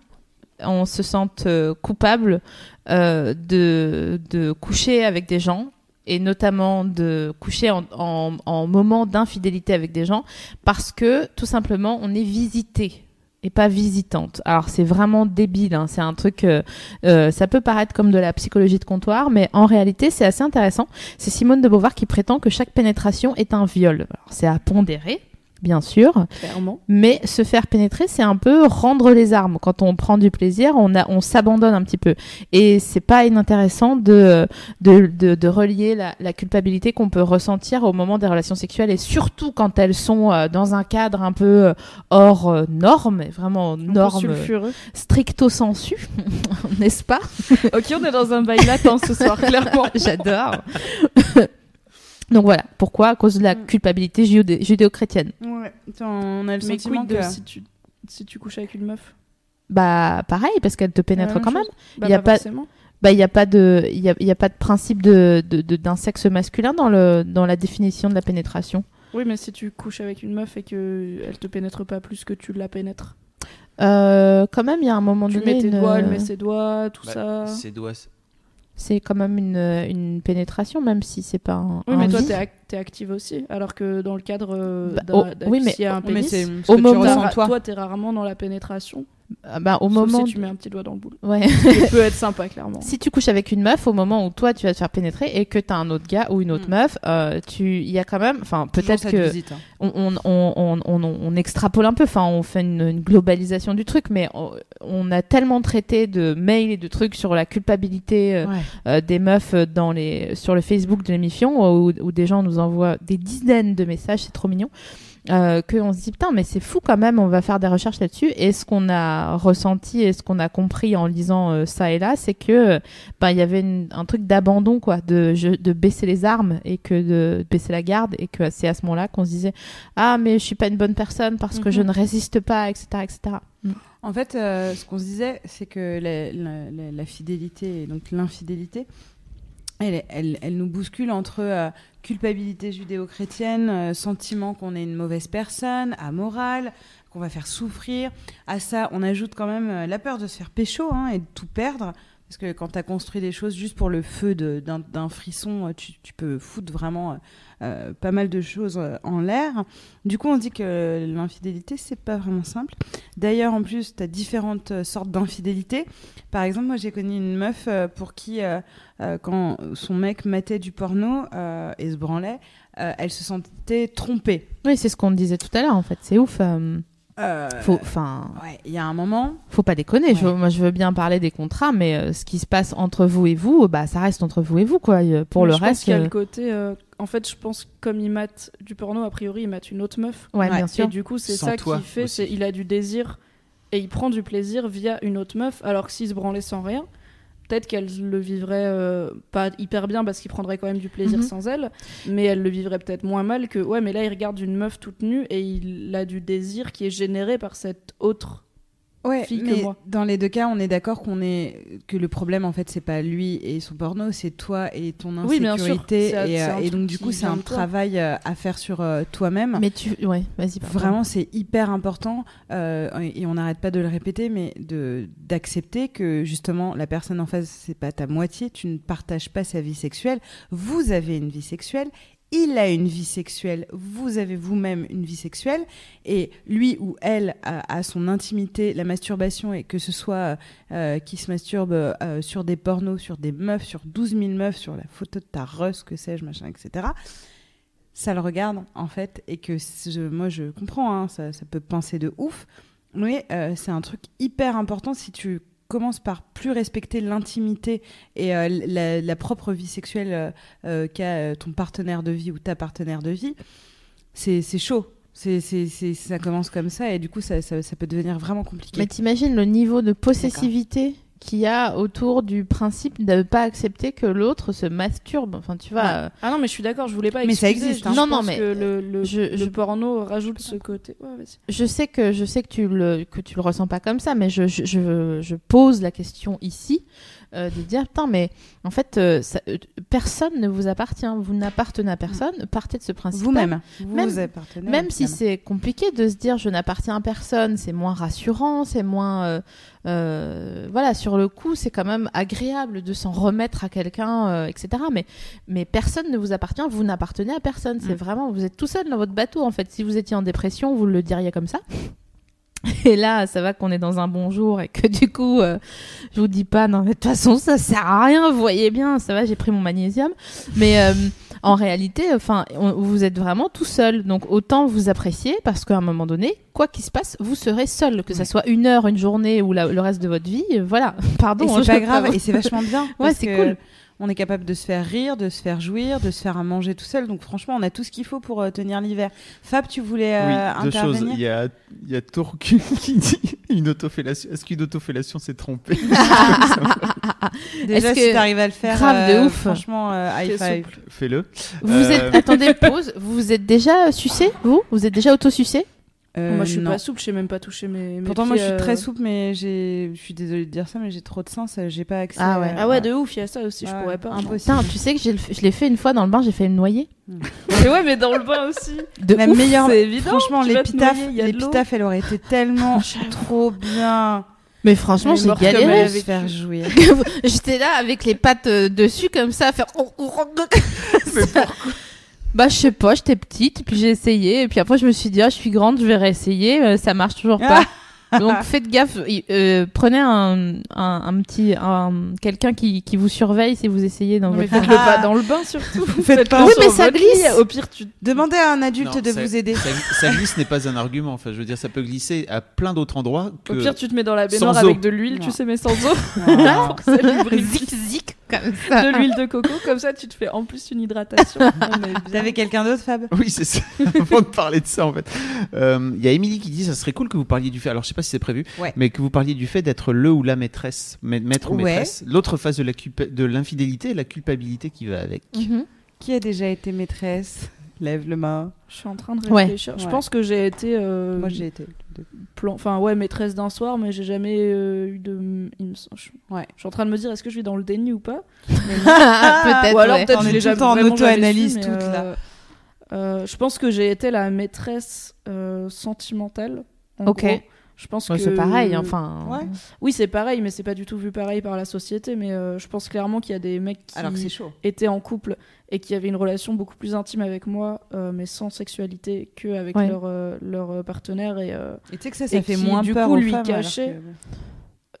on se sente euh, coupable euh, de, de coucher avec des gens et notamment de coucher en, en, en moment d'infidélité avec des gens parce que tout simplement on est visité et pas visitante. Alors c'est vraiment débile, hein. c'est un truc, euh, ça peut paraître comme de la psychologie de comptoir, mais en réalité c'est assez intéressant. C'est Simone de Beauvoir qui prétend que chaque pénétration est un viol. C'est à pondérer, bien sûr. Clairement. Mais se faire pénétrer, c'est un peu rendre les armes. Quand on prend du plaisir, on, a, on s'abandonne un petit peu. Et c'est pas inintéressant de, de, de, de relier la, la culpabilité qu'on peut ressentir au moment des relations sexuelles et surtout quand elles sont euh, dans un cadre un peu euh, hors euh, norme, vraiment Un norme stricto sensu, n'est-ce pas? Ok, on est dans un bail latent ce soir, clairement. J'adore. Donc voilà, pourquoi? À cause de la Mm. culpabilité judéo- judéo-chrétienne. Ouais. On a le Mais sentiment de que. si tu, si tu couches avec une meuf? Bah pareil, parce qu'elle te pénètre même quand même. Bah, Y a pas- forcément. Bah il y a pas de, il y a, y a pas de principe de de- de- d'un sexe masculin dans le dans la définition de la pénétration. Oui, mais si tu couches avec une meuf et que elle te pénètre pas plus que tu la pénètres. Euh, quand même, il y a un moment Tu donné, mets tes une- doigts, elle met ses doigts, tout Bah, ça. Ses doigts. C'est quand même une, une pénétration, même si c'est pas un. Oui, un mais toi, t'es ac- t'es active aussi. Alors que dans le cadre euh, Bah, d'un- oh, d'un- oui, mais- y a un Mais pénis, c'est ce Au que tu moment- toi, t'es rarement dans la pénétration. Ah, bah, au Sauf moment, si tu mets un petit doigt dans le boule. ouais. Qui peut être sympa, clairement. si tu couches avec une meuf au moment où toi tu vas te faire pénétrer et que t'as un autre gars ou une autre Mm. meuf, euh, tu, il y a quand même, enfin peut-être que visite, hein. on, on, on, on, on, on extrapole un peu, enfin on fait une, une globalisation du truc, mais on, a tellement traité de mails et de trucs sur la culpabilité euh, Ouais. euh, des meufs dans les, sur le Facebook de l'émission où, où des gens nous envoient des dizaines de messages, c'est trop mignon. Euh, qu'on se dit putain mais c'est fou quand même on va faire des recherches là-dessus et ce qu'on a ressenti et ce qu'on a compris en lisant euh, ça et là c'est que ben il y avait une- un truc d'abandon quoi de de baisser les armes et que de baisser la garde et que c'est à ce moment-là qu'on se disait ah mais je suis pas une bonne personne parce que Mhm. je ne résiste pas etc etc Mm. En fait, euh, ce qu'on se disait, c'est que la, la- la- la fidélité et donc l'infidélité, elle, elle, elle nous bouscule entre euh, culpabilité judéo-chrétienne, euh, sentiment qu'on est une mauvaise personne, amorale, qu'on va faire souffrir. À ça, on ajoute quand même euh, la peur de se faire pécho hein, et de tout perdre. Parce que quand tu as construit des choses juste pour le feu d'un frisson, euh, tu, peux foutre vraiment euh, euh, pas mal de choses en l'air. Du coup, on dit que l'infidélité, c'est pas vraiment simple. D'ailleurs, en plus, tu as différentes sortes d'infidélité. Par exemple, moi, j'ai connu une meuf pour qui, quand son mec matait du porno et se branlait, elle se sentait trompée. oui c'est ce qu'on disait tout à l'heure en fait c'est ouf euh, faut enfin Ouais, il y a un moment. faut pas déconner. Je, moi, je veux bien parler des contrats, mais euh, ce qui se passe entre vous et vous, bah, ça reste entre vous et vous, quoi. Euh, Pour Mais le je pense reste, qu'il y a euh, le côté. euh, en fait, je pense que comme il mate du porno, a priori, il mate une autre meuf. ouais, Ouais, bien Et sûr. du coup, c'est Sans ça qu'il fait, aussi. c'est il a du désir et il prend du plaisir via une autre meuf, alors que s'il se branlait sans rien, peut-être qu'elle le vivrait euh, pas hyper bien parce qu'il prendrait quand même du plaisir Mhm. sans elle, mais elle le vivrait peut-être moins mal que ouais, mais là il regarde une meuf toute nue et il a du désir qui est généré par cette autre. Ouais, fille que mais moi. dans les deux cas, on est d'accord qu'on est que le problème en fait, c'est pas lui et son porno, c'est toi et ton Oui, bien sûr. insécurité. Et, euh, un et donc du coup, c'est un toi. travail euh, à faire sur euh, toi-même. Mais tu, ouais, vas-y. Vraiment, c'est hyper important euh, et on n'arrête pas de le répéter, mais de d'accepter que justement la personne en face c'est pas ta moitié, tu ne partages pas sa vie sexuelle. Vous avez une vie sexuelle. Il a une vie sexuelle, vous avez vous-même une vie sexuelle, et lui ou elle a, son intimité, la masturbation, et que ce soit euh, qui se masturbe euh, sur des pornos, sur des meufs, sur 12 000 meufs, sur la photo de ta Russ, que sais-je, machin, etc ça le regarde en fait et que moi je comprends hein, ça, ça peut penser de ouf mais euh, c'est un truc hyper important si tu commences par plus respecter l'intimité et euh, la, la propre vie sexuelle euh, euh, qu'a ton partenaire de vie ou ta partenaire de vie c'est chaud. C'est- ça commence comme ça et du coup ça, ça, ça peut devenir vraiment compliqué. Mais t'imagines le niveau de possessivité qu'il y a autour du principe de ne pas accepter que l'autre se masturbe. Enfin, tu vois. Ouais. euh, Ah non, mais je suis d'accord, je voulais pas Mais ça existe, je- hein. je Non, non, pense mais, que le, le, je- le je- porno rajoute ce côté. Ouais. Je sais que je sais que tu le que tu le ressens pas comme ça, mais je je, je, je pose la question ici euh, de dire putain mais en fait euh, ça- euh, personne ne vous appartient, vous n'appartenez à personne, partez de ce principe. vous-même vous Même- appartenez Même si c'est compliqué de se dire je n'appartiens à personne, c'est moins rassurant, c'est moins voilà sur le coup c'est quand même agréable de s'en remettre à quelqu'un, etc. Mais mais personne ne vous appartient, vous n'appartenez à personne. C'est Mm. vraiment vous êtes tout seul dans votre bateau en fait. Si vous étiez en dépression, vous le diriez comme ça. Et là, ça va qu'on est dans un bon jour et que du coup, euh, je vous dis pas, non, mais de toute façon, ça sert à rien, vous voyez bien, ça va, j'ai pris mon magnésium. Mais euh, en réalité, enfin, on- vous êtes vraiment tout seul. Donc autant vous apprécier parce qu'à un moment donné, quoi qu'il se passe, vous serez seul, que ça soit une heure, une journée ou la- le reste de votre vie. Voilà. Pardon. Hein, c'est je- pas grave, et c'est vachement bien. Ouais, c'est cool. On est capable de se faire rire, de se faire jouir, de se faire à manger tout seul. Donc franchement, on a tout ce qu'il faut pour euh, tenir l'hiver. Fab, tu voulais euh, oui, deux choses. intervenir? Il y a, il y a qui dit une autofellation. Est-ce qu'une autofellation s'est trompée? Déjà, Est-ce si t'arrives à le faire, grave de euh, ouf. franchement, euh, high five. souple. Fais-le. Vous Euh, êtes. Attendez, pause. Vous vous êtes déjà sucé, vous? Vous êtes déjà auto-sucé? Euh, Moi, je suis non. pas souple, je sais même pas toucher mes. mes Pourtant, moi, je suis euh, très souple, mais j'ai, je suis désolée de dire ça, mais j'ai trop de seins, ça, j'ai pas accès. Ah ouais. à- Ah ouais, de ouf, il y a ça aussi, je Ouais, pourrais pas. impossible. Putain, tu sais que le- je l'ai fait une fois dans le bain, j'ai fait me noyer. Mais ouais, mais dans le bain aussi. De La ouf. meilleure, c'est évident, franchement, l'épitaphe, elle aurait été tellement trop bien. Mais franchement, j'ai galéré. avait se faire jouir. J'étais là avec les pattes euh, dessus comme ça à faire. Bah je sais pas, j'étais petite, puis j'ai essayé, et puis après je me suis dit ah je suis grande, je vais réessayer, euh, ça marche toujours pas. Donc faites gaffe, euh, prenez un, un, un petit un, quelqu'un qui, qui vous surveille si vous essayez dans votre faites-le pas dans le bain surtout. Faites pas Oui, mais ça glisse. lit, Au pire, tu. Demandez à un adulte Non, de ça- vous aider. Ça, ça glisse n'est pas un argument. Enfin, je veux dire, ça peut glisser à plein d'autres endroits. Que... Au pire, tu te mets dans la baignoire Sans eau. avec de l'huile, tu sais, mais sans eau. Ah. pour que ça lubrifie. zik zik comme ça. De l'huile de coco, comme ça, tu te fais en plus une hydratation. Avez quelqu'un d'autre, Fab? Oui, c'est ça. Avant de parler de ça, en fait. Euh, Il y a Émilie qui dit ça serait cool que vous parliez du fait. Alors, je sais pas si c'est prévu, Ouais. mais que vous parliez du fait d'être le ou la maîtresse, ma- maître ou Ouais. maîtresse. L'autre face de la culpa- de l'infidélité et la culpabilité qui va avec. Mhm. Qui a déjà été maîtresse? Lève le main. Je suis en train de Ouais. réfléchir. Je Ouais. pense que j'ai été. euh, Moi, j'ai été. plan... Enfin, ouais, maîtresse d'un soir, mais j'ai jamais euh, eu de. il me semble- Je... Ouais. je suis en train de me dire, est-ce que je vis dans le déni ou pas? Peut-être. Ou alors ouais. peut-être tout temps en auto-analyse là. euh, euh, je pense que j'ai été la maîtresse euh, sentimentale. en Ok. gros. Je pense Ouais, que C'est pareil, enfin. Ouais. Oui, c'est pareil, mais c'est pas du tout vu pareil par la société. Mais euh, je pense clairement qu'il y a des mecs qui Alors que c'est chaud. étaient en couple et qui avaient une relation beaucoup plus intime avec moi, euh, mais sans sexualité, qu'avec Ouais. leur, euh, leur euh, partenaire. Et euh, Et tu sais que ça, ça fait qui, moins du peur coup, aux lui femmes, cachait. que-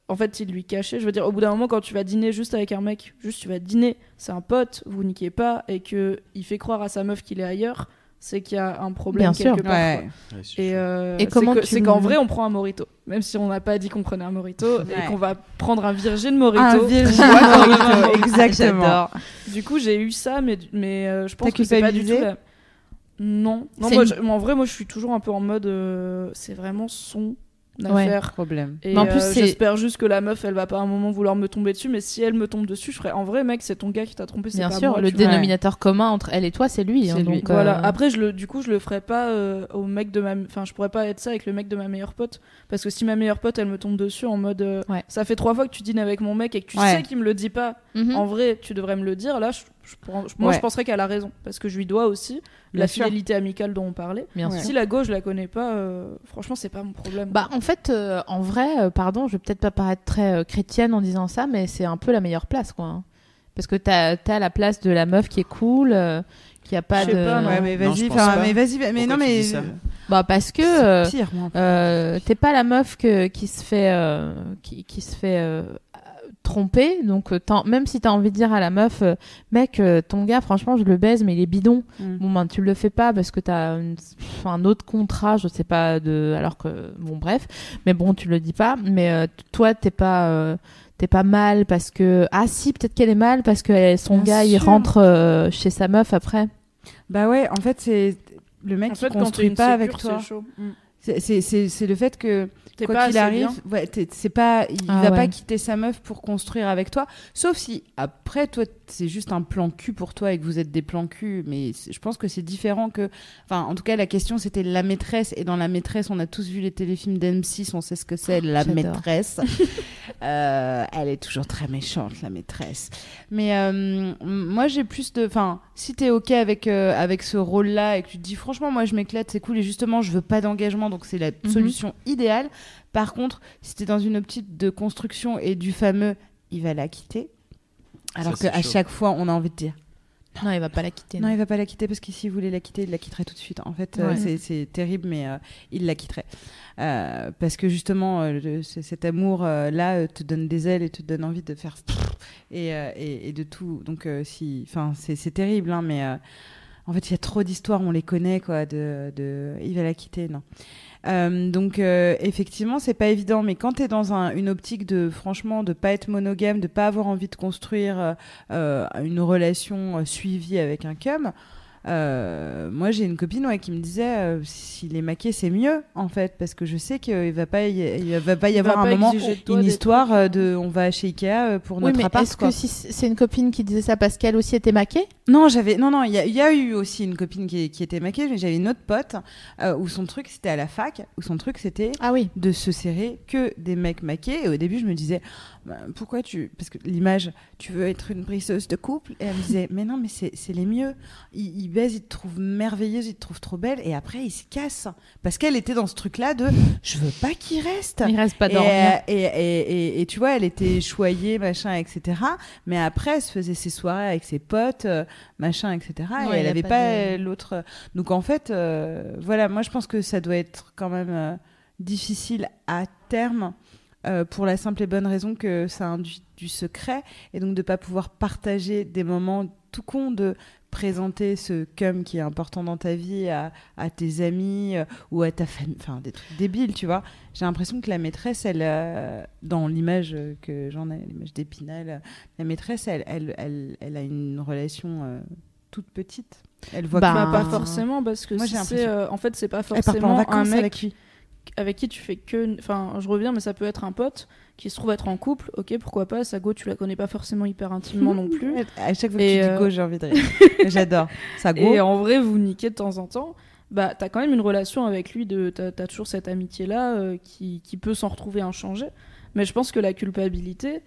en fait, il lui cachait. Je veux dire, au bout d'un moment, quand tu vas dîner juste avec un mec, juste tu vas dîner, c'est un pote, vous niquez pas, et que il fait croire à sa meuf qu'il est ailleurs, c'est qu'il y a un problème Bien sûr. quelque part. quoi. Ouais. Et, euh, Et comment c'est qu'en vrai, on prend un morito. Même si on n'a pas dit qu'on prenait un morito Ouais. et qu'on va prendre un virgin morito. Un virgin Ouais, morito, exactement. Du coup, j'ai eu ça, mais, mais euh, je pense que c'est pas du tout la... Non. non C'est moi, une- je- en vrai, moi, je suis toujours un peu en mode... euh, c'est vraiment son Ouais. affaire. Problème. Et Mais en plus, euh, j'espère juste que la meuf, elle va pas à un moment vouloir me tomber dessus, mais si elle me tombe dessus, je ferai en vrai, mec, c'est ton gars qui t'a trompé, c'est Bien pas sûr, moi. le vois. dénominateur commun entre elle et toi, c'est lui. hein, lui. donc, euh, Voilà. Après, je le, du coup, je le ferai pas euh, au mec de ma, enfin, je pourrais pas être ça avec le mec de ma meilleure pote, parce que si ma meilleure pote, elle me tombe dessus en mode, euh, Ouais. ça fait trois fois que tu dînes avec mon mec et que tu Ouais. sais qu'il me le dit pas. Mhm. En vrai, tu devrais me le dire. Là, je, je prends- je- moi, Ouais. je penserais qu'elle a raison, parce que je lui dois aussi Bien la sûr. fidélité amicale dont on parlait. Bien Ouais. sûr. Si la gauche, je la connais pas, euh, franchement, c'est pas mon problème. Bah, en fait, euh, en vrai, euh, pardon, je vais peut-être pas paraître très euh, chrétienne en disant ça, mais c'est un peu la meilleure place, quoi. hein. Parce que t'as as la place de la meuf qui est cool, euh, qui a pas Je de. sais pas, Ouais, mais Non, vas-y, mais vas-y, mais Pourquoi non, mais Bah, parce que. euh, euh, T'es pas la meuf que, qui se fait. euh, qui, qui se fait. Tromper donc euh, même si t'as envie de dire à la meuf euh, mec euh, ton gars franchement je le baise mais il est bidon Mm. bon ben tu le fais pas parce que t'as une- un autre contrat je sais pas de alors que bon bref mais bon tu le dis pas mais euh, toi t'es pas euh, t'es pas mal parce que ah si peut-être qu'elle est mal parce que son Bien gars il rentre euh, chez sa meuf après Bah ouais, en fait, c'est le mec en qui fait, construit pas avec toi. chaud. Mm. C'est- C'est c'est- c'est le fait que quoi qu'il arrive, ouais, t'es- c'est pas, il Ah va ouais. pas quitter sa meuf pour construire avec toi, sauf si après toi c'est juste un plan cul pour toi et que vous êtes des plans cul, mais je pense que c'est différent que, enfin en tout cas la question c'était la maîtresse. Et dans la maîtresse on a tous vu les téléfilms d'M6, on sait ce que c'est la maîtresse, Euh, elle est toujours très méchante la maîtresse, mais euh, moi j'ai plus de, enfin si t'es ok avec euh, avec ce rôle là et que tu te dis franchement moi je m'éclate c'est cool et justement je veux pas d'engagement donc c'est la Mhm. solution idéale. Par contre, si t'es dans une optique de construction et du fameux il va la quitter, alors qu'à chaque fois on a envie de dire non il va pas la quitter non, il va pas la quitter parce que s'il voulait la quitter, il la quitterait tout de suite. En fait, euh, Ouais. c'est- c'est terrible, mais euh, il la quitterait. Euh, parce que justement, le- cet amour-là te donne des ailes et te donne envie de faire et, et, et de tout. Donc, si, enfin, c'est terrible, hein, mais en fait, il y a trop d'histoires, on les connaît, quoi. De, de... il va la quitter, non. Euh, donc euh, effectivement, c'est pas évident, mais quand tu dans un- une optique de franchement de pas être monogame, de pas avoir envie de construire euh, euh, une relation suivie avec un cum, euh, moi j'ai une copine ouais, qui me disait euh, s'il est maqué c'est mieux en fait parce que je sais qu'il va pas y, il va pas y Il avoir un moment une histoire euh, de on va chez Ikea pour Oui, notre mais appart est-ce que si c'est une copine qui disait ça parce qu'elle aussi était maquée? Non, j'avais non non, il y, a- il y a eu aussi une copine qui, qui était maquée, mais j'avais une autre pote euh, où son truc c'était à la fac, où son truc c'était Ah oui. de se serrer que des mecs maqués. Et au début, je me disais, bah, pourquoi tu. Parce que l'image, tu veux être une briseuse de couple. Et elle me disait, mais non, mais c'est les mieux. Ils, ils baisent, ils te trouvent merveilleuse, ils te trouvent trop belle. Et après, ils se cassent. Parce qu'elle était dans ce truc-là de, je veux pas qu'il reste. Il reste pas dormir. euh, et, et, et- et tu vois, elle était choyée, machin, etc. Mais après, elle se faisait ses soirées avec ses potes, euh, machin, etc. Ouais, et elle avait pas pas, de- euh, l'autre. Donc en fait, euh, voilà, moi je pense que ça doit être quand même euh, difficile à terme. Euh, pour la simple et bonne raison que ça induit du secret et donc de pas pouvoir partager des moments tout con de présenter ce cum qui est important dans ta vie à, à tes amis euh, ou à ta famille, enfin des trucs débiles, tu vois. J'ai l'impression que la maîtresse, elle, euh, dans l'image que j'en ai, l'image d'Épinal, la maîtresse, elle, elle, elle, elle a une relation euh, toute petite. Elle voit Bah, que- pas forcément parce que Moi, si j'ai euh, en fait c'est pas elle part pas en forcément un mec avec lui. Avec qui tu fais que enfin je reviens mais ça peut être un pote qui se trouve être en couple ok pourquoi pas sa go tu la connais pas forcément hyper intimement non plus À chaque fois que Et, tu dis euh, go, j'ai envie de rire. J'adore. Ça go. et en vrai vous niquez de temps en temps bah t'as quand même une relation avec lui de t'as as toujours cette amitié là qui, qui peut s'en retrouver inchangée mais je pense que la culpabilité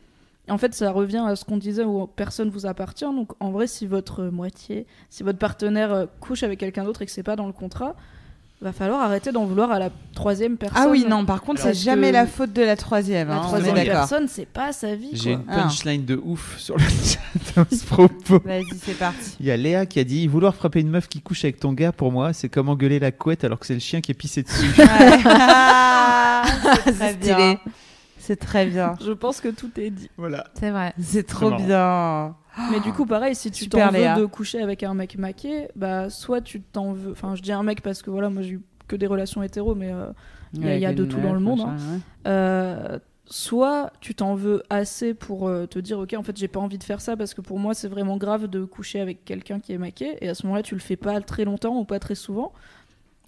en fait ça revient à ce qu'on disait où personne vous appartient donc en vrai si votre moitié si votre partenaire euh, couche avec quelqu'un d'autre et que c'est pas dans le contrat va falloir arrêter d'en vouloir à la troisième personne Ah oui, non, par contre, c'est jamais que la faute de la troisième. la hein, troisième personne c'est pas sa vie J'ai une Ah. punchline de ouf sur le chat à ce propos. Vas-y, c'est parti. Il y a Léa qui a dit Vouloir frapper une meuf qui couche avec ton gars, pour moi, c'est comme engueuler la couette alors que c'est le chien qui est pissé dessus. Ouais. Ah, C'est stylé. bien. C'est très bien. je pense que tout est dit voilà. C'est vrai. C'est trop bien. Mais du coup, pareil, si tu t'en veux de coucher avec un mec maqué, bah soit tu t'en veux. Enfin, je dis un mec parce que voilà, moi j'ai eu que des relations hétéro, mais euh, Il y a- il y a de tout dans le monde, hein. euh, soit tu t'en veux assez pour euh, te dire ok, en fait, j'ai pas envie de faire ça parce que pour moi c'est vraiment grave de coucher avec quelqu'un qui est maqué, et à ce moment-là, tu le fais pas très longtemps ou pas très souvent.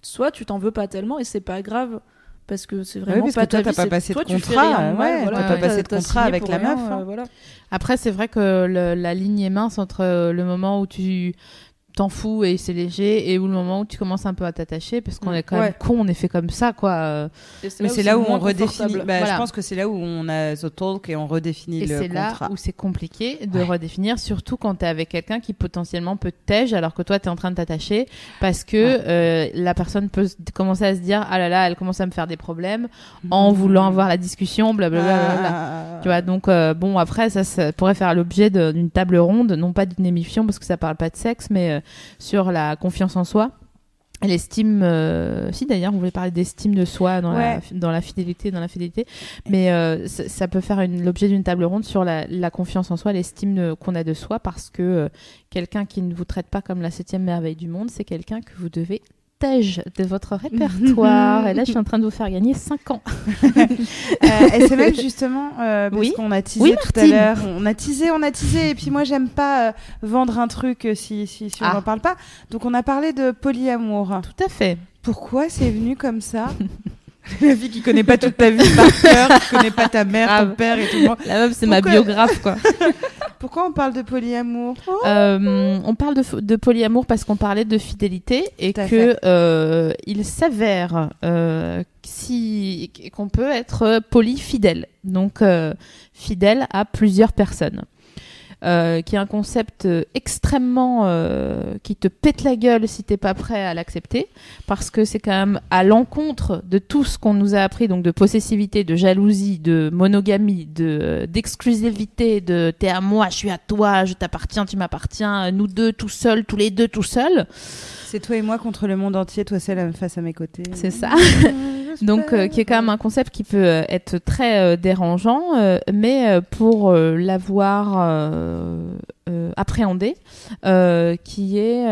Soit tu t'en veux pas tellement et c'est pas grave. Parce que c'est vraiment parce pas que toi, ta t'as vie, pas c'est- passé de toi, contrat, de mal, ouais, voilà, t'as pas passé de contrat avec la rien, meuf, hein. euh, voilà. Après, c'est vrai que le- la ligne est mince entre le moment où tu t'en fous et c'est léger et où le moment où tu commences un peu à t'attacher parce qu'on Mm. est quand même Ouais. con, on est fait comme ça, quoi. euh, Mais c'est là où on redéfinit. Bah, Voilà. Je pense que c'est là où on a The Talk et on redéfinit Et le c'est là contrat. où c'est compliqué de Ouais. redéfinir, surtout quand tu es avec quelqu'un qui potentiellement peut t'aider alors que toi tu es en train de t'attacher parce que Ouais. euh, la personne peut commencer à se dire ah là là, elle commence à me faire des problèmes en voulant avoir la discussion, blablabla. Ah. Tu vois, donc euh, bon, après, ça, ça pourrait faire l'objet d'une table ronde, non pas d'une émission parce que ça parle pas de sexe, mais euh, sur la confiance en soi. L'estime, euh, si d'ailleurs, on voulait parler d'estime de soi dans, la, Ouais. dans la fidélité, dans mais euh, ça, ça peut faire l'objet d'une table ronde sur la, la confiance en soi, l'estime qu'on a de soi, parce que euh, quelqu'un qui ne vous traite pas comme la septième merveille du monde, c'est quelqu'un que vous devez de votre répertoire. Et là, je suis en train de vous faire gagner 5 ans. Euh, SML justement, euh, parce Oui. qu'on a teasé Oui, tout à l'heure. On a teasé, on a teasé, et puis moi j'aime pas euh, vendre un truc euh, si, si, si on Ah. n'en parle pas. Donc on a parlé de polyamour. Tout à fait. Pourquoi c'est venu comme ça? La fille qui connaît pas toute ta vie par cœur, qui connaît pas ta mère, ton Grave. père et tout. le monde. La meuf, c'est ma biographe, quoi. Pourquoi on parle de polyamour? Oh, Euh, on parle de, de polyamour parce qu'on parlait de fidélité et que euh, il s'avère euh, si, qu'on peut être polyfidèle, donc fidèle à plusieurs personnes. Euh, qui est un concept euh, extrêmement euh, qui te pète la gueule si t'es pas prêt à l'accepter parce que c'est quand même à l'encontre de tout ce qu'on nous a appris donc de possessivité de jalousie de monogamie de d'exclusivité de t'es à moi je suis à toi je t'appartiens tu m'appartiens nous deux tout seuls tous les deux tout seuls C'est toi et moi contre le monde entier, toi seul face à mes côtés. c'est ça j'espère. Donc, euh, qui est quand même un concept qui peut euh, être très euh, dérangeant, euh, mais pour l'avoir appréhendé, qui est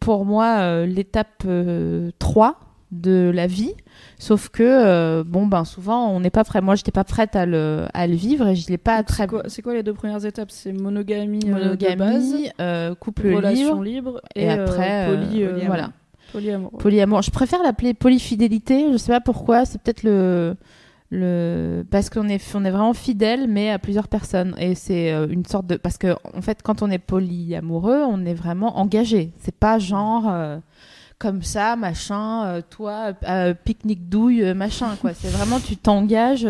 pour moi l'étape euh, 3 de la vie. Sauf que, euh, bon, ben souvent, on n'est pas prêt. Moi, j'étais pas prête à le, à le vivre et je l'ai pas très C'est quoi, les deux premières étapes? C'est monogamie, euh, de base, monogamie, euh, couple relation libre, libre et, et, après, poly, polyamour. voilà. polyamour. Polyamour. Je préfère l'appeler polyfidélité. Je sais pas pourquoi. C'est peut-être le, le parce qu'on est on est vraiment fidèle, mais à plusieurs personnes. Et c'est une sorte de parce que en fait, quand on est polyamoureux, on est vraiment engagé. C'est pas genre euh, comme ça, machin, euh, toi, euh, pique-nique douille, euh, machin, quoi. C'est vraiment, tu t'engages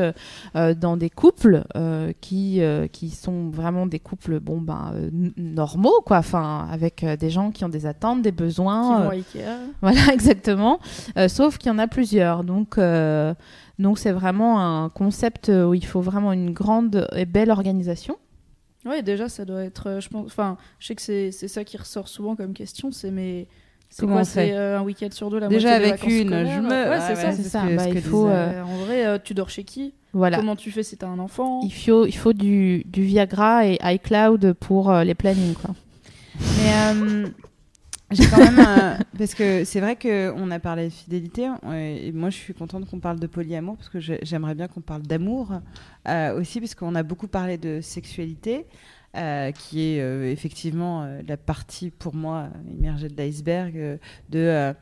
euh, dans des couples euh, qui, qui sont vraiment des couples, bon, ben, normaux, quoi. Enfin, avec des gens qui ont des attentes, des Qui besoins. vont à Ikea. voilà, exactement. Sauf qu'il y en a plusieurs. Donc, donc c'est vraiment un concept où il faut vraiment une grande et belle organisation. Ouais, déjà, ça doit être. Je pense. Enfin, je sais que c'est ça qui ressort souvent comme question. C'est mais. Comment quoi on fait euh, un week-end sur deux la Déjà moitié des avec une, je me. Ouais, c'est ça. ouais, c'est ça. Bah, ce il faut, euh, en vrai, euh, tu dors chez qui? Voilà. Comment tu fais si t'as un enfant? Il faut, il faut du, du Viagra et iCloud pour euh, les plannings, quoi. Mais euh, j'ai quand même. euh, parce que c'est vrai qu'on a parlé de fidélité. Et moi, je suis contente qu'on parle de polyamour parce que j'ai- j'aimerais bien qu'on parle d'amour euh, aussi, parce qu'on a beaucoup parlé de sexualité. Euh, qui est euh, effectivement euh, la partie pour moi immergée de l'iceberg de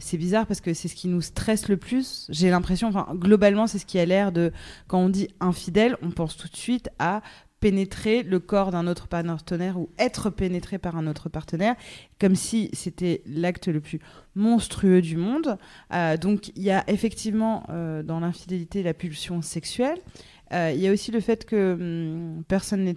c'est bizarre parce que c'est ce qui nous stresse le plus j'ai l'impression enfin globalement c'est ce qui a l'air de quand on dit infidèle on pense tout de suite à pénétrer le corps d'un autre partenaire ou être pénétré par un autre partenaire, comme si c'était l'acte le plus monstrueux du monde. Donc il y a effectivement dans l'infidélité la pulsion sexuelle. Il y a aussi le fait que hum, personne n'est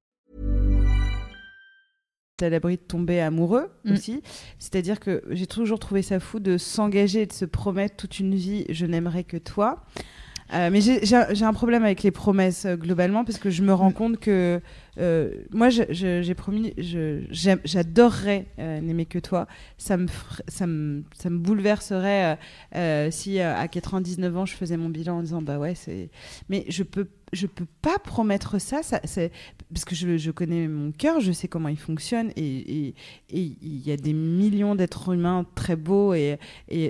À l'abri de tomber amoureux Mm. aussi. C'est-à-dire que j'ai toujours trouvé ça fou de s'engager et de se promettre toute une vie, je n'aimerai que toi. Euh, mais j'ai- un problème avec les promesses euh, globalement parce que je me rends compte que euh, moi j'ai promis, j'adorerais n'aimer que toi. Ça me, ça me, ça me bouleverserait si à 99 ans je faisais mon bilan en disant bah ouais c'est. Mais je peux, je peux pas promettre ça. parce que je, connais mon cœur, je sais comment il fonctionne et il y a des millions d'êtres humains très beaux et,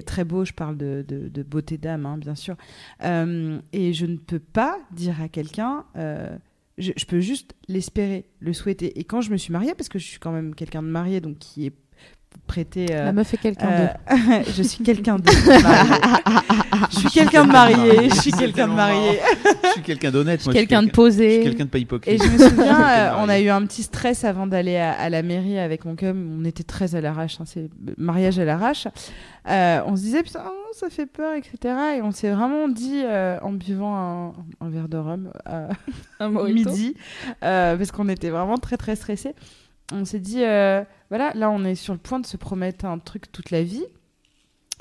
très beaux. Je parle de beauté d'âme, hein, bien sûr. Euh, et je ne peux pas dire à quelqu'un. euh, je, je peux juste l'espérer, le souhaiter. Et quand je me suis mariée, parce que je suis quand même quelqu'un de marié, donc qui est prêté. euh, La meuf est quelqu'un euh, d'autre. je suis quelqu'un de je suis quelqu'un de marié. Je suis quelqu'un de marié. Je suis quelqu'un d'honnête. je suis Quelqu'un de Je suis posé. quelqu'un de pas Et hypocrite. je me souviens, euh, on a eu un petit stress avant d'aller à, à la mairie avec mon cum. On était très à l'arrache, hein, c'est mariage à l'arrache. Euh, on se disait putain, oh, ça fait peur, etc. Et on s'est vraiment dit euh, en buvant un, un verre de rhum à midi, euh, parce qu'on était vraiment très très stressés. On s'est dit euh, voilà, là on est sur le point de se promettre un truc toute la vie.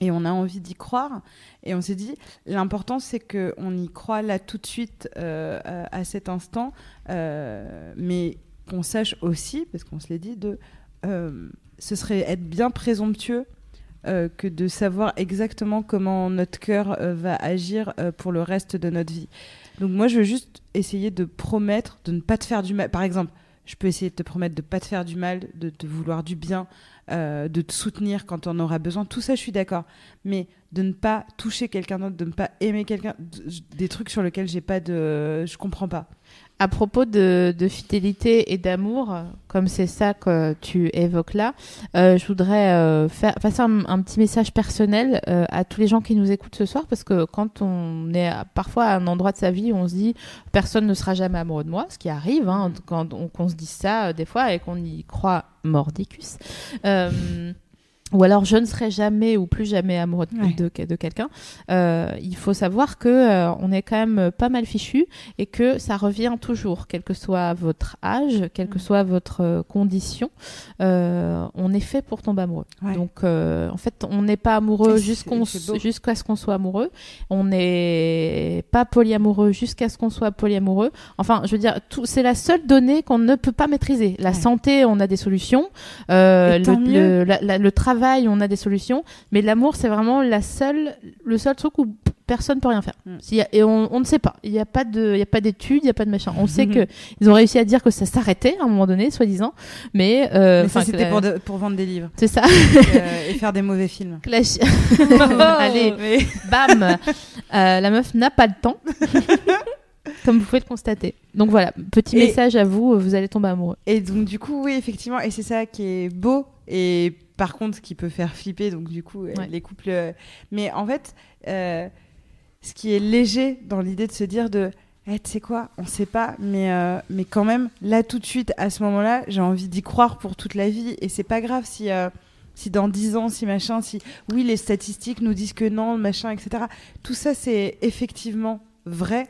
Et on a envie d'y croire. Et on s'est dit, l'important, c'est qu'on y croit là tout de suite, euh, à, à cet instant, euh, mais qu'on sache aussi, parce qu'on se l'est dit, de, euh, ce serait être bien présomptueux euh, que de savoir exactement comment notre cœur euh, va agir euh, pour le reste de notre vie. Donc moi, je veux juste essayer de promettre de ne pas te faire du mal. Par exemple, je peux essayer de te promettre de ne pas te faire du mal, de te vouloir du bien, euh, de te soutenir quand on aura besoin. Tout ça, je suis d'accord. Mais de ne pas toucher quelqu'un d'autre, de ne pas aimer quelqu'un, des trucs sur lesquels j'ai pas de, je comprends pas. À propos de, fidélité et d'amour, comme c'est ça que tu évoques là, euh, je voudrais euh, faire passer un, petit message personnel euh, à tous les gens qui nous écoutent ce soir, parce que quand on est parfois à un endroit de sa vie on se dit personne ne sera jamais amoureux de moi, ce qui arrive hein, quand on, qu'on se dit ça des fois et qu'on y croit mordicus. Ou alors je ne serai jamais ou plus jamais amoureux de, Ouais. de, de quelqu'un, euh, il faut savoir que euh, on est quand même pas mal fichu et que ça revient toujours, quel que soit votre âge, quelle que Mm. soit votre euh, condition, euh, on est fait pour tomber amoureux. Ouais. Donc euh, en fait, on n'est pas amoureux jusqu'à ce qu'on soit amoureux, on n'est pas polyamoureux jusqu'à ce qu'on soit polyamoureux. Enfin, je veux dire, c'est la seule donnée qu'on ne peut pas maîtriser. La Ouais. santé, on a des solutions. Euh, le, le- la- la- le travail, on a des solutions. Mais l'amour, c'est vraiment la seule, le seul truc où personne peut rien faire. Mm. Et on, on ne sait pas. Il n'y a pas de, il y a pas d'études, il n'y a pas de machin. On sait que ils ont réussi à dire que ça s'arrêtait à un moment donné, soi-disant. Mais, euh, Mais c'était la- pour, de- pour vendre des livres C'est ça. euh, et faire des mauvais films. La chi- Allez, Mais- bam Euh, La meuf n'a pas le temps. Comme vous pouvez le constater. Donc voilà, petit Et- message à vous, vous allez tomber amoureux. Et donc du coup, oui, effectivement, et c'est ça qui est beau et par contre qui peut faire flipper, donc du coup, euh, Ouais. les couples... euh, Mais en fait, euh, ce qui est léger dans l'idée de se dire de... Eh, tu sais quoi, on sait pas, mais, euh, mais quand même, là tout de suite, à ce moment-là, j'ai envie d'y croire pour toute la vie. Et c'est pas grave si, euh, si dans 10 ans, si machin, si oui, les statistiques nous disent que non, machin, etc. Tout ça, c'est effectivement vrai.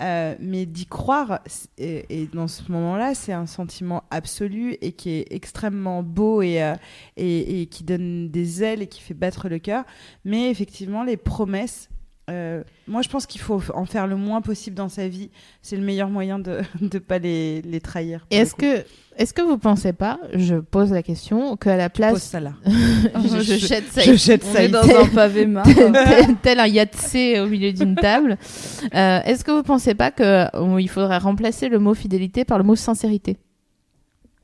Euh, mais d'y croire, et, dans ce moment-là, c'est un sentiment absolu et qui est extrêmement beau euh, et, et qui donne des ailes et qui fait battre le cœur. Mais effectivement, les promesses, euh, moi je pense qu'il faut en faire le moins possible dans sa vie. C'est le meilleur moyen de ne pas les, les trahir. le est-ce que, est-ce que vous pensez pas, je pose la question, qu'à la Pose place. ça là. je, je jette ça Je jette On ça est ici. dans un pavé marre. tel, tel un yatsé au milieu d'une table. Euh, Est-ce que vous pensez pas qu'il faudrait remplacer le mot fidélité par le mot sincérité?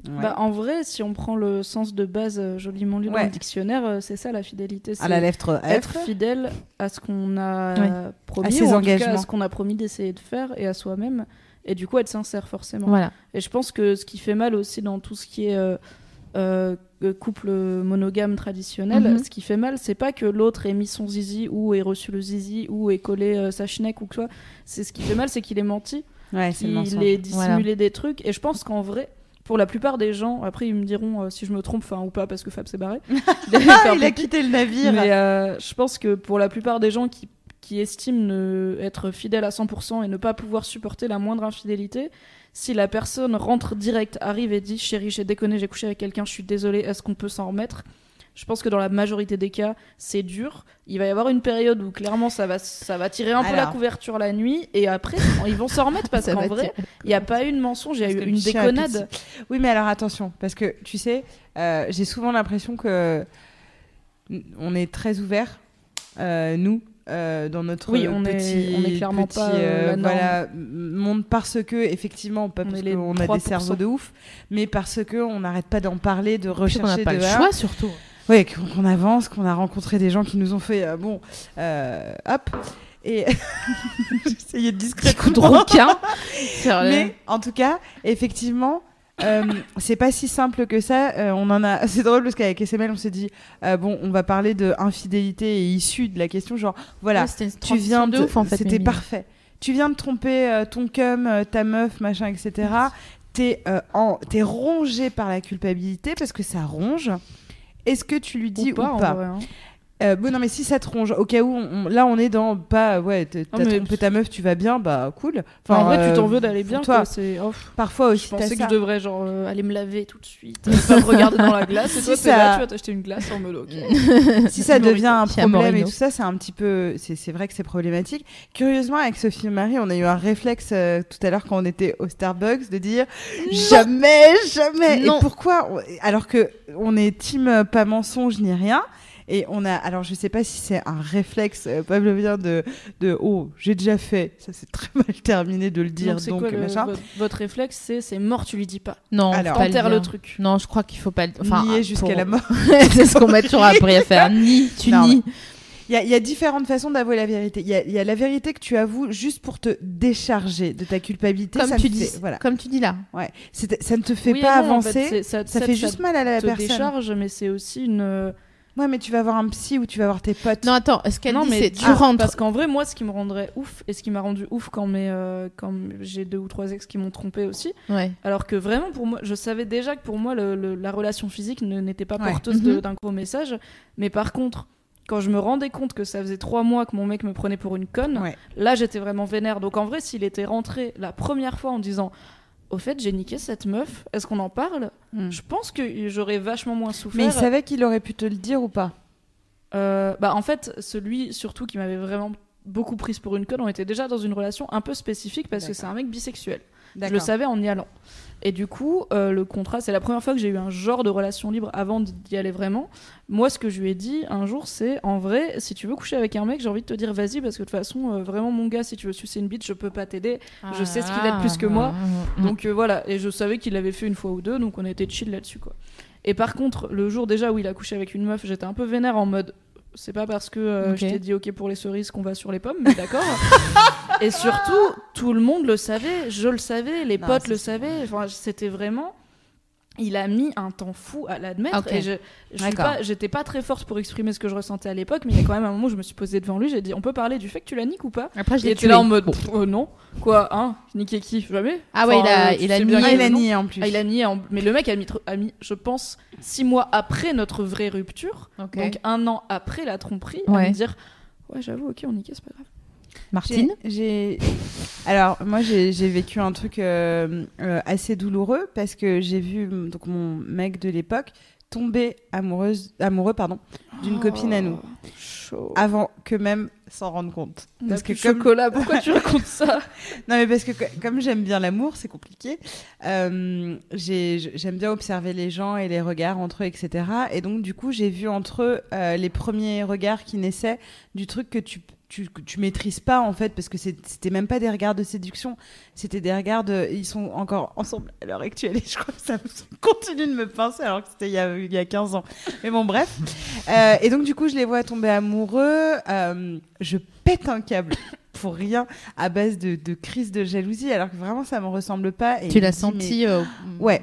Ouais. Bah, en vrai, si on prend le sens de base euh, joliment lu dans Ouais. le dictionnaire, euh, c'est ça la fidélité. à la lettre F. être fidèle à ce qu'on a Ouais. promis, À ses ou en tout cas à ce qu'on a promis d'essayer de faire et à soi-même. Et du coup, être sincère, forcément. Voilà. Et je pense que ce qui fait mal aussi dans tout ce qui est euh, euh, euh, couple monogame traditionnel, Mhm. ce qui fait mal, c'est pas que l'autre ait mis son zizi ou ait reçu le zizi ou ait collé euh, sa schneck ou quoi. C'est ce qui fait mal, c'est qu'il ait menti, Ouais, qu'il ait dissimulé des trucs. Et je pense qu'en vrai, pour la plupart des gens, après ils me diront euh, si je me trompe, enfin ou pas, parce que Fab s'est barré. Il a quitté le navire. Mais euh, je pense que pour la plupart des gens qui, qui estiment ne, être fidèles à 100% et ne pas pouvoir supporter la moindre infidélité, si la personne rentre direct, arrive et dit chérie, j'ai déconné, j'ai couché avec quelqu'un, je suis désolée, est-ce qu'on peut s'en remettre? Je pense que dans la majorité des cas, c'est dur. Il va y avoir une période où clairement ça va, ça va tirer un peu la couverture la nuit et après ils vont s'en remettre parce qu'en vrai, il n'y a pas eu de mensonge, il y a eu une déconnade. Oui, mais alors attention, parce que tu sais, euh, j'ai souvent l'impression que n- on est très ouvert, euh, nous. euh, dans notre Oui, on est- petit, on est clairement petit, pas, euh, voilà, monde parce que effectivement pas On parce qu'on a des 3%. cerveaux de ouf mais parce que on n'arrête pas d'en parler de Puis qu'on n'a rechercher pas de le choix surtout. Ouais, qu'on avance, qu'on a rencontré des gens qui nous ont fait euh, bon, euh, hop, et j'essayais de discrètement. coup de requin. sur le- Mais en tout cas, effectivement, euh, c'est pas si simple que ça. Euh, on en a. C'est drôle parce qu'avec SML, on s'est dit euh, bon, on va parler de infidélité et issue de la question. Genre, voilà, Ouais, tu viens de en fait. C'était parfait. Tu viens de tromper ton cum, ta meuf, machin, etc. T'es en... rongé par la culpabilité parce que ça ronge. Est-ce que tu lui dis ou pas, ou en pas vrai, hein. Euh, bon, non, mais si ça te ronge, au cas où, on- là, on est dans pas, ouais, t'as mais- trompé ta meuf, tu vas bien, bah cool. Enfin, en vrai, euh, tu t'en veux d'aller pour bien, toi. C'est... oh. Parfois aussi, Je pensais que ça. je devrais genre euh, aller me laver tout de suite, euh, pas me regarder dans la glace. Et Si toi, ça- là, tu vas t'acheter une glace en mode si ça devient un problème et tout ça, c'est un petit peu, c'est c'est vrai que c'est problématique. Curieusement, avec Sophie et Marie, on a eu un réflexe euh, tout à l'heure quand on était au Starbucks de dire jamais, jamais. Non. Et pourquoi Alors que on est team euh, pas mensonge ni rien. Et on a, alors je sais pas si c'est un réflexe euh, pavlovien de, de oh j'ai déjà fait, ça c'est très mal terminé de le dire Donc, quoi le- machin. votre, votre réflexe C'est c'est mort, tu lui dis pas. Non, Alors, pas Enterre dire. le truc. Non, je crois qu'il faut pas le enfin, Nier jusqu'à pour- la mort. c'est ce qu'on m'a toujours appris à faire. Ni, tu Non, nies. Il y, a, il y a différentes façons d'avouer la vérité. Il y, a, il y a la vérité que tu avoues juste pour te décharger de ta culpabilité. Comme ça tu dis, fait- voilà. comme tu dis là. Ouais. Ça ne te fait Oui pas non, en fait, avancer. ça, ça ça- fait ça juste mal à la te personne. décharge, mais c'est aussi une. Ouais, mais tu vas voir un psy ou tu vas voir tes potes. Non, attends, ce qu'elle non, dit, mais c'est tu rentres. Parce qu'en vrai, moi, ce qui me rendrait ouf et ce qui m'a rendu ouf quand, mes, euh, quand j'ai deux ou trois ex qui m'ont trompé aussi, Ouais. alors que vraiment, pour moi, je savais déjà que pour moi, le- le- la relation physique ne- n'était pas Ouais. porteuse Mhm. d'un gros message. Mais par contre, quand je me rendais compte que ça faisait trois mois que mon mec me prenait pour une conne, Ouais. là, j'étais vraiment vénère. Donc en vrai, s'il était rentré la première fois en disant. Au fait, j'ai niqué cette meuf. Est-ce qu'on en parle Mm. Je pense que j'aurais vachement moins souffert. Mais il savait qu'il aurait pu te le dire ou pas Euh, bah, en fait, celui surtout qui m'avait vraiment beaucoup prise pour une conne, on était déjà dans une relation un peu spécifique parce que c'est un mec bisexuel. Je le savais en y allant. Et du coup, euh, le contrat, c'est la première fois que j'ai eu un genre de relation libre avant d'y aller vraiment. Moi, ce que je lui ai dit un jour, c'est en vrai, si tu veux coucher avec un mec, j'ai envie de te dire vas-y, parce que de toute façon, euh, vraiment, mon gars, si tu veux sucer une bite, je peux pas t'aider. Je sais ce qu'il aide plus que moi. Mm. Donc euh, voilà, et je savais qu'il l'avait fait une fois ou deux, donc on était chill là-dessus quoi. Et par contre, le jour déjà où il a couché avec une meuf, j'étais un peu vénère en mode. C'est pas parce que euh, je t'ai dit ok pour les cerises qu'on va sur les pommes, mais d'accord. et surtout, tout le monde le savait, je le savais, les Non, potes le savaient. Enfin, c'était vraiment. Il a mis un temps fou à l'admettre. Et je, je suis D'accord. pas, j'étais pas très forte pour exprimer ce que je ressentais à l'époque, mais il y a quand même un moment où je me suis posée devant lui, j'ai dit on peut parler du fait que tu la niques ou pas? Après, je l'ai là en mode euh, non. Quoi, hein? Niquer qui? Jamais. Ah ouais, il a- tu il a nié. Ah, il a nié en plus. Ah, il a nié, en- mais le mec a mis, a mis, je pense, six mois après notre vraie rupture, donc un an après la tromperie, à Ouais. me dire Ouais, j'avoue, ok, on niquait, c'est pas grave. Martine J'ai. Alors, moi, j'ai j'ai vécu un truc euh, euh, assez douloureux parce que j'ai vu donc, mon mec de l'époque tomber amoureuse, amoureux pardon, d'une copine à nous Oh, Chaud. avant que même s'en rendre compte. A Parce que comme chocolat, pourquoi tu racontes ça? Non, mais parce que co- comme j'aime bien l'amour, c'est compliqué. Euh, j'ai- j'aime bien observer les gens et les regards entre eux, etc. Et donc, du coup, j'ai vu entre eux euh, les premiers regards qui naissaient du truc que tu tu, tu maîtrises pas en fait parce que c'était même pas des regards de séduction. C'était des regards de ils sont encore ensemble à l'heure actuelle et je crois que ça continue de me pincer alors que c'était il, y a- il y a 15 ans. Mais bon bref. Euh, et donc du coup je les vois tomber amoureux. Euh, je pète un câble pour rien à base de, de crise de jalousie alors que vraiment ça me ressemble pas et Tu l'as senti euh, Ouais.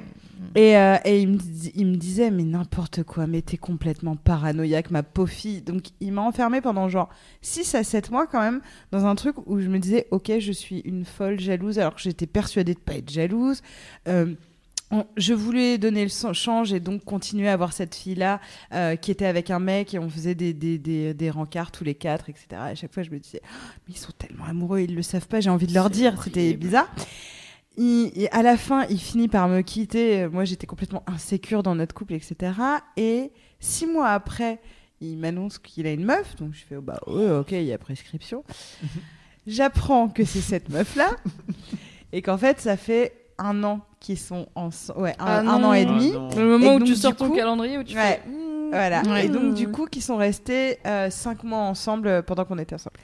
Et, euh, et il, me dis- il me disait, mais n'importe quoi, mais t'es complètement paranoïaque, ma pauvre fille. Donc il m'a enfermée pendant genre 6 à 7 mois quand même, dans un truc où je me disais, ok, je suis une folle jalouse, alors que j'étais persuadée de pas être jalouse. Euh, je voulais donner le change et donc continuer à avoir cette fille-là euh, qui était avec un mec et on faisait des, des, des, des rencarts tous les quatre, etc. Et à chaque fois, je me disais, Oh, mais ils sont tellement amoureux, ils le savent pas, j'ai envie de leur dire. C'était bizarre. Il- il- à la fin, il finit par me quitter. Moi, j'étais complètement insécure dans notre couple, etc. Et six mois après, il m'annonce qu'il a une meuf. Donc, je fais, oh, bah, ouais, ok, il y a prescription. J'apprends que c'est cette meuf-là. et qu'en fait, ça fait un an qu'ils sont ensemble. Ouais, un, Ah un an et demi. Ah. Le moment Et où donc, tu sors ton coup- calendrier, où tu Ouais. fais. hmm, Voilà. Ouais. Et donc, du coup, qui sont restés euh, cinq mois ensemble euh, pendant qu'on était ensemble.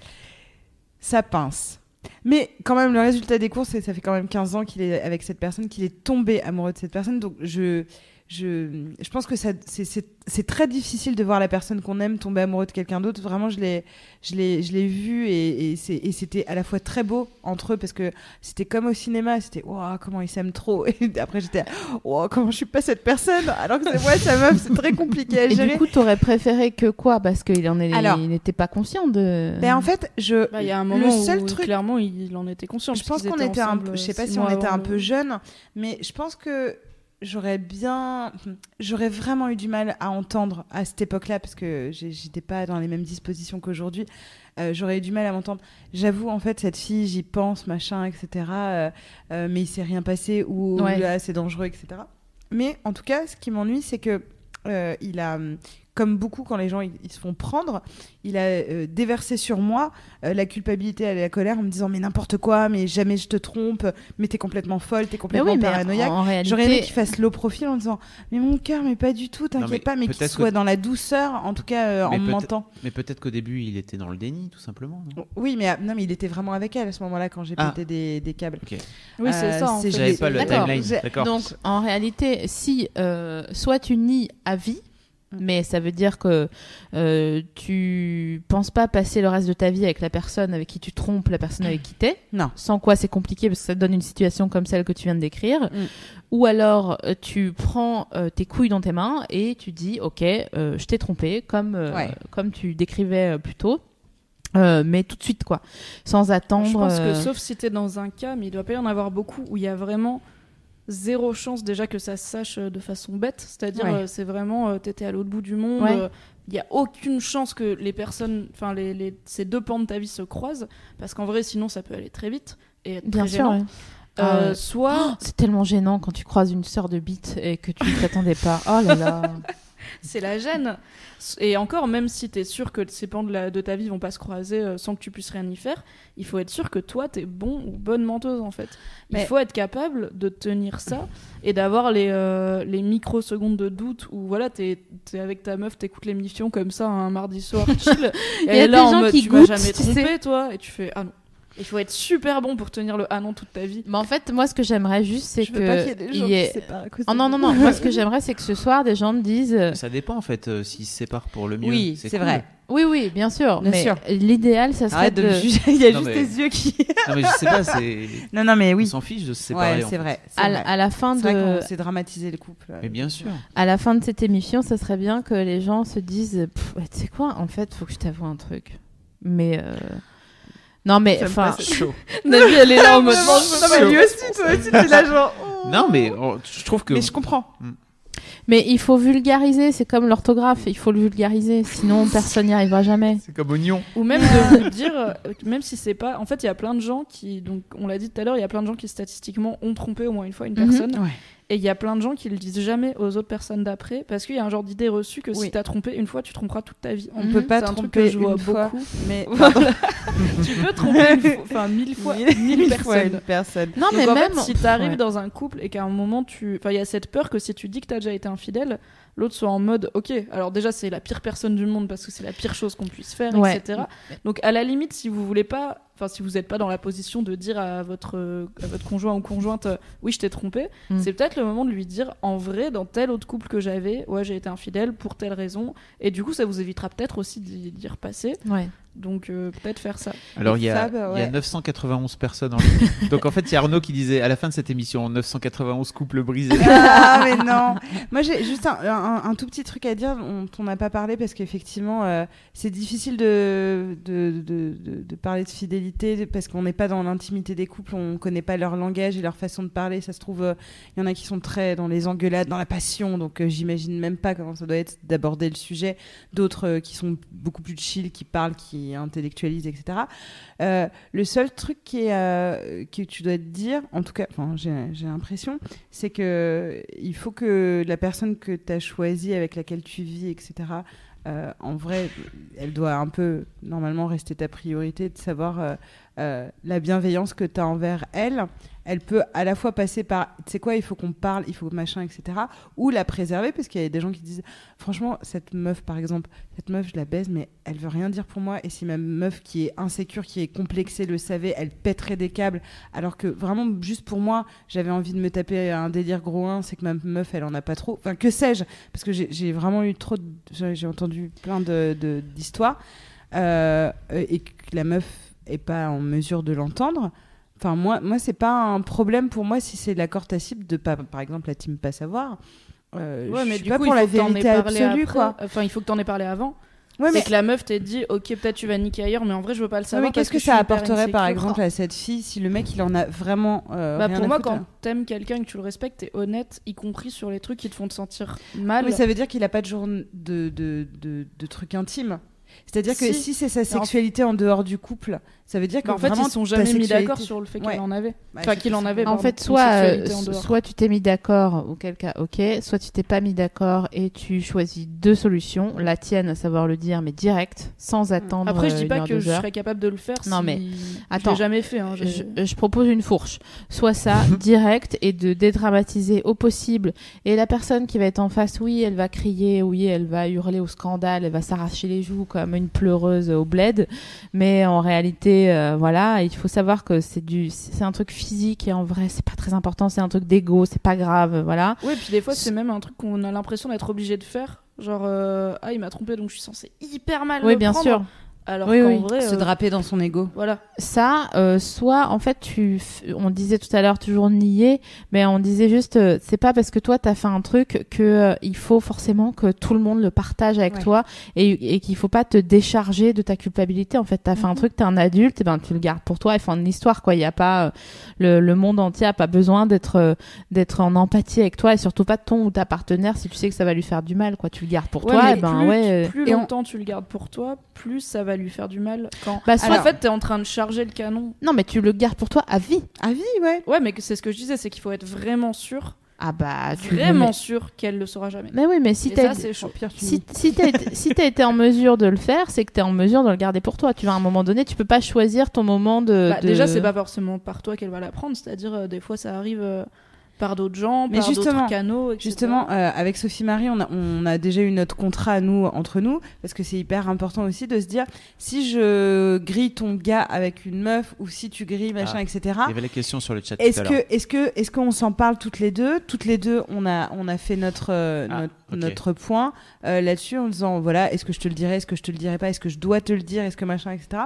Ça pince. Mais quand même, le résultat des courses, ça fait quand même 15 ans qu'il est avec cette personne, qu'il est tombé amoureux de cette personne. Donc, je, je, je pense que ça- c'est- c'est c'est très difficile de voir la personne qu'on aime tomber amoureux de quelqu'un d'autre. Vraiment, je l'ai je l'ai- je l'ai vu et, et c'est- et c'était à la fois très beau entre eux parce que c'était comme au cinéma. C'était, waouh, comment ils s'aiment trop. Et après, j'étais, waouh, comment je suis pas cette personne? Alors que c'est moi, sa meuf, c'est très compliqué à Et gérer. du coup, t'aurais préféré que quoi? Parce qu'il en est, Alors- il n'était pas conscient de. Ben, en fait, je. Bah, Il y a un le moment seul où truc. clairement il en était conscient. Je pense qu'on était un peu. Je sais pas si on était un le- peu jeune, mais je pense que j'aurais bien. J'aurais vraiment eu du mal à entendre à cette époque-là, parce que j'étais pas dans les mêmes dispositions qu'aujourd'hui. Euh, j'aurais eu du mal à m'entendre. J'avoue, en fait, cette fille, j'y pense, machin, etc. euh, euh, mais il s'est rien passé, ou ou Ouais. là, c'est dangereux, etc. Mais en tout cas, ce qui m'ennuie, c'est que il a. Comme beaucoup quand les gens ils, ils se font prendre, il a euh, déversé sur moi euh, la culpabilité et la colère en me disant mais n'importe quoi, mais jamais je te trompe, mais t'es complètement folle, t'es mais complètement oui, paranoïaque. en réalité, J'aurais aimé qu'il fasse low profil en disant mais mon cœur, mais pas du tout, mais t'inquiète pas, mais qu'il soit que- dans la douceur, en tout cas euh, en mentant. Mais peut-être qu'au début, il était dans le déni, tout simplement. non? Oui, mais, ah, non, mais il était vraiment avec elle à ce moment-là quand j'ai Ah. pété des, des câbles. Oui, c'est Euh, ça. en c'est- fait. J'avais pas le timeline. Donc, en réalité, si euh, soit tu nies à vie, Mais ça veut dire que euh, tu penses pas passer le reste de ta vie avec la personne avec qui tu trompes, la personne avec qui t'es? Non. Sans quoi c'est compliqué parce que ça te donne une situation comme celle que tu viens de décrire. Mm. Ou alors euh, tu prends euh, tes couilles dans tes mains et tu dis ok, euh, je t'ai trompé comme euh, Ouais. comme tu décrivais plus tôt. Euh, mais tout de suite quoi, sans attendre. Je pense que euh, sauf si t'es dans un cas, mais il doit pas y en avoir beaucoup où il y a vraiment zéro chance déjà que ça se sache euh, de façon bête. C'est-à-dire, Ouais. euh, c'est vraiment, euh, t'étais à l'autre bout du monde. Ouais. Il y a aucune chance que les personnes, enfin les, les- ces deux pans de ta vie se croisent, parce qu'en vrai, sinon ça peut aller très vite et être Bien très sûr. gênant. ouais. Euh, Ah soit Oh, c'est tellement gênant quand tu croises une sœur de bite et que tu ne t'attendais pas. Oh là là. c'est la gêne. Et encore, même si t'es sûr que ces pans de, la- de ta vie vont pas se croiser euh, sans que tu puisses rien y faire, il faut être sûr que toi, t'es bon ou bonne menteuse en fait. Il Mais- faut être capable de tenir ça et d'avoir les, euh, les microsecondes de doute où voilà, t'es es avec ta meuf, t'écoutes l'émission comme ça un mardi soir chill. et y a là des en mode qui tu m'as jamais tu trompé sais. toi et tu fais ah non. Il faut être super bon pour tenir le ah non toute ta vie. Mais en fait, moi, ce que j'aimerais juste, c'est Je que veux pas qu'il y ait des gens y ait- qui se séparent à cause Oh de non, non, non. Moi, ce que j'aimerais, c'est que ce soir, des gens me disent. euh, Ça dépend en fait euh, s'ils se séparent pour le mieux. Oui, c'est cool. vrai. Oui, oui, bien sûr. Bien mais sûr. l'idéal, ça serait Arrête de de. me juger, il y a Non, juste mais- tes yeux qui. Non mais je sais pas, c'est. non, non, mais On oui. s'en fiche de se séparer. Ouais, c'est vrai. c'est À, vrai. la- à la fin C'est de, s'est dramatisé le couple. Mais bien sûr. à la fin de cette émission, ça serait bien que les gens se disent, tu sais quoi, en fait, faut que je t'avoue un truc. Mais euh, non, mais enfin. Navi, elle est là en mode Non, mais lui aussi, toi aussi, t'es là genre. oh. Non mais oh, je trouve que. Mais je comprends. mais il faut vulgariser. C'est comme l'orthographe, il faut le vulgariser. Sinon, personne n'y arrivera jamais. C'est comme oignon. Ou même de vous dire, euh, même si c'est pas. En fait, il y a plein de gens qui, donc on l'a dit tout à l'heure, il y a plein de gens qui statistiquement ont trompé au moins une fois une Mhm. personne. Ouais. Et il y a plein de gens qui le disent jamais aux autres personnes d'après parce qu'il y a un genre d'idée reçue que Oui. si t'as trompé une fois, tu tromperas toute ta vie. On Mhm. peut pas C'est un truc tromper que je vois une fois, beaucoup. mais tu peux tromper une enfin mille fois, mille, mille fois personnes. une personne. Non, Donc mais en même fait, si t'arrives ouais. dans un couple et qu'à un moment tu, enfin il y a cette peur que si tu dis que t'as déjà été infidèle, l'autre soit en mode ok, alors déjà c'est la pire personne du monde parce que c'est la pire chose qu'on puisse faire, Ouais. etc. Donc à la limite, si vous voulez pas, enfin si vous n'êtes pas dans la position de dire à votre à votre conjoint ou conjointe oui je t'ai trompé, Mm. c'est peut-être le moment de lui dire en vrai dans tel autre couple que j'avais, ouais j'ai été infidèle pour telle raison et du coup ça vous évitera peut-être aussi d'y repasser. Ouais. Donc euh, peut-être faire ça. Alors il y, a, Fab, il y a ouais. 991 personnes en ligne. Donc en fait, il y a Arnaud qui disait à la fin de cette émission 991 couples brisés. Ah mais non. Moi j'ai juste un, un- un tout petit truc à dire dont on n'a pas parlé parce qu'effectivement euh, c'est difficile de de, de, de- de parler de fidélité parce qu'on n'est pas dans l'intimité des couples, on connaît pas leur langage et leur façon de parler. Ça se trouve, euh, il y en a qui sont très dans les engueulades, dans la passion, donc euh, j'imagine même pas comment ça doit être d'aborder le sujet. D'autres euh, qui sont beaucoup plus chill, qui parlent, qui intellectualisent, etc. Euh, le seul truc qui euh, que tu dois te dire, en tout cas, j'ai l'impression, c'est que il faut que la personne que tu as choisie, avec laquelle tu vis, etc., euh, en vrai, elle doit un peu, normalement, rester ta priorité, de savoir euh, la bienveillance que tu as envers elle. Elle peut à la fois passer par, tu sais quoi, il faut qu'on parle, il faut machin, etc., ou la préserver, parce qu'il y a des gens qui disent, franchement, cette meuf, par exemple, cette meuf, je la baise, mais elle veut rien dire pour moi, et si ma meuf qui est insécure, qui est complexée, le savait, elle pèterait des câbles, alors que vraiment, juste pour moi, j'avais envie de me taper un délire gros 1, c'est que ma meuf, elle en a pas trop. Enfin, que sais-je Parce que j'ai vraiment eu trop. de- J'ai entendu plein d'histoires. De, d'histoires euh, et que la meuf est pas en mesure de l'entendre. Enfin, moi, moi c'est pas un problème pour moi si c'est l'accord tacite de pas, par exemple, la team pas savoir. Euh, Ouais, je mais suis du pas coup, pour la vérité absolue, quoi. Enfin, il faut que t'en aies parlé avant. Ouais, c'est mais, que la meuf t'ait dit ok peut-être tu vas niquer ailleurs mais en vrai je veux pas le ouais, savoir mais qu'est-ce que, ça apporterait, par exemple, à cette fille si le mec, il en a vraiment. euh, bah, rien pour à moi foutre quand t'aimes quelqu'un et que tu le respectes t'es honnête y compris sur les trucs qui te font te sentir mal Mais ça veut dire qu'il a pas de jour de, de, de, de trucs intimes. C'est-à-dire que Si. si c'est sa sexualité en dehors du couple, ça veut dire que Bah, en fait ils sont jamais mis d'accord sur le fait Ouais. qu'il en avait Bah, enfin qu'il en avait En pardon, fait, soit, euh, en soit tu t'es mis d'accord, auquel cas, ok, soit tu t'es pas mis d'accord et tu choisis deux solutions, la tienne, à savoir le dire, mais direct, sans attendre. après je euh, dis une pas que je serais capable de le faire Non, si... mais je attends. l'ai jamais fait hein, Je, je propose une fourche. Soit ça, direct, et de dédramatiser au possible. Et la personne qui va être en face, oui, elle va crier, oui, elle va hurler au scandale, elle va s'arracher les joues comme une pleureuse au bled. Mais en réalité, euh, voilà, il faut savoir que c'est du, c'est un truc physique et en vrai, c'est pas très important. C'est un truc d'ego, c'est pas grave, voilà. Ouais, puis des fois, c'est même un truc qu'on a l'impression d'être obligé de faire Genre, euh, ah, il m'a trompé donc je suis censée hyper mal Oui, le bien prendre. sûr. Alors Oui, qu'en oui. vrai, Se euh, draper dans son ego. voilà. Ça, euh, soit en fait tu, f- on disait tout à l'heure toujours nier, mais on disait juste, euh, c'est pas parce que toi t'as fait un truc que euh, il faut forcément que tout le monde le partage avec Ouais. toi et, et qu'il faut pas te décharger de ta culpabilité. En fait, t'as fait un Mhm. truc, t'es un adulte, et ben tu le gardes pour toi. Et fin de l'histoire, quoi. Il y a pas euh, le, le monde entier a pas besoin d'être euh, d'être en empathie avec toi et surtout pas de ton ou ta partenaire si tu sais que ça va lui faire du mal, quoi. Tu le gardes pour Ouais, toi, et ben plus, ouais. euh, plus et on- longtemps tu le gardes pour toi, plus ça va lui faire du mal. Quand Bah, en soit- fait, t'es en train de charger le canon. Non, mais tu le gardes pour toi à vie. À vie, ouais. Ouais, mais que- c'est ce que je disais, c'est qu'il faut être vraiment sûr, Ah bah tu le vraiment mets- sûr qu'elle le saura jamais. Mais oui, mais si Et t'as ça, c'est chaud. si, si t'as été, si t'as été en mesure de le faire, c'est que t'es en mesure de le garder pour toi. Tu vois, à un moment donné, tu peux pas choisir ton moment de. Bah, de- Déjà, c'est pas forcément par toi qu'elle va l'apprendre, c'est-à-dire euh, des fois ça arrive euh, par d'autres gens, Mais par justement, d'autres canaux, etc. Justement, euh, avec Sophie Marie, on a, on a déjà eu notre contrat nous, entre nous, parce que c'est hyper important aussi de se dire si je grille ton gars avec une meuf ou si tu grilles machin, Ah. etc. Il y avait la question sur le chat Est-ce que, est-ce que, est-ce qu'on s'en parle toutes les deux? Toutes les deux, on a, on a fait notre, euh, Ah, notre point euh, là-dessus en disant voilà, est-ce que je te le dirai, est-ce que je te le dirai pas, est-ce que je dois te le dire, est-ce que machin, etc.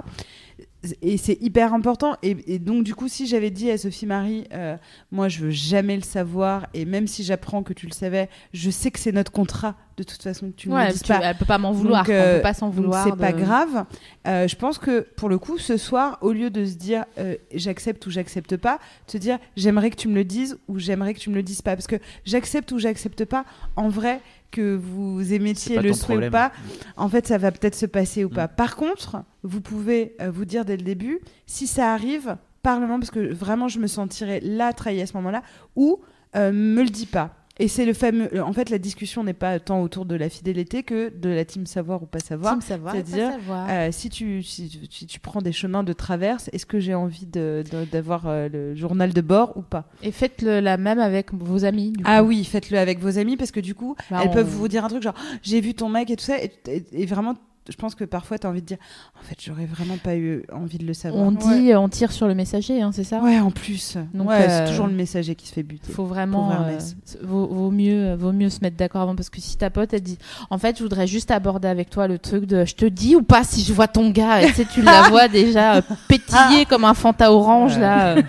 Et c'est hyper important. Et, et donc, du coup, si j'avais dit à Sophie Marie, euh, moi, je veux jamais le savoir, et même si j'apprends que tu le savais, je sais que c'est notre contrat, de toute façon, que tu ne Ouais, tu- pas. elle peut pas m'en vouloir. Donc, on euh, peut pas s'en vouloir. c'est pas grave. Euh, je pense que pour le coup, ce soir, au lieu de se dire euh, j'accepte ou j'accepte pas, te dire j'aimerais que tu me le dises ou j'aimerais que tu me le dises pas. Parce que j'accepte ou j'accepte pas, en vrai, que vous émettiez le souhait ou pas, en fait, ça va peut-être se passer ou Mm. pas. Par contre, vous pouvez euh, vous dire dès le début, si ça arrive, parle-moi, parce que vraiment, je me sentirais là, trahie à ce moment-là, ou euh, me le dis pas. Et c'est le fameux. euh, En fait, la discussion n'est pas tant autour de la fidélité que de la team savoir ou pas savoir. C'est-à-dire. Euh, si, tu, si, tu- si tu prends des chemins de traverse, est-ce que j'ai envie de- de- d'avoir euh, le journal de bord ou pas? Et faites le, la même avec vos amis. du Ah coup. oui, faites-le avec vos amis parce que du coup, Bah, elles on- peuvent vous dire un truc genre j'ai vu ton mec et tout ça. Et, et- et vraiment, je pense que parfois, tu as envie de dire en fait, j'aurais vraiment pas eu envie de le savoir. On dit, on tire sur le messager, hein, c'est ça? Ouais, en plus. Donc, ouais, euh, c'est toujours le messager qui se fait buter. faut vraiment euh, vaut, vaut mieux vaut mieux se mettre d'accord avant parce que si ta pote elle dit en fait je voudrais juste aborder avec toi le truc de je te dis ou pas si je vois ton gars et tu sais tu la vois déjà euh, pétiller comme un fanta orange Ouais. là euh,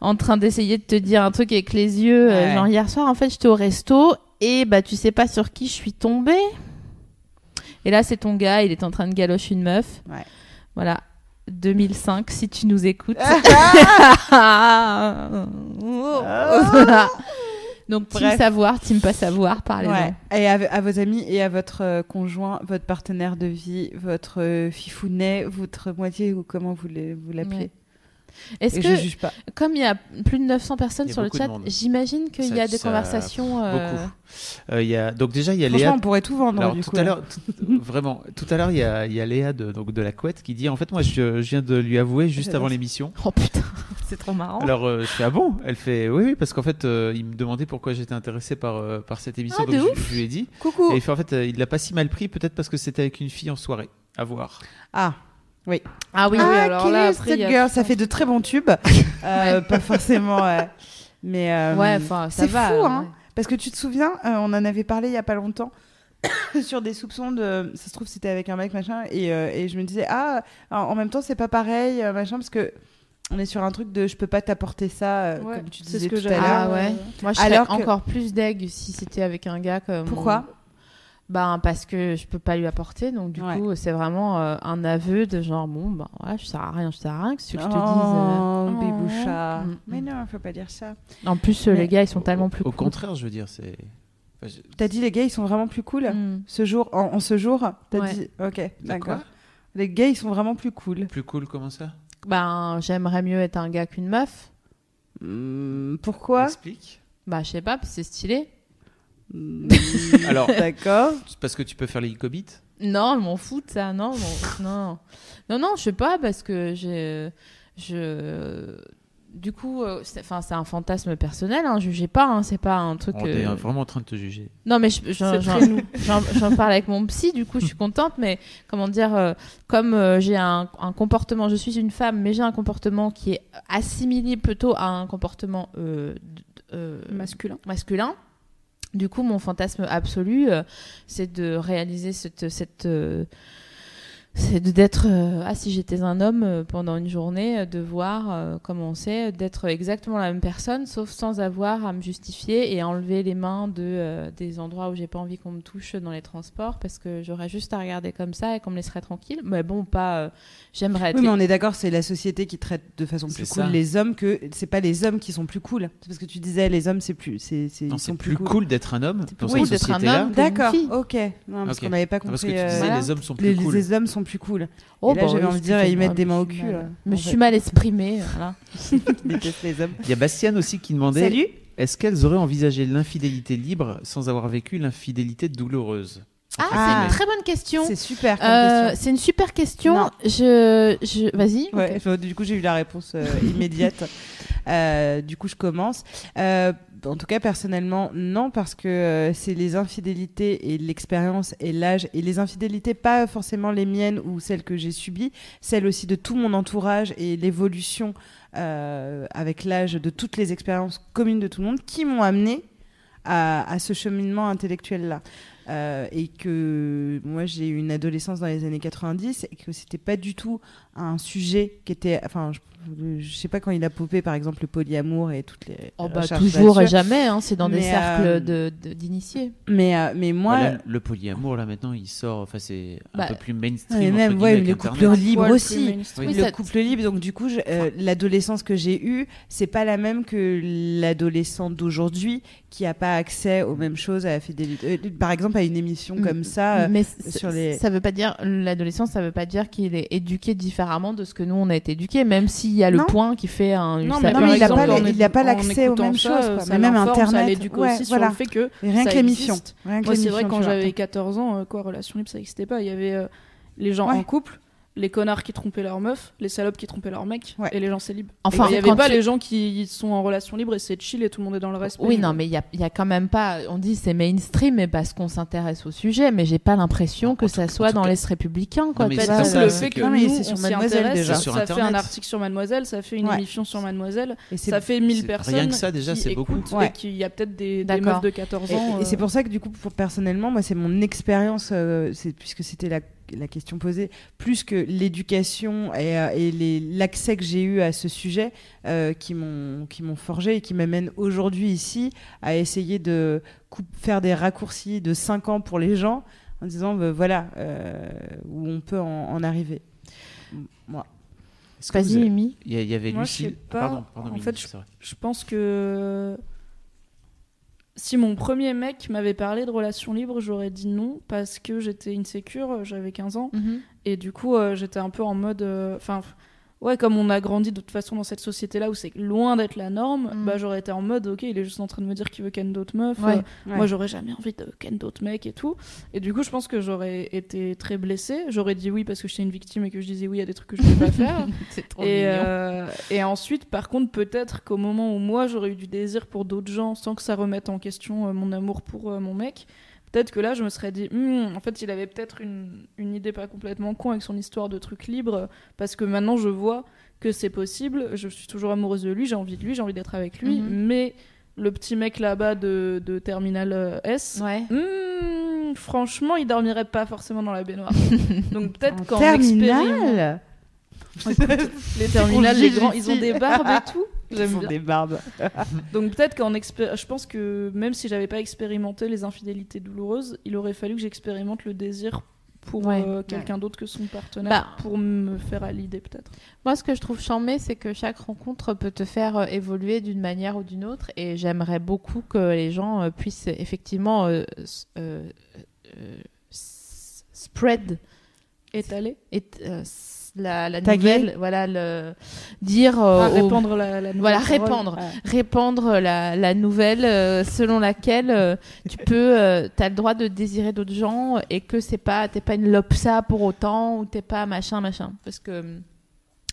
en train d'essayer de te dire un truc avec les yeux euh, Ouais. genre hier soir en fait j'étais au resto et bah tu sais pas sur qui je suis tombée et là c'est ton gars il est en train de galocher une meuf Ouais. voilà 2005 si tu nous écoutes Donc, team Bref. savoir, team pas savoir, parlez-en. Ouais. Et à, à vos amis et à votre euh, conjoint, votre partenaire de vie, votre euh, fifounet, votre moitié ou comment vous l'appelez. Est-ce que, je juge pas. comme il y a plus de 900 personnes sur le chat, j'imagine qu'il y a des ça- conversations. euh, Beaucoup. Euh, il y a... Donc déjà, il y a Franchement, Léa on pourrait tout vendre Alors du tout coup. à là. l'heure, tout- vraiment, tout à l'heure, il y a, y a Léa de, donc de la couette qui dit en fait moi je, je viens de lui avouer juste avant l'émission. Oh putain, c'est trop marrant. Alors euh, je fais ah bon? Elle fait oui oui parce qu'en fait euh, il me demandait pourquoi j'étais intéressé par euh, par cette émission Ah, donc je, ouf. je lui ai dit Coucou. et il fait en fait euh, il l'a pas si mal pris peut-être parce que c'était avec une fille en soirée. À voir. Ah. Ah oui, Ah, oui, alors quelle là, après, cette girl Ça fait de très bons tubes. Euh, pas forcément. ouais. Mais euh, ouais, enfin, ça c'est va. fou, hein. ouais. Parce que tu te souviens, euh, on en avait parlé il y a pas longtemps sur des soupçons de. Ça se trouve, c'était avec un mec machin, et, euh, et je me disais ah, en même temps, c'est pas pareil machin parce que on est sur un truc de je peux pas t'apporter ça, euh, Ouais, comme tu c'est disais ce que tout à l'heure. Ah ouais. Moi, je serais alors que- encore plus deg si c'était avec un gars comme. Pourquoi? Ben parce que je peux pas lui apporter, donc du Ouais. coup c'est vraiment euh, un aveu de genre bon ben ouais je sers à rien, je sers à rien, que ce que je te dise. Oh, euh. béboucha. Mm. Mais non, faut pas dire ça. En plus euh, Mais- les gars ils sont tellement plus Au cool. contraire, je veux dire c'est. enfin, je- T'as dit les gars, ils sont vraiment plus cool. Mm. Ce jour, en, en ce jour, t'as Ouais. dit. Ok, d'accord. Les gars, ils sont vraiment plus cool. Plus cool comment ça? Ben j'aimerais mieux être un gars qu'une meuf. Hmm, pourquoi? Explique. Bah je sais pas, parce que c'est stylé. Hmm, Alors D'accord. c'est parce que tu peux faire les cobites. Non, je m'en fous de ça, non, non, non, non, non, je sais pas parce que j'ai, je, du coup, euh, c'est- enfin, c'est un fantasme personnel, hein, jugez pas, hein, c'est pas un truc. On est euh, vraiment en train de te juger. Non, mais je- j'en, parle avec mon psy, du coup, je suis contente, mais comment dire, euh, comme euh, j'ai un, un comportement, je suis une femme, mais j'ai un comportement qui est assimilé plutôt à un comportement euh, euh, Masculin. masculin. Du coup, mon fantasme absolu, euh, c'est de réaliser cette, cette euh, c'est de- d'être euh, ah si j'étais un homme euh, pendant une journée euh, de voir euh, comment on sait d'être exactement la même personne sauf sans avoir à me justifier et à enlever les mains de euh, des endroits où j'ai pas envie qu'on me touche dans les transports parce que j'aurais juste à regarder comme ça et qu'on me laisserait tranquille mais bon pas euh, j'aimerais être Oui, mais on est d'accord, c'est la société qui traite de façon plus cool ça. les hommes que c'est pas les hommes qui sont plus cool. C'est parce que tu disais les hommes c'est plus c'est c'est plus cool d'être un homme cette cool d'être un homme. D'accord. Ok. Non, parce Ok. qu'on n'avait pas compris. Parce que tu euh, disais voilà. les hommes sont plus les, cool. les hommes sont plus cool. Oh, Et là, bah j'avais oui, envie de dire, ils mettent des mains au suis cul. là. je suis mal exprimée voilà. Les hommes. Il y a Bastiane aussi qui demandait Salut. est-ce qu'elles auraient envisagé l'infidélité libre sans avoir vécu l'infidélité douloureuse? Ah, Ah. c'est une très bonne question C'est super Euh, question. c'est une super question. Non. Je, je... Vas-y. Ouais, du coup, j'ai eu la réponse euh, immédiate. Euh, du coup, je commence. En tout cas, personnellement, non, parce que euh, c'est les infidélités et l'expérience et l'âge. Et les infidélités, pas forcément les miennes ou celles que j'ai subies, celles aussi de tout mon entourage et l'évolution euh, avec l'âge de toutes les expériences communes de tout le monde qui m'ont amené à, à ce cheminement intellectuel-là. Euh, et que moi j'ai eu une adolescence dans les années 90 et que c'était pas du tout un sujet qui était enfin je, je sais pas quand il a popé par exemple le polyamour et toutes les Oh bah, toujours et jamais, hein, c'est dans des Mais, cercles euh, de- de- d'initiés. mais euh, mais moi Voilà, le polyamour là maintenant il sort enfin c'est un Bah, peu plus mainstream mais entre même ouais, le couple libre aussi. Oui, le ça- couple libre donc du coup euh, l'adolescence que j'ai eue c'est pas la même que l'adolescent d'aujourd'hui qui a pas accès aux mêmes choses à la fidélité. Euh, par exemple à une émission comme ça euh, mais sur les- ça veut pas dire l'adolescence, ça veut pas dire qu'il est éduqué différemment de ce que nous on a été éduqué, même s'il y a le Non. point qui fait un. Non, ça- mais non, par mais il a exemple, pas il l'accès aux mêmes ça, choses, quoi. ça Mais même Ça Internet, l'éduque ouais, aussi voilà. sur le fait que rien ça que l'émission Moi, c'est vrai, quand j'avais 14 ans, euh, quoi, relation libre, ça n'existait pas. Il y avait euh, les gens Ouais. en couple, les connards qui trompaient leur meuf, les salopes qui trompaient leur mec, Ouais. et les gens célibes. Enfin, il n'y avait pas tu- les gens qui sont en relation libre et c'est chill et tout le monde est dans le respect. Oui, non, mais il y a, il y a quand même pas. On dit c'est mainstream, mais parce qu'on s'intéresse au sujet, mais j'ai pas l'impression En que ça soit dans l'Est républicain, quoi. Non, mais que ça, le c'est fait que- que Non, mais nous, c'est on sur Mademoiselle, déjà. ça, Sur ça fait un article sur Mademoiselle, ça fait une Ouais. émission sur Mademoiselle, Et ça fait 1000 c'est- personnes rien que ça, déjà, c'est beaucoup. et qu'il y a peut-être des, meufs de 14 Et, ans. et c'est euh, pour ça que du coup, personnellement, moi, c'est mon expérience, euh, c'est puisque c'était la, la question posée, plus que l'éducation et, euh, et les- l'accès que j'ai eu à ce sujet, euh, qui m'ont qui m'ont forgé et qui m'amènent aujourd'hui ici à essayer de coup- faire des raccourcis de 5 ans pour les gens, en disant, bah, voilà, euh, où on peut en, en arriver. Moi. Vas-y, Amy. il y, avait Moi, je Lucille sais pas. pardon pardon En Mimi, fait. Je pense que si mon premier mec m'avait parlé de relation libre, j'aurais dit non parce que j'étais insécure, j'avais 15 ans. Et du coup euh, j'étais un peu en mode euh, enfin ouais comme on a grandi de toute façon dans cette société là où c'est loin d'être la norme, Mm. bah j'aurais été en mode OK, il est juste en train de me dire qu'il veut ken d'autres meufs. Ouais. euh, Moi j'aurais jamais envie de ken d'autres mecs et tout. Et du coup, je pense que j'aurais été très blessée, j'aurais dit oui parce que j'étais une victime et que je disais oui à des trucs que je ne devais pas faire. C'est trop Et, euh, et ensuite, par contre, peut-être qu'au moment où moi j'aurais eu du désir pour d'autres gens sans que ça remette en question euh, mon amour pour euh, mon mec, peut-être que là je me serais dit, Hmm, en fait, il avait peut-être une, une idée pas complètement con avec son histoire de truc libre, parce que maintenant je vois que c'est possible, je suis toujours amoureuse de lui, j'ai envie de lui, j'ai envie d'être avec lui, Mhm. mais le petit mec là-bas de, de Terminal euh, S. Ouais. hmm, franchement, il dormirait pas forcément dans la baignoire. Donc peut-être En qu'en terminale les terminales, les grands, ils ont des barbes et tout. Ils J'aime font bien. des barbes. Donc peut-être qu'en expé- je pense que même si j'avais pas expérimenté les infidélités douloureuses, il aurait fallu que j'expérimente le désir pour Ouais. euh, quelqu'un d'autre que son partenaire Bah. pour me faire à l'idée peut-être. Moi, ce que je trouve charmé, c'est que chaque rencontre peut te faire euh, évoluer d'une manière ou d'une autre. Et j'aimerais beaucoup que les gens euh, puissent effectivement euh, euh, euh, spread Étaler, et, euh, la, la nouvelle, voilà, le, dire euh, Ah, répandre la, la nouvelle Voilà, parole. répandre. Ouais. répandre la, la nouvelle euh, selon laquelle euh, tu peux, euh, t'as le droit de désirer d'autres gens et que c'est pas, t'es pas une lopsa pour autant ou t'es pas machin machin. Parce que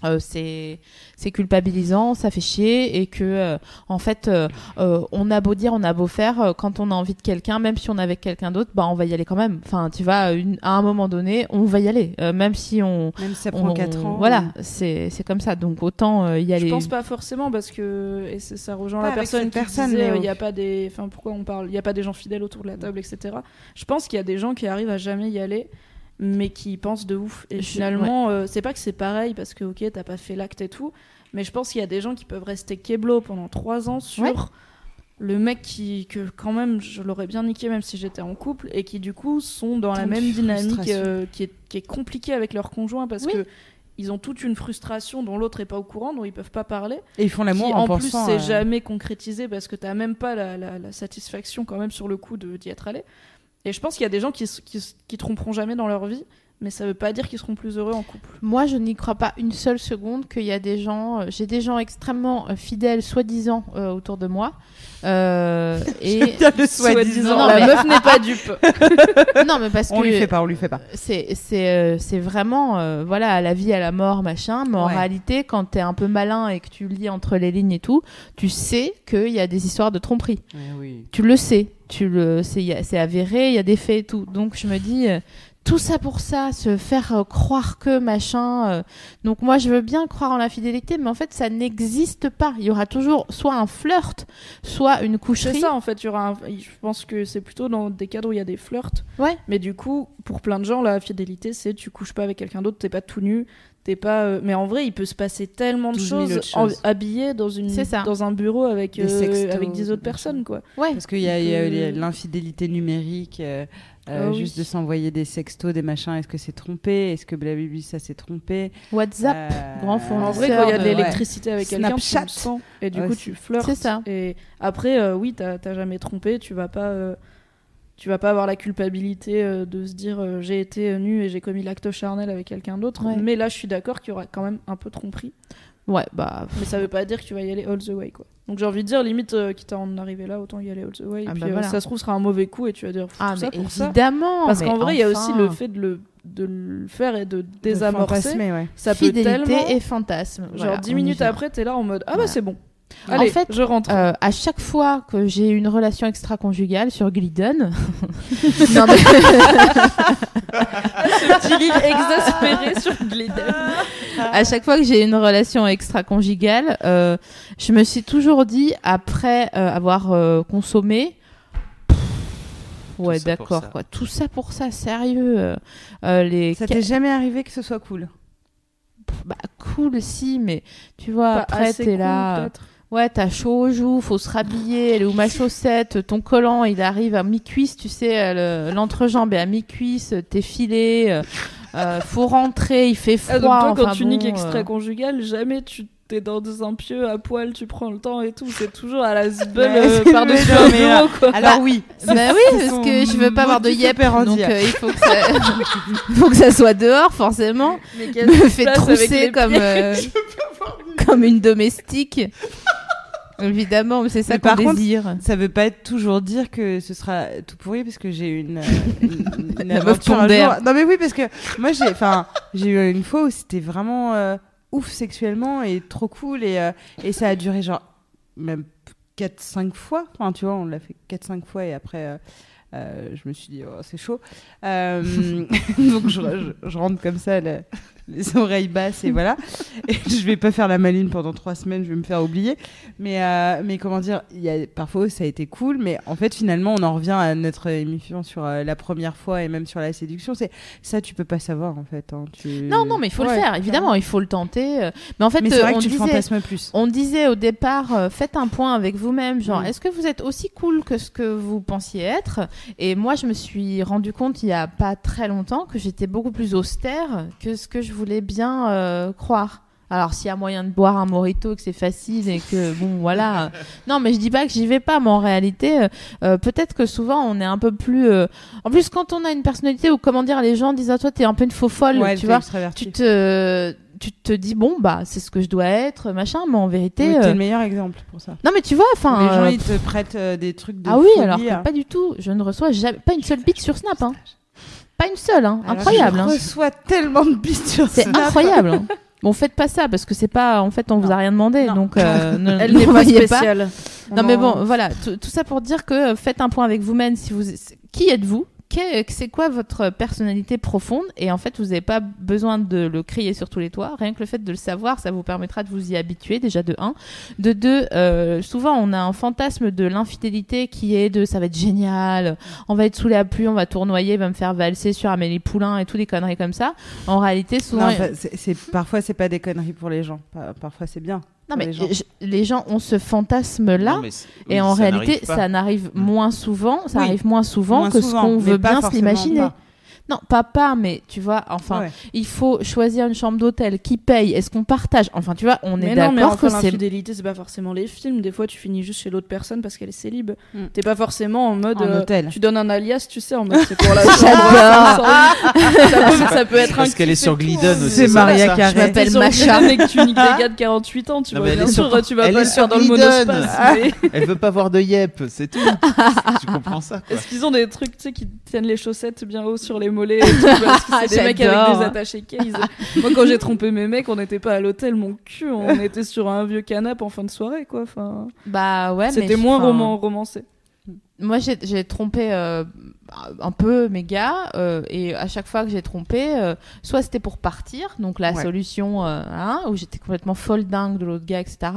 euh, c'est c'est culpabilisant, ça fait chier et que euh, en fait euh, euh, on a beau dire, on a beau faire, euh, quand on a envie de quelqu'un, même si on est avec quelqu'un d'autre, bah on va y aller quand même. Enfin, tu vois, une- à un moment donné, on va y aller, Euh, même si on Même si ça prend on- 4 ans. Voilà, c'est c'est comme ça. Donc autant euh, y Je aller. pense pas forcément parce que et c'est- ça rejoint Pas la personne qui personne, disait il y a pas des enfin pourquoi on parle il y a pas des gens fidèles autour de la table etc. Je pense qu'il y a des gens qui arrivent à jamais y aller mais qui pensent de ouf et Je- finalement euh, c'est pas que c'est pareil parce que ok t'as pas fait l'acte et tout mais je pense qu'il y a des gens qui peuvent rester keblo pendant trois ans sur Ouais. le mec qui que quand même je l'aurais bien niqué même si j'étais en couple et qui du coup sont dans la Tant même dynamique euh, qui est qui est compliquée avec leur conjoint parce Oui. que ils ont toute une frustration dont l'autre est pas au courant, dont ils peuvent pas parler. Et ils font l'amour en, en, plus c'est euh, jamais concrétisé parce que t'as même pas la, la- la satisfaction quand même sur le coup de- d'y être allé. Et je pense qu'il y a des gens qui, s- qui, tromperont jamais dans leur vie, mais ça veut pas dire qu'ils seront plus heureux en couple. Moi, je n'y crois pas une seule seconde qu'il y a des gens. euh, J'ai des gens extrêmement euh, fidèles, soi-disant, euh, autour de moi. Euh, et le soi-disant. Non, la mais- meuf n'est pas dupe. non, mais parce On que lui fait pas, on lui fait pas. c'est c'est euh, c'est vraiment euh, voilà à la vie à la mort machin mais en Ouais. réalité quand t'es un peu malin et que tu lis entre les lignes et tout tu sais qu'il y a des histoires de tromperie oui. tu le sais tu le c'est avéré il y a des faits et tout. Donc je me dis euh, tout ça pour ça se faire euh, croire que machin euh, donc moi je veux bien croire en la fidélité mais en fait ça n'existe pas il y aura toujours soit un flirt soit une C'est coucherie ça en fait, il y aura un- je pense que c'est plutôt dans des cadres où il y a des flirts. Ouais. Mais du coup, pour plein de gens, la fidélité, c'est tu couches pas avec quelqu'un d'autre, t'es pas tout nu, t'es pas. euh, Mais en vrai, il peut se passer tellement de 12 000 choses, autres en- choses. habillé dans une C'est ça. dans un bureau avec Des euh, sextos, avec 10 autres personnes quoi. ouais Parce qu'il y a, il y a- il y a l'infidélité numérique, euh, euh, oui. juste de s'envoyer des sextos, des machins. Est-ce que c'est trompé? Est-ce que blablabla ça s'est trompé? WhatsApp Euh, grand fournisseur. En vrai, quand il y a de l'électricité avec quelqu'un, tu le sens. Et du coup, tu flirtes. C'est ça. Et après, euh, oui, t'as jamais trompé. Tu vas pas, euh, tu vas pas avoir la culpabilité de se dire j'ai été nu et j'ai commis l'acte charnel avec quelqu'un d'autre. Ouais. Mais là, je suis d'accord qu'il y aura quand même un peu tromperie. Ouais bah Mais ça veut pas dire que tu vas y aller all the way, quoi. Donc j'ai envie de dire, limite, euh, quitte à en arriver là, autant y aller all the way. Ah et puis bah euh, ça se trouve, sera un mauvais coup et tu vas dire Ah, ça mais pour ça. évidemment. Parce mais qu'en vrai, il y a aussi le fait de le, de le faire et de désamorcer. ouais. Ça peut fidélité tellement. et fantasme. Genre Voilà, 10 on y minutes après, t'es là en mode Ah bah Voilà. c'est bon. En Allez, fait, je rentre. Euh, à chaque fois que j'ai une relation extra-conjugale sur Glidden, non, mais- Ce petit rire exaspéré sur Glidden. à chaque fois que j'ai une relation extra-conjugale, euh, je me suis toujours dit après euh, avoir euh, consommé. pff, Ouais, d'accord, quoi. Tout ça pour ça, sérieux. euh, euh, les Ça t'est jamais arrivé que ce soit cool? Bah, cool, si, mais tu vois, Pas après, t'es cool, là. Ouais, t'as chaud aux joues, faut se rhabiller, elle est où ma chaussette, ton collant, il arrive à mi-cuisse, tu sais, euh, le- l'entrejambe est à mi-cuisse, t'es filé, euh, euh, faut rentrer, il fait froid. Ah, donc toi, quand enfin tu bon, niques euh, extra-conjugal, jamais tu t'es dans un pieu à poil, tu prends le temps et tout. C'est toujours à la zbeul euh, c'est par-dessus un bureau, quoi. Alors oui. Bah oui, parce que je veux pas avoir de yep, donc euh, il faut que, ça... faut que ça soit dehors, forcément. Mais Me fait trousser comme, euh, comme une domestique. Évidemment, mais c'est ça qu'on contre, désire. Ça veut pas toujours dire que ce sera tout pourri parce que j'ai eu une, euh, une, une La meuf aventure un pondère. jour. Non mais oui parce que moi j'ai enfin j'ai eu une fois où c'était vraiment euh, ouf sexuellement et trop cool et euh, et ça a duré genre même 4 5 fois. Enfin tu vois, on l'a fait 4 5 fois et après euh, je me suis dit oh, c'est chaud. Euh, donc je, je- je rentre comme ça le- les oreilles basses et voilà. Et je vais pas faire la maline pendant trois semaines, je vais me faire oublier. Mais, euh, mais comment dire, il y a, parfois ça a été cool, mais en fait finalement on en revient à notre émission sur euh, la première fois et même sur la séduction. C'est ça tu peux pas savoir en fait. hein. Tu... Non, non, mais il faut Ouais, le faire, évidemment, il faut le tenter. euh. Mais en fait, Mais c'est euh, vrai on que tu disait, fantasmes plus. On disait au départ, euh, faites un point avec vous-même, genre, Mm. est-ce que vous êtes aussi cool que ce que vous pensiez être? Et moi, je me suis rendu compte il y a pas très longtemps que j'étais beaucoup plus austère que ce que je voulais bien euh, croire. Alors, s'il y a moyen de boire un morito, que c'est facile et que bon, voilà. euh, non, mais je dis pas que j'y vais pas, mais en réalité, euh, euh, peut-être que souvent on est un peu plus. euh, En plus, quand on a une personnalité où, comment dire, les gens disent à toi, t'es un peu une faux folle, Ouais, tu vois tu te tu te dis bon bah c'est ce que je dois être machin mais en vérité Oui, t'es le meilleur exemple pour ça. non mais tu vois enfin les gens ils te prêtent des trucs de ah oui folie, alors hein. pas du tout je ne reçois jamais pas une seule bite sur Snap hein. Pas une seule hein. Alors, incroyable Je hein. reçois tellement de bites sur c'est incroyable hein. Bon, faites pas ça parce que c'est pas. En fait, on vous Non. a rien demandé, Non. donc euh, ne, Elle ne n'est pas spéciale. Non, mais bon, voilà, tout ça pour dire que euh, faites un point avec vous-même. Si vous, qui êtes-vous? C'est quoi votre personnalité profonde Et en fait, vous n'avez pas besoin de le crier sur tous les toits. Rien que le fait de le savoir, ça vous permettra de vous y habituer, déjà de un. De deux, euh, souvent, on a un fantasme de l'infidélité qui est de ça va être génial, on va être sous la pluie, on va tournoyer, va me faire valser sur Amélie Poulain et tout des conneries comme ça. En réalité, souvent. Non, enfin, c'est- c'est- parfois, c'est pas des conneries pour les gens. Pa- Parfois, c'est bien. Non, mais les gens. je- les gens ont ce. Non, mais c'est- Et oui, en ça réalité, ça n'arrive moins souvent, ça Oui. arrive moins souvent Moins que souvent, ce qu'on veut pas bien se pas. Non, pas pas, mais tu vois, enfin, Ouais. il faut choisir une chambre d'hôtel. Qui paye Est-ce qu'on partage? Enfin, tu vois, on Mais est d'accord enfin, que c'est. l'infidélité, c'est pas forcément les films. Des fois, tu finis juste chez l'autre personne parce qu'elle est célib. Mm. T'es pas forcément en mode. En euh, hôtel. Tu donnes un alias, tu sais, en mode c'est pour la J'adore. chambre. ça, peut, ça peut être un Parce qu'elle est sur. Glidden aussi. C'est Maria. Carré. Je m'appelle Macha. Que tu niques des gars de 48 ans, tu vois. Bien est sûr, sur- tu vas pas le sur faire dans le monospace. Elle veut pas voir de yep, c'est tout. tu comprends ça. Est-ce qu'ils ont des trucs, tu sais, qui tiennent les chaussettes bien haut sur les mollets et tout, parce que c'est des mecs avec des attachés case. Moi, quand j'ai trompé mes mecs, on n'était pas à l'hôtel, mon cul, on était sur un vieux canapé en fin de soirée, quoi. Enfin, Bah ouais, c'était moins roman romancé. Moi, j'ai trompé euh, un peu mes gars, euh, et à chaque fois que j'ai trompé, euh, soit c'était pour partir, donc la Ouais. solution hein, où j'étais complètement folle dingue de l'autre gars, etc.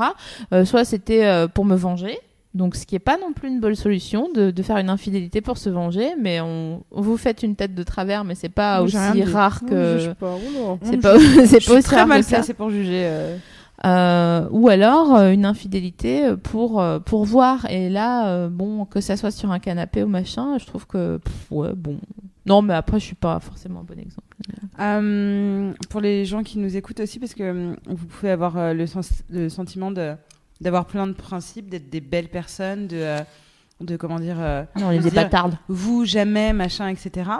soit c'était pour me venger. Donc, ce qui est pas non plus une bonne solution de, de faire une infidélité pour se venger, mais on, vous faites une tête de travers, mais c'est pas aussi rare Je que sais pas, oula. c'est pas c'est pas suis aussi très rare que mal ça. placée pour juger. euh. Euh, ou alors euh, une infidélité pour euh, pour voir et là euh, bon que ça soit sur un canapé ou machin je trouve que pff, ouais bon non mais après je suis pas forcément un bon exemple Euh, pour les gens qui nous écoutent aussi, parce que vous pouvez avoir euh, le, sens- le sentiment de d'avoir plein de principes, d'être des belles personnes, de, euh, de comment dire, euh, non les Je veux des dire- bâtardes vous, jamais, machin, etc.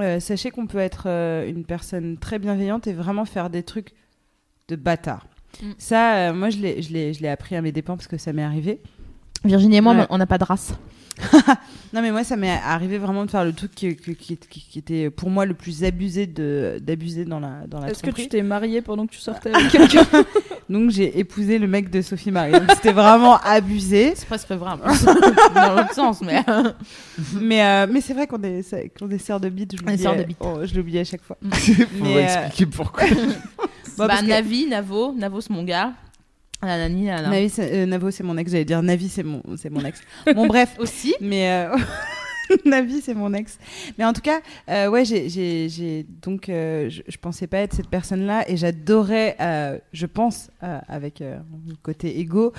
Euh, sachez qu'on peut être euh, une personne très bienveillante et vraiment faire des trucs de bâtard. Mm. Ça, euh, moi, je l'ai, je, l'ai, je l'ai appris à mes dépens parce que ça m'est arrivé. Virginie et moi Ouais. on n'a pas de race Non, mais moi, ça m'est arrivé vraiment de faire le truc qui, qui- qui- qui- qui était pour moi le plus abusé de, d'abuser dans la, dans la Est-ce que tu t'es mariée pendant que tu sortais avec quelqu'un Donc, j'ai épousé le mec de Sophie Marie. C'était vraiment abusé. c'est presque vrai plus. dans l'autre sens mais mais euh, mais c'est vrai qu'on est, qu'on est sœurs de bite. Je On est l'oublie, sœurs de bite. oh, je l'oublie à chaque fois. Faudrait Mais, euh, expliquer pourquoi. Bon, bah, Navi Navo Navo c'est mon gars Navi, euh, Navo, c'est mon ex. J'allais dire Navi, c'est mon, c'est mon ex. Bon, bref. aussi Mais euh, Navi, c'est mon ex. Mais en tout cas, euh, ouais, j'ai, j'ai, j'ai- donc, je, je pensais pas être cette personne-là et j'adorais, je pense, avec mon côté égo,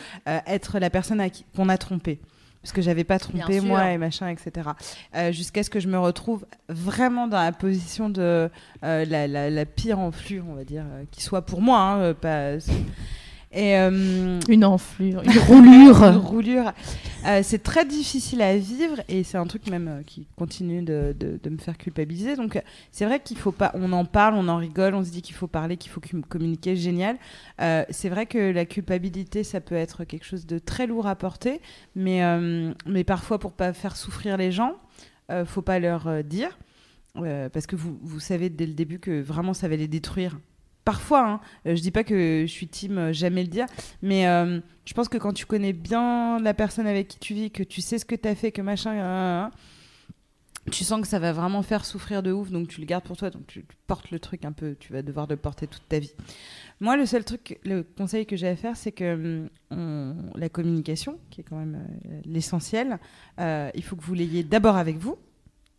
être la personne à qui, qu'on a trompé. Parce que j'avais pas trompé moi et machin, etc. Euh, Jusqu'à ce que je me retrouve vraiment dans la position de euh, la, la, la pire enflure, on va dire, euh, qui soit pour moi, hein, pas. Et euh, une enflure une roulure une roulure. Euh, c'est très difficile à vivre et c'est un truc même euh, qui continue de, de- de me faire culpabiliser. Donc c'est vrai qu'il faut pas. On en parle, on en rigole, on se dit qu'il faut parler, qu'il faut com- communiquer, génial. C'est vrai que la culpabilité, ça peut être quelque chose de très lourd à porter, mais mais parfois pour pas faire souffrir les gens, faut pas leur dire parce que vous vous savez dès le début que vraiment ça va les détruire. Parfois, hein, euh, je dis pas que je suis team euh, jamais le dire, mais euh, je pense que quand tu connais bien la personne avec qui tu vis, que tu sais ce que tu as fait, que machin, tu sens que ça va vraiment faire souffrir de ouf, donc tu le gardes pour toi, donc tu, portes le truc un peu, tu vas devoir le porter toute ta vie. Moi, le seul truc, le conseil que j'ai à faire, c'est que hum, la communication, qui est quand même l'essentiel, il faut que vous l'ayez d'abord avec vous.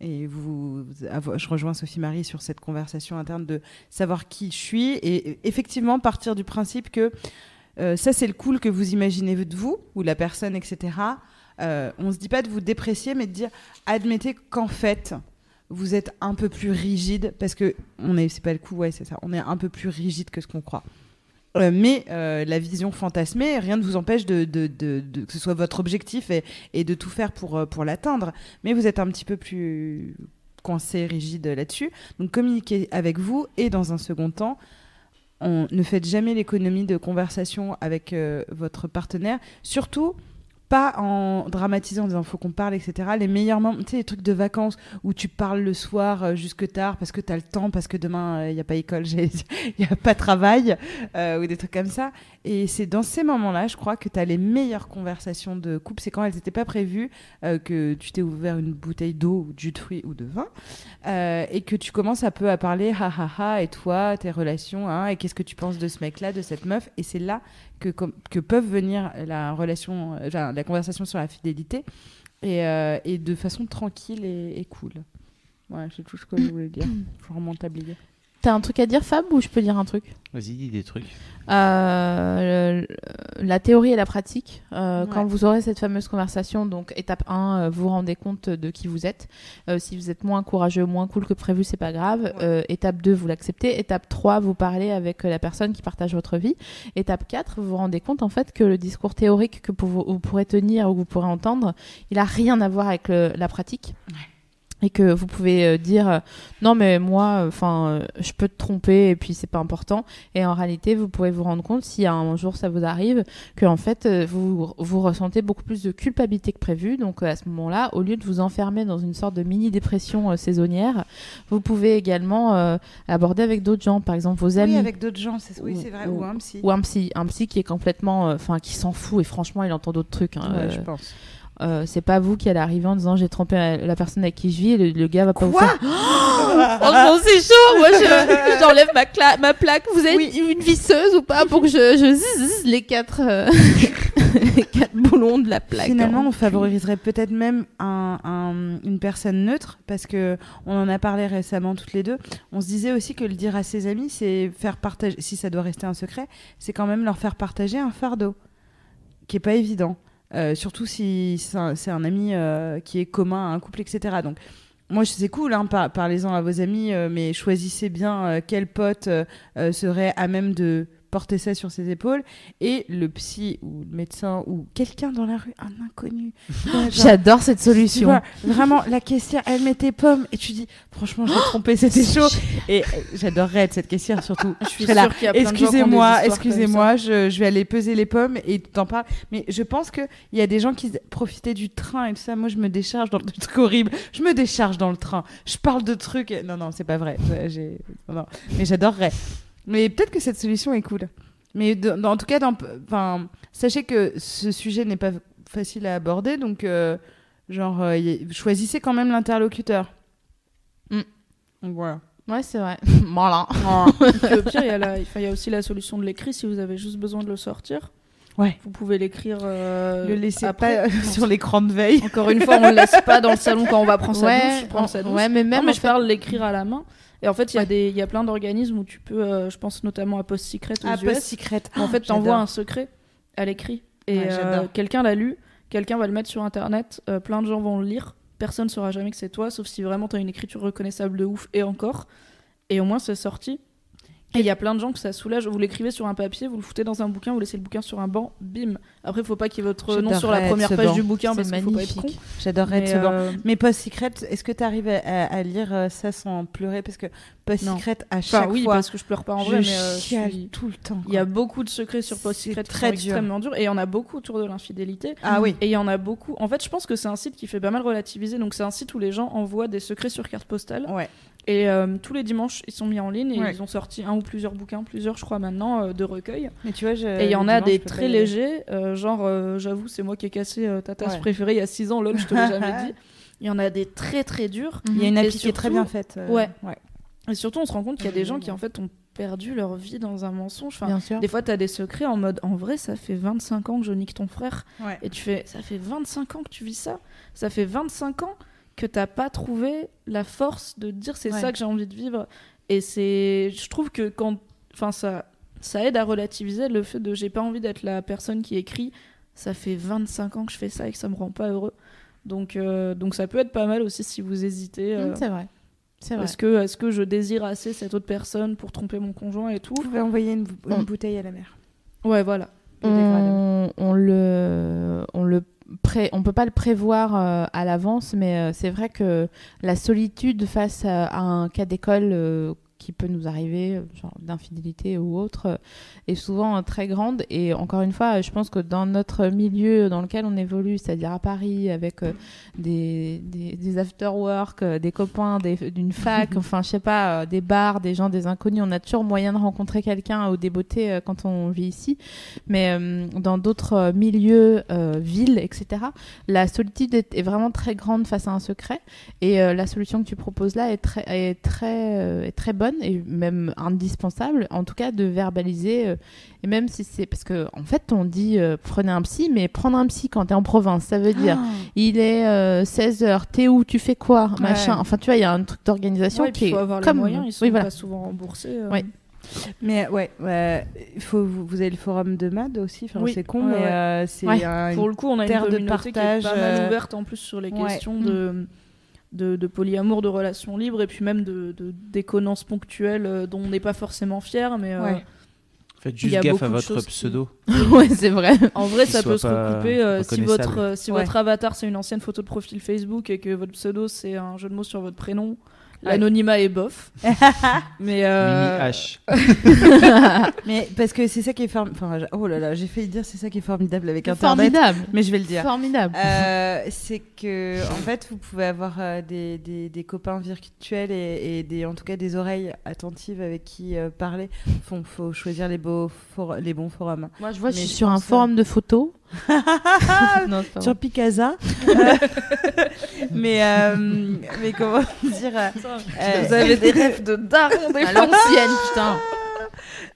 Et vous, je rejoins Sophie Marie sur cette conversation interne de savoir qui je suis et et effectivement partir du principe que euh, ça c'est le cool que vous imaginez de vous ou la personne, etc. Euh, on se dit pas de vous déprécier, mais de dire admettez qu'en fait vous êtes un peu plus rigide parce que on est, c'est pas le coup, ouais c'est ça, on est un peu plus rigide que ce qu'on croit. Euh, mais euh, la vision fantasmée, rien ne vous empêche de, que ce soit votre objectif et, de tout faire pour, euh, pour l'atteindre. Mais vous êtes un petit peu plus coincé, rigide là-dessus. Donc communiquez avec vous et dans un second temps, ne faites jamais l'économie de conversation avec votre partenaire, surtout pas en dramatisant en disant faut qu'on parle, etc. Les meilleurs moments, tu sais, les trucs de vacances où tu parles le soir euh, jusque tard parce que tu as le temps, parce que demain il n'y a pas école, il n'y a pas travail, euh, ou des trucs comme ça. Et c'est dans ces moments-là, je crois, que tu as les meilleures conversations de couple. C'est quand elles n'étaient pas prévues, euh, que tu t'es ouvert une bouteille d'eau, ou de jus de fruits ou de vin, euh, et que tu commences un peu à parler, ha ha ha, et toi, tes relations, hein, et qu'est-ce que tu penses de ce mec-là, de cette meuf. Et c'est là que, que peuvent venir la relation, euh, la conversation sur la fidélité, et, euh, et de façon tranquille et, et cool. Voilà, c'est tout ce que je voulais dire. Je remonte à oublier. T'as un truc à dire, Fab, ou je peux dire un truc? Vas-y, dis des trucs. Euh, le- la théorie et la pratique. Euh, Ouais. Quand vous aurez cette fameuse conversation, donc étape 1, euh, vous vous rendez compte de qui vous êtes. Euh, si vous êtes moins courageux, moins cool que prévu, c'est pas grave. Euh, étape 2, vous l'acceptez. Étape 3, vous parlez avec la personne qui partage votre vie. Étape 4, vous vous rendez compte en fait que le discours théorique que vous, vous pourrez tenir ou que vous pourrez entendre, il a rien à voir avec le- la pratique. Et que vous pouvez euh, dire euh, non mais moi enfin je peux te tromper et puis c'est pas important et en réalité, vous pouvez vous rendre compte, si un jour ça vous arrive, que en fait, euh, vous, vous ressentez beaucoup plus de culpabilité que prévu. Donc euh, à ce moment-là, au lieu de vous enfermer dans une sorte de mini-dépression euh, saisonnière, vous pouvez également euh, aborder avec d'autres gens, par exemple vos amis. Oui, avec d'autres gens, c'est oui, Ou- c'est vrai. ou- Ou un psy. Ou un psy, un psy qui est complètement, euh, enfin, qui s'en fout et franchement, il entend d'autres trucs. hein. Ouais, Euh, je pense. Euh, c'est pas vous qui allez arriver en disant j'ai trompé la, personne avec qui je vis et le, le gars va pas vous faire. Franchement, c'est chaud. Moi, je- j'enlève ma, cla- ma plaque. Vous avez une visseuse ou pas pour que je, je les quatre, euh, les quatre boulons de la plaque Finalement, hein. on favoriserait peut-être même un- un- une personne neutre parce que on en a parlé récemment toutes les deux. On se disait aussi que le dire à ses amis, c'est faire partager. Si ça doit rester un secret, c'est quand même leur faire partager un fardeau qui est pas évident. Euh, surtout si c'est un, ami euh, qui est commun à un couple, etc. Donc, moi, c'est cool, hein, par- parlez-en à vos amis, euh, mais choisissez bien quel pote serait à même de porter ça sur ses épaules. Et le psy ou le médecin ou quelqu'un dans la rue, un inconnu. Genre, J'adore cette solution. vois, vraiment, la caissière, elle met tes pommes et tu dis, franchement, j'ai trompé, c'était chaud. Et euh, j'adorerais être cette caissière surtout. Je suis là, Excusez-moi, excusez-moi, je, je vais aller peser les pommes et t'en parles. Mais je pense qu'il y a des gens qui profitaient du train et tout ça. Moi, je me décharge dans le truc horrible. Je me décharge dans le train. Je parle de trucs. Non, non, c'est pas vrai. Non, non. Mais j'adorerais. Mais peut-être que cette solution est cool. Mais de- dans- en tout cas, dans, enfin, sachez que ce sujet n'est pas facile à aborder. Donc, euh, genre, euh, y- choisissez quand même l'interlocuteur. Mm. Donc voilà. Ouais, c'est vrai. Voilà. Puis au pire, il y, a y aussi la solution de l'écrit si vous avez juste besoin de le sortir. Ouais. Vous pouvez l'écrire. euh, le laissez après. pas sur l'écran de veille. Encore une fois, on le laisse pas dans le salon quand on va prendre sa Ouais, douche. sa douche. ouais, mais même non, mais je fait- parle l'écrire à la main. Et en fait, il y, a Ouais. des- il y a plein d'organismes où tu peux, euh, je pense notamment à Post Secret aux Ah, US. pas secret. En fait, Oh, t'envoies un secret à l'écrit. Et Ouais, euh, quelqu'un l'a lu, quelqu'un va le mettre sur Internet, euh, plein de gens vont le lire. Personne ne saura jamais que c'est toi, sauf si vraiment t'as une écriture reconnaissable de ouf et encore. Et au moins, c'est sorti. Et il y a plein de gens que ça soulage. Vous l'écrivez sur un papier, vous le foutez dans un bouquin, vous laissez le bouquin sur un banc, bim. Après, faut pas qu'il y ait votre nom sur la première page banc. du bouquin parce qu'il faut pas être con. J'adorerais ce banc. euh, Mais Post Secret, est-ce que tu arrives à, lire euh, ça sans pleurer? Parce que Post. Secret, à Enfin, chaque oui, fois, parce que je pleure pas en je vrai, mais euh, je suis- tout le temps. il y a beaucoup de secrets sur Post Secret qui très sont dur. extrêmement durs. Et il y en a beaucoup autour de l'infidélité. Ah oui. Et il y en a beaucoup. En fait, je pense que c'est un site qui fait pas mal relativiser. Donc, c'est un site où les gens envoient des secrets sur carte postale. Ouais. Et euh, tous les dimanches, ils sont mis en ligne et Ouais. ils ont sorti un ou plusieurs bouquins, plusieurs, je crois, maintenant, euh, de recueils. Mais tu vois, je, et il y en a des très légers, euh, genre, j'avoue, c'est moi qui ai cassé ta tasse Ouais. préférée il y a 6 ans, lol, je te l'ai jamais dit. Il y en a des très très durs. Il y a une appli qui est très bien faite. Ouais. ouais. Et surtout, on se rend compte qu'il y a des gens qui, en fait, ont perdu leur vie dans un mensonge. Enfin, Bien sûr. des fois, tu as des secrets en mode, en vrai, ça fait 25 ans que je nique ton frère. Ouais. Et tu fais, ça fait 25 ans que tu vis ça? Ça fait 25 ans que t'as pas trouvé la force de dire c'est Ouais. ça que j'ai envie de vivre. Et c'est, je trouve que quand, enfin ça, ça aide à relativiser le fait de j'ai pas envie d'être la personne qui écrit. Ça fait 25 ans que je fais ça et que ça me rend pas heureux. Donc, euh, donc ça peut être pas mal aussi si vous hésitez. euh, Mm, c'est vrai. C'est vrai. est-ce que, est-ce que je désire assez cette autre personne pour tromper mon conjoint et tout? Vous pouvez envoyer une, bou- une On- bouteille à la mer. Ouais, voilà. On le, on le pré, on peut pas le prévoir euh, à l'avance, mais euh, c'est vrai que la solitude face à, à un cas d'école euh, qui peut nous arriver, genre d'infidélité ou autre, euh, est souvent euh, très grande. Et encore une fois, je pense que dans notre milieu dans lequel on évolue, c'est-à-dire à Paris, avec euh, des, des, des after-work, des copains des- d'une fac, enfin, je sais pas, des bars, des gens, des inconnus, on a toujours moyen de rencontrer quelqu'un ou des beautés quand on vit ici. Mais euh, dans d'autres milieux, euh, villes, etc., la solitude est, est vraiment très grande face à un secret. Et euh, la solution que tu proposes là est très, est très, est très bonne et même indispensable, en tout cas de verbaliser. euh, et même si c'est parce que en fait on dit euh, prenez un psy, mais prendre un psy quand t'es en province, ça veut dire il est 16h, t'es où, tu fais quoi, machin. Enfin tu vois, il y a un truc d'organisation Ouais, qui faut est avoir comme les moyens, ils sont oui, voilà. pas souvent remboursés. euh. Ouais. Mais ouais, ouais, il faut, vous, vous avez le forum de MAD aussi, enfin, Oui, c'est con, ouais, mais ouais. euh, c'est Ouais. un- Pour le coup, on a une terre de partage, qui est pas mal euh, ouverte en plus sur les ouais. questions de, de, de polyamour, de relations libres et puis même de, de déconnances ponctuelles euh, dont on n'est pas forcément fier. Mais euh, Ouais. Faites Il juste y a gaffe beaucoup à de votre choses qui- pseudo. ouais, c'est vrai. en vrai, ça peut se recouper euh, si, votre, euh, si Ouais. votre avatar c'est une ancienne photo de profil Facebook et que votre pseudo c'est un jeu de mots sur votre prénom. L'anonymat est bof. mais euh, Mimi H. Mais parce que c'est ça qui est formidable. Enfin, oh là là, j'ai failli dire c'est ça qui est formidable avec Internet, Formidable. mais je vais le dire. Formidable. Euh, c'est que en fait vous pouvez avoir euh, des, des, des copains virtuels et, et des en tout cas des oreilles attentives avec qui euh, parler. Faut, faut choisir les beaux for- les bons forums. Moi, je vois, je suis sur un forum de photos. non, Sur. Picasa. Euh, mais euh, mais comment dire euh, vous avez des rêves de des à l'ancienne, putain.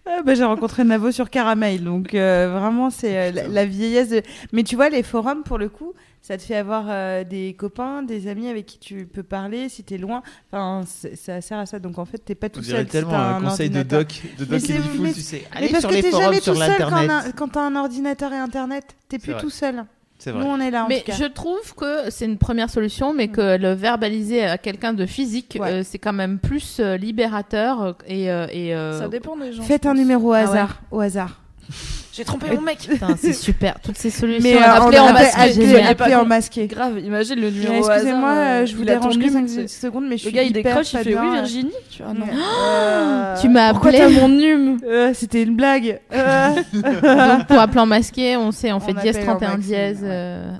Ah, bah, j'ai rencontré Navo sur Caramel, donc euh, vraiment c'est la, la vieillesse. De... Mais tu vois, les forums pour le coup, ça te fait avoir euh, des copains, des amis avec qui tu peux parler si t'es loin. Enfin, c'est- ça sert à ça. Donc en fait, t'es pas tout On seul. dirait si tellement t'as un conseil de doc, de Mais doc c'est- et Diffoul, mais- tu sais. Mais parce sur que t'es jamais tout seul quand, un- quand t'as un ordinateur et internet. T'es plus vrai. tout seul. C'est Nous, vrai. on est là en Mais tout cas. je trouve que c'est une première solution, mais que le verbaliser à quelqu'un de physique, Ouais. euh, c'est quand même plus euh, libérateur et, euh, et euh, Ça dépend des gens. Faites un numéro au Ah ouais. hasard. Au hasard. J'ai trompé mon mec. Putain, c'est super. Toutes ces solutions. Mais euh, appelez on en génial. appelez Pas en masqué. Grave, imagine le numéro Excusez-moi, euh, euh, je vous dérange ton que numéro, 5 c'est- secondes, mais je Le suis gars il décroche, il fait oui Virginie. Tu vois, non. Euh, Tu m'as Pourquoi appelé. t'as mon nume euh, C'était une blague. Donc pour appeler en masqué, on sait, on, On fait dièse appelle en 31 maximum, dièse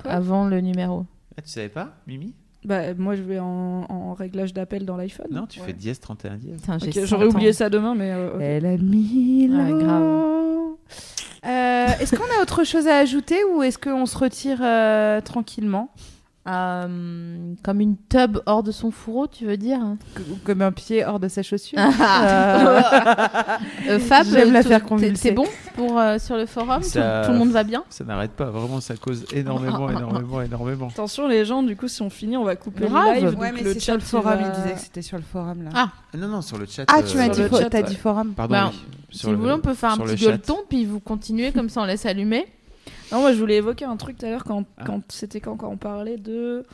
avant le numéro. Ah, tu savais pas, Mimi? Bah moi je vais en, en réglage d'appel dans l'iPhone. Non, tu Ouais. fais dièse 31 dièse. Putain, j'ai Ok, 100 J'aurais oublié ça demain, mais euh. Elle a mille Ouais, grave. ans. Euh, est-ce qu'on a autre chose à ajouter ou est-ce qu'on se retire euh, tranquillement? Euh, comme une tub hors de son fourreau, tu veux dire C- Comme un pied hors de sa chaussure Ah. Euh, Euh, Fab, J'aime la faire. C'est bon pour euh, sur le forum? Ça- tout, tout le monde va bien? Ça n'arrête pas, vraiment, ça cause énormément, énormément, énormément. Attention les gens, du coup si on finit, on va couper Grave. le live. Ouais, mais le c'est chat sur le il forum, il disait que c'était sur le forum là. Ah. Non, non, sur le chat. Ah, tu euh, m'as dit, ouais. dit forum. Pardon, Bah, oui. Si vous le- voulez, on peut faire un petit gueuleton, puis vous continuez, comme ça on laisse allumer. Non, moi je voulais évoquer un truc tout à l'heure quand, Ah. quand c'était quand, quand on parlait de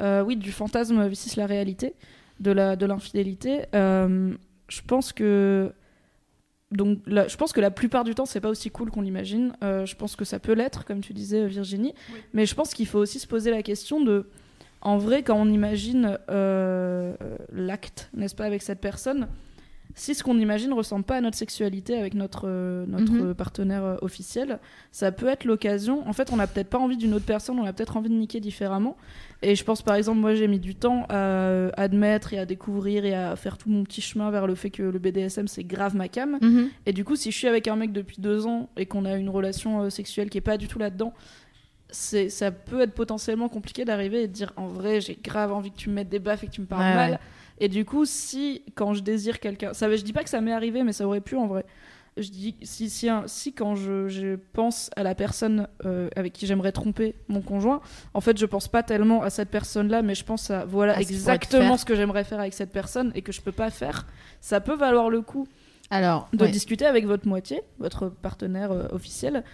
euh, oui du fantasme versus la réalité de la de l'infidélité. Euh, je pense que donc la- je pense que la plupart du temps c'est pas aussi cool qu'on l'imagine. Euh, je pense que ça peut l'être comme tu disais Virginie, mais je pense qu'il faut aussi se poser la question de en vrai quand on imagine euh, l'acte n'est-ce pas avec cette personne si ce qu'on imagine ressemble pas à notre sexualité avec notre, euh, notre Mhm. partenaire euh, officiel, ça peut être l'occasion. En fait, on n'a peut-être pas envie d'une autre personne, on a peut-être envie de niquer différemment. Et je pense, par exemple, moi, j'ai mis du temps à euh, admettre et à découvrir et à faire tout mon petit chemin vers le fait que le BDSM, c'est grave ma cam. Mhm. Et du coup, si je suis avec un mec depuis deux ans et qu'on a une relation sexuelle qui est pas du tout là-dedans, ça peut être potentiellement compliqué d'arriver et de dire en vrai, j'ai grave envie que tu me mettes des baffes et que tu me parles Ouais, mal. ouais. Et du coup, si quand je désire quelqu'un, ça, je dis pas que ça m'est arrivé, mais ça aurait pu en vrai. Je dis si si, un- si quand je, je pense à la personne euh, avec qui j'aimerais tromper mon conjoint, en fait, je pense pas tellement à cette personne-là, mais je pense à voilà À exactement ce que j'aimerais faire avec cette personne et que je peux pas faire. Ça peut valoir le coup Alors, de ouais. discuter avec votre moitié, votre partenaire euh, officiel,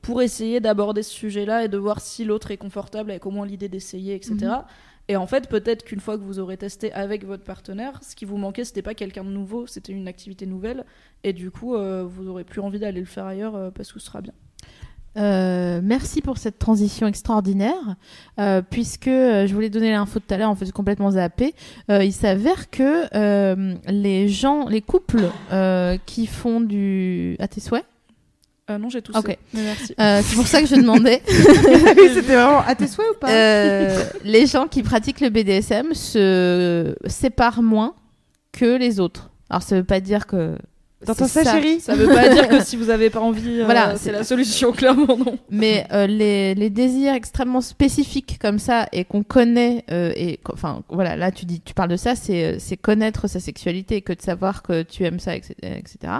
pour essayer d'aborder ce sujet-là et de voir si l'autre est confortable avec au moins l'idée d'essayer, etc. Et en fait, peut-être qu'une fois que vous aurez testé avec votre partenaire, ce qui vous manquait, c'était pas quelqu'un de nouveau, c'était une activité nouvelle, et du coup, euh, vous aurez plus envie d'aller le faire ailleurs euh, parce que ce sera bien. Euh, merci pour cette transition extraordinaire, puisque euh, je voulais donner l'info tout à l'heure, en fait, complètement zappé. Il s'avère que les gens, les couples qui font du. à tes souhaits Ah non, j'ai tout Ok. Mais merci. Euh, C'est pour ça que je demandais. oui, c'était vraiment à tes souhaits ou pas? Euh, les gens qui pratiquent le BDSM se séparent moins que les autres. Alors, ça veut pas dire que. T'entends c'est ça, chérie Ça veut pas dire que si vous avez pas envie, euh, Voilà, c'est c'est- la solution, clairement non. Mais euh, les, les désirs extrêmement spécifiques comme ça et qu'on connaît euh, et enfin voilà là tu dis tu parles de ça c'est euh, c'est connaître sa sexualité que de savoir que tu aimes ça etc etc.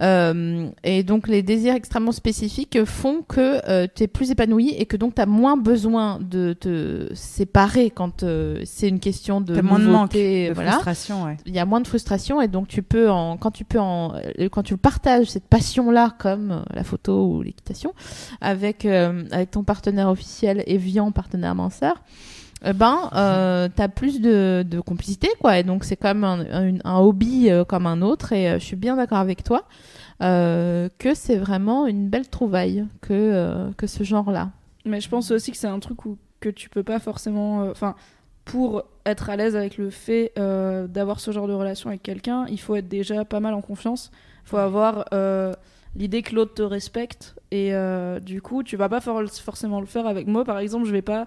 Euh, et donc les désirs extrêmement spécifiques font que tu es plus épanoui et que donc tu as moins besoin de te séparer quand euh, c'est une question de T'as moins de manque, de voilà frustration, ouais. il y a moins de frustration et donc tu peux en quand tu peux en euh, quand tu partages cette passion là comme euh, la photo ou l'équitation avec euh, avec ton partenaire officiel Evian partenaire minceur eh ben euh, t'as plus de, de complicité quoi et donc c'est comme un, un, hobby euh, comme un autre et euh, je suis bien d'accord avec toi euh, que c'est vraiment une belle trouvaille que euh, que ce genre là Mais je pense aussi que c'est un truc où, que tu peux pas forcément. euh, Enfin, pour être à l'aise avec le fait euh, d'avoir ce genre de relation avec quelqu'un, il faut être déjà pas mal en confiance. Il faut avoir euh, l'idée que l'autre te respecte. Et euh, du coup, tu vas pas for- forcément le faire avec moi. Par exemple, je vais pas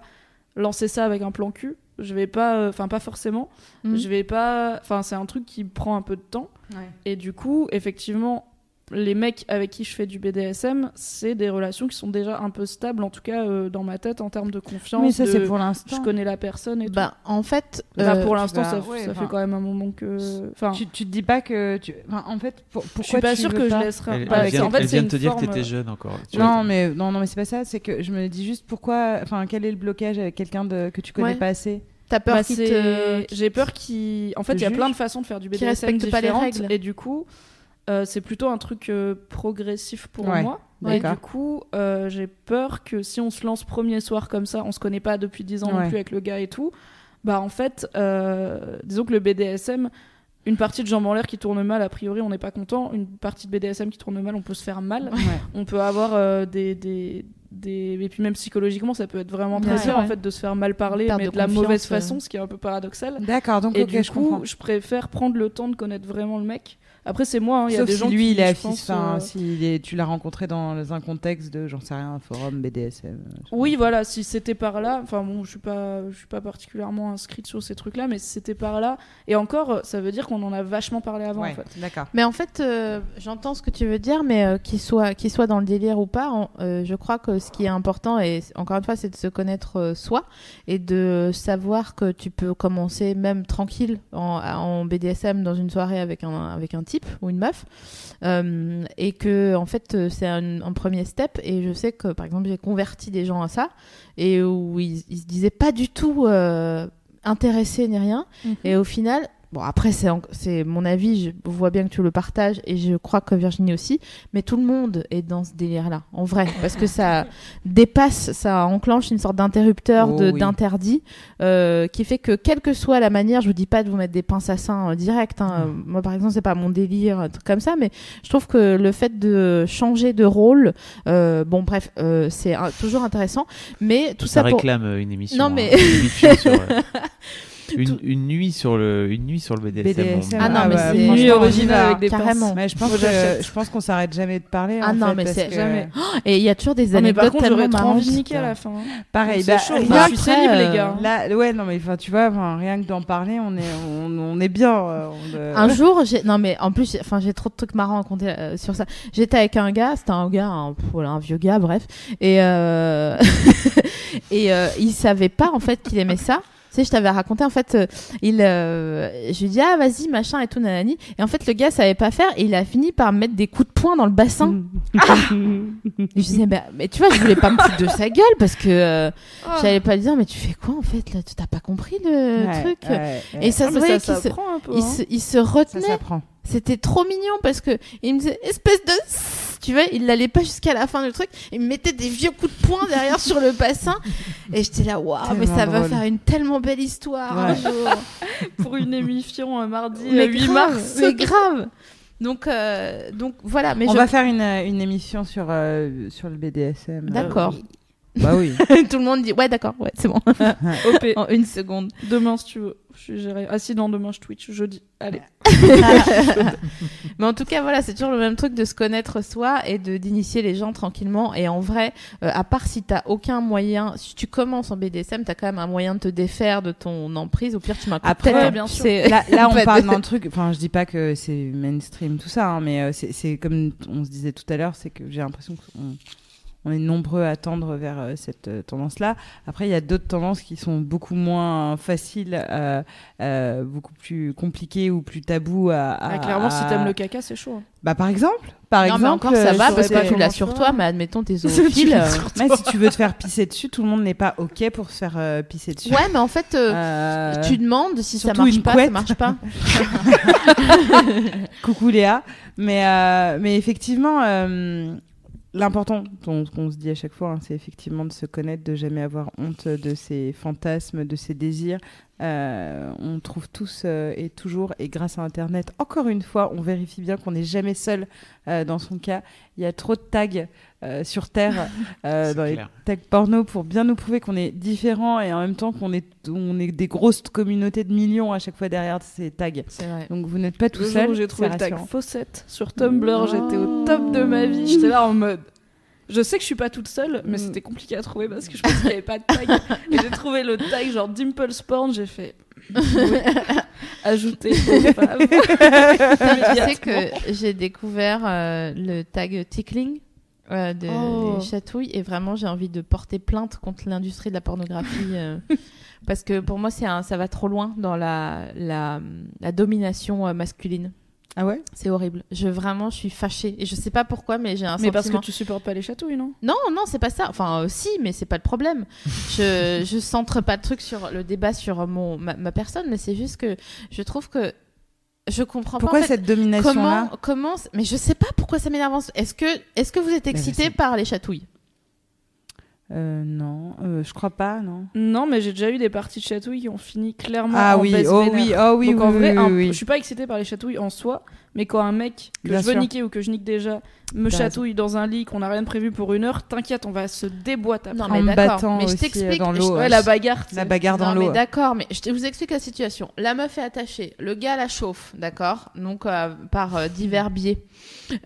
lancer ça avec un plan cul. Je vais pas. Enfin, pas forcément. Mhm. Je vais pas. Enfin, c'est un truc qui prend un peu de temps. Et du coup, effectivement, les mecs avec qui je fais du BDSM, c'est des relations qui sont déjà un peu stables, en tout cas euh, dans ma tête, en termes de confiance. Mais ça, de- c'est pour l'instant. Je connais la personne et bah en fait. Là, euh, pour l'instant, vas- ça, ouais, ça enfin, fait quand même un moment que. Enfin, Tu, tu te dis pas que. Tu... enfin, en fait, pour, pourquoi je suis pas sûre que pas je laisserai. Elle, pas- elle vient, en fait, elle vient de une te dire forme- que t'étais jeune encore. Tu Non, vois. mais non, non, mais c'est pas ça. C'est que je me dis juste pourquoi. Enfin, quel est le blocage avec quelqu'un de que tu connais Ouais. pas assez? T'as peur Bah, qu'il te J'ai peur qu'il. En fait, il y a plein de façons de faire du BDSM respecte pas les différentes, règles. Et du coup, euh, c'est plutôt un truc euh, progressif pour Ouais, moi. Et du coup, euh, j'ai peur que si on se lance premier soir comme ça, on se connaît pas depuis 10 ans non plus avec le gars et tout, bah en fait, euh, disons que le BDSM, une partie de jambes en l'air qui tourne mal, a priori, on n'est pas content. Une partie de BDSM qui tourne mal, on peut se faire mal. Ouais. On peut avoir euh, des, des, des. Et puis même psychologiquement, ça peut être vraiment très sûr, dur en fait de se faire mal parler, mais de de la mauvaise façon, ce qui est un peu paradoxal. D'accord, donc Et du je coup, comprends. je préfère prendre le temps de connaître vraiment le mec. Après, c'est moi, hein, il y a Sauf des si gens lui, qui, il est pense, enfin, euh, si est- tu l'as rencontré dans un contexte de, j'en sais rien, un forum BDSM. euh, Oui, pas. voilà, si c'était par là, enfin bon, je suis pas, je suis pas particulièrement inscrite sur ces trucs-là, mais si c'était par là, et encore, ça veut dire qu'on en a vachement parlé avant, Ouais, en fait. d'accord. Mais en fait, euh, j'entends ce que tu veux dire, mais euh, qu'il soit, qu'il soit dans le délire ou pas, euh, je crois que ce qui est important, et encore une fois, c'est de se connaître euh, soi et de savoir que tu peux commencer même tranquille en, en BDSM dans une soirée avec un, avec un type ou une meuf, euh, et que en fait, euh, c'est un, un premier step. Et je sais que, par exemple, j'ai converti des gens à ça, et où ils, ils se disaient pas du tout euh, intéressés ni rien. Et au final, bon après c'est mon avis, je vois bien que tu le partages et je crois que Virginie aussi, mais tout le monde est dans ce délire là, en vrai, parce que ça dépasse, ça enclenche une sorte d'interrupteur Oh oui. d'interdit euh, qui fait que quelle que soit la manière, je vous dis pas de vous mettre des pinces à seins euh, direct, hein, moi par exemple c'est pas mon délire, un truc comme ça, mais je trouve que le fait de changer de rôle, euh, bon bref, euh, c'est toujours intéressant, mais tout ça, ça, réclame une émission. Non, hein, mais- une, émission sur, euh, une, Tout- une nuit sur le, une nuit sur le BDSM. BDSM, Ah non, ah mais bah, c'est- franchement, Nuit originale avec des Carrément. Mais je pense que je pense qu'on s'arrête jamais de parler. Ah en non, fait, mais c'est que- jamais. et il y a toujours des Ah, mais par anecdotes contre, j'aurais tellement trop envie de marrantes. niquer à la fin. hein. Pareil, C'est bah, chaud. rien Bah, je que- suis célib, après, les gars. Là, ouais, non, mais enfin, tu vois, enfin, rien que d'en parler, on est, on, on est bien. euh, on, euh, Un jour, j'ai non mais en plus, enfin j'ai trop de trucs marrants à raconter euh, sur ça. J'étais avec un gars, c'était un gars, un, un vieux gars, bref, et euh... et euh, il savait pas en fait qu'il aimait ça. Tu sais, je t'avais raconté en fait, euh, il, euh, je lui dis ah vas-y machin et tout nanani, et en fait le gars savait pas faire et il a fini par me mettre des coups de poing dans le bassin. Et je disais bah, mais tu vois, je voulais pas me foutre de sa gueule parce que euh, j'allais pas lui dire mais tu fais quoi en fait là, tu t'as pas compris le ouais, truc? ouais, ouais. Et ça Ah, se voyait ça qu'il se, s'apprend un peu. il hein. se, il se ça retenait s'apprend. C'était trop mignon parce que il me disait espèce de tu vois, il l'allait pas jusqu'à la fin du truc, il me mettait des vieux coups de poing derrière sur le bassin et j'étais là waouh, mais ça va faire une tellement belle histoire un jour. Pour une émission un mardi mais euh, 8 grave, mars. mais grave. Donc, euh, donc voilà. Mais On je... va faire une, euh, une émission sur, euh, sur le BDSM. D'accord. Bah oui. Tout le monde dit ouais, d'accord, ouais, c'est bon. OP. en une seconde. Demain, si tu veux. Je suis gérée. Ah si, non, demain, je Twitch, jeudi. Allez. Mais en tout cas, voilà, c'est toujours le même truc de se connaître soi et de d'initier les gens tranquillement. Et en vrai, euh, à part si t'as aucun moyen, si tu commences en BDSM, t'as quand même un moyen de te défaire de ton emprise. Au pire, tu m'as Après, bien sûr. Là, là, on parle d'un truc. Enfin, je dis pas que c'est mainstream tout ça, hein, mais euh, c'est c'est comme on se disait tout à l'heure, c'est que j'ai l'impression qu'on on est nombreux à tendre vers euh, cette euh, tendance-là. Après, il y a d'autres tendances qui sont beaucoup moins faciles, euh, euh, beaucoup plus compliquées ou plus tabous à. à- Ah, clairement, si à- t'aimes le caca, c'est chaud. hein. Bah, par exemple. Par non, exemple. mais encore ça euh, va parce que tu l'as sur toi, mais admettons t'es zoophile. euh, Mais si tu veux te faire pisser dessus, tout le monde n'est pas ok pour se faire euh, pisser dessus. Ouais, mais en fait, euh, Euh, tu demandes si ça marche pas, couette. ça marche pas. Coucou Léa. Mais, euh, mais effectivement, euh, l'important, qu'on se dit à chaque fois, hein, c'est effectivement de se connaître, de jamais avoir honte de ses fantasmes, de ses désirs. Euh, on trouve tous euh, et toujours, et grâce à Internet, encore une fois, on vérifie bien qu'on n'est jamais seul euh, dans son cas. Il y a trop de tags euh, sur Terre, euh, dans les clair. tags porno, pour bien nous prouver qu'on est différents et en même temps qu'on est, on est des grosses communautés de millions à chaque fois derrière ces tags. C'est vrai. Donc vous n'êtes pas tout seul. j'ai trouvé le tag. Fawcett sur Tumblr, j'étais au top de ma vie. J'étais là en mode. Je sais que je suis pas toute seule, mais Mm. c'était compliqué à trouver parce que je pensais qu'il n'y avait pas de tag. Et j'ai trouvé le tag genre Dimple Porn, j'ai fait. oui, Ajouter. Tu sais que j'ai découvert euh, le tag tickling euh, de, Oh. des chatouilles et vraiment j'ai envie de porter plainte contre l'industrie de la pornographie euh, parce que pour moi c'est un, ça va trop loin dans la, la, la domination euh, masculine. Ah ouais? C'est horrible. Je vraiment je suis fâchée et je sais pas pourquoi mais j'ai un Mais parce que tu supportes pas les chatouilles, non? Non non c'est pas ça. Enfin euh, si mais c'est pas le problème. Je je centre pas le truc sur le débat sur mon ma, ma personne mais c'est juste que je trouve que je comprends Pourquoi pas en fait, cette domination-là Comment, comment, mais je sais pas pourquoi ça m'énerve. Est-ce que, est-ce que vous êtes excité par les chatouilles? Euh, non, euh, je crois pas, non. Non, mais j'ai déjà eu des parties de chatouilles qui ont fini clairement Ah en oui, baisse oh vénère. oui, oh oui, Donc oui, en vrai, oui, un- oui, je suis pas excitée par les chatouilles en soi, mais quand un mec que Bien je veux sûr. niquer ou que je nique déjà me T'as chatouille dans un lit qu'on n'a rien prévu pour une heure, t'inquiète, on va se déboîter après. Non, En mais me battant Mais je aussi, t'explique. dans je- l'eau, Ouais, la bagarre. tu La bagarre dans non, mais l'eau. d'accord, mais je te- vous explique la situation. La meuf est attachée, le gars la chauffe, d'accord Donc euh, par euh, divers biais.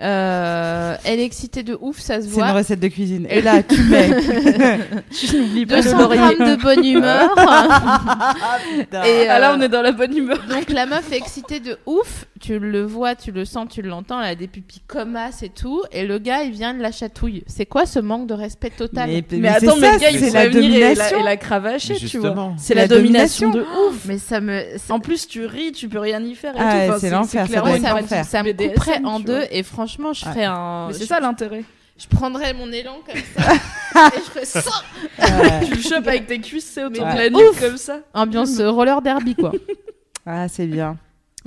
Euh, elle est excitée de ouf, ça se C'est une voit. recette de cuisine. Et là, tu mets. Tu n'oublies pas le 200 laurier. grammes de bonne humeur. et Ah là, euh, on est dans la bonne humeur. Donc la meuf est excitée de ouf, tu le vois, tu le sens, tu l'entends, elle a des pupilles comme as et tout, et le gars il vient de la chatouille. C'est quoi ce manque de respect total Mais, Mais, mais attends, mais le gars, il la venir et la, domination. et la cravacher, tu vois. C'est La la, domination, domination. de ouf. Mais ça me En plus, tu ris, tu peux rien y faire et Ah Enfin, c'est l'enfer, ça ça, ça me BDSM, couperait en deux et franchement je ferais un c'est ça l'intérêt. je prendrais mon élan comme ça et je ferais ça Ouais. Tu le chopes avec tes cuisses, c'est autour de la nuque comme ça. ambiance roller derby quoi Ah, c'est bien.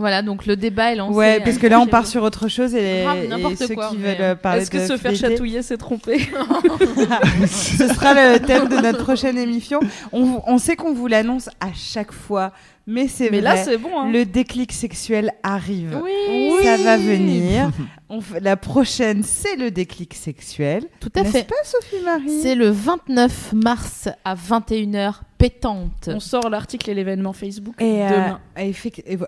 Voilà donc le débat est lancé Ouais, euh, parce que là, on part sur autre chose et, Grave, et n'importe ceux quoi, qui mais- veulent euh, parler Est-ce que de se faire chatouiller, c'est tromper Ce sera le thème de notre prochaine émission. On, on sait qu'on vous l'annonce à chaque fois, mais c'est Mais vrai. là, c'est bon. Hein. le déclic sexuel arrive. oui Ça va venir. On fait- la prochaine, c'est le déclic sexuel. tout à fait pas, Sophie Marie c'est le 29 mars à 21h pétante On sort l'article et l'événement Facebook Et, euh, demain. et,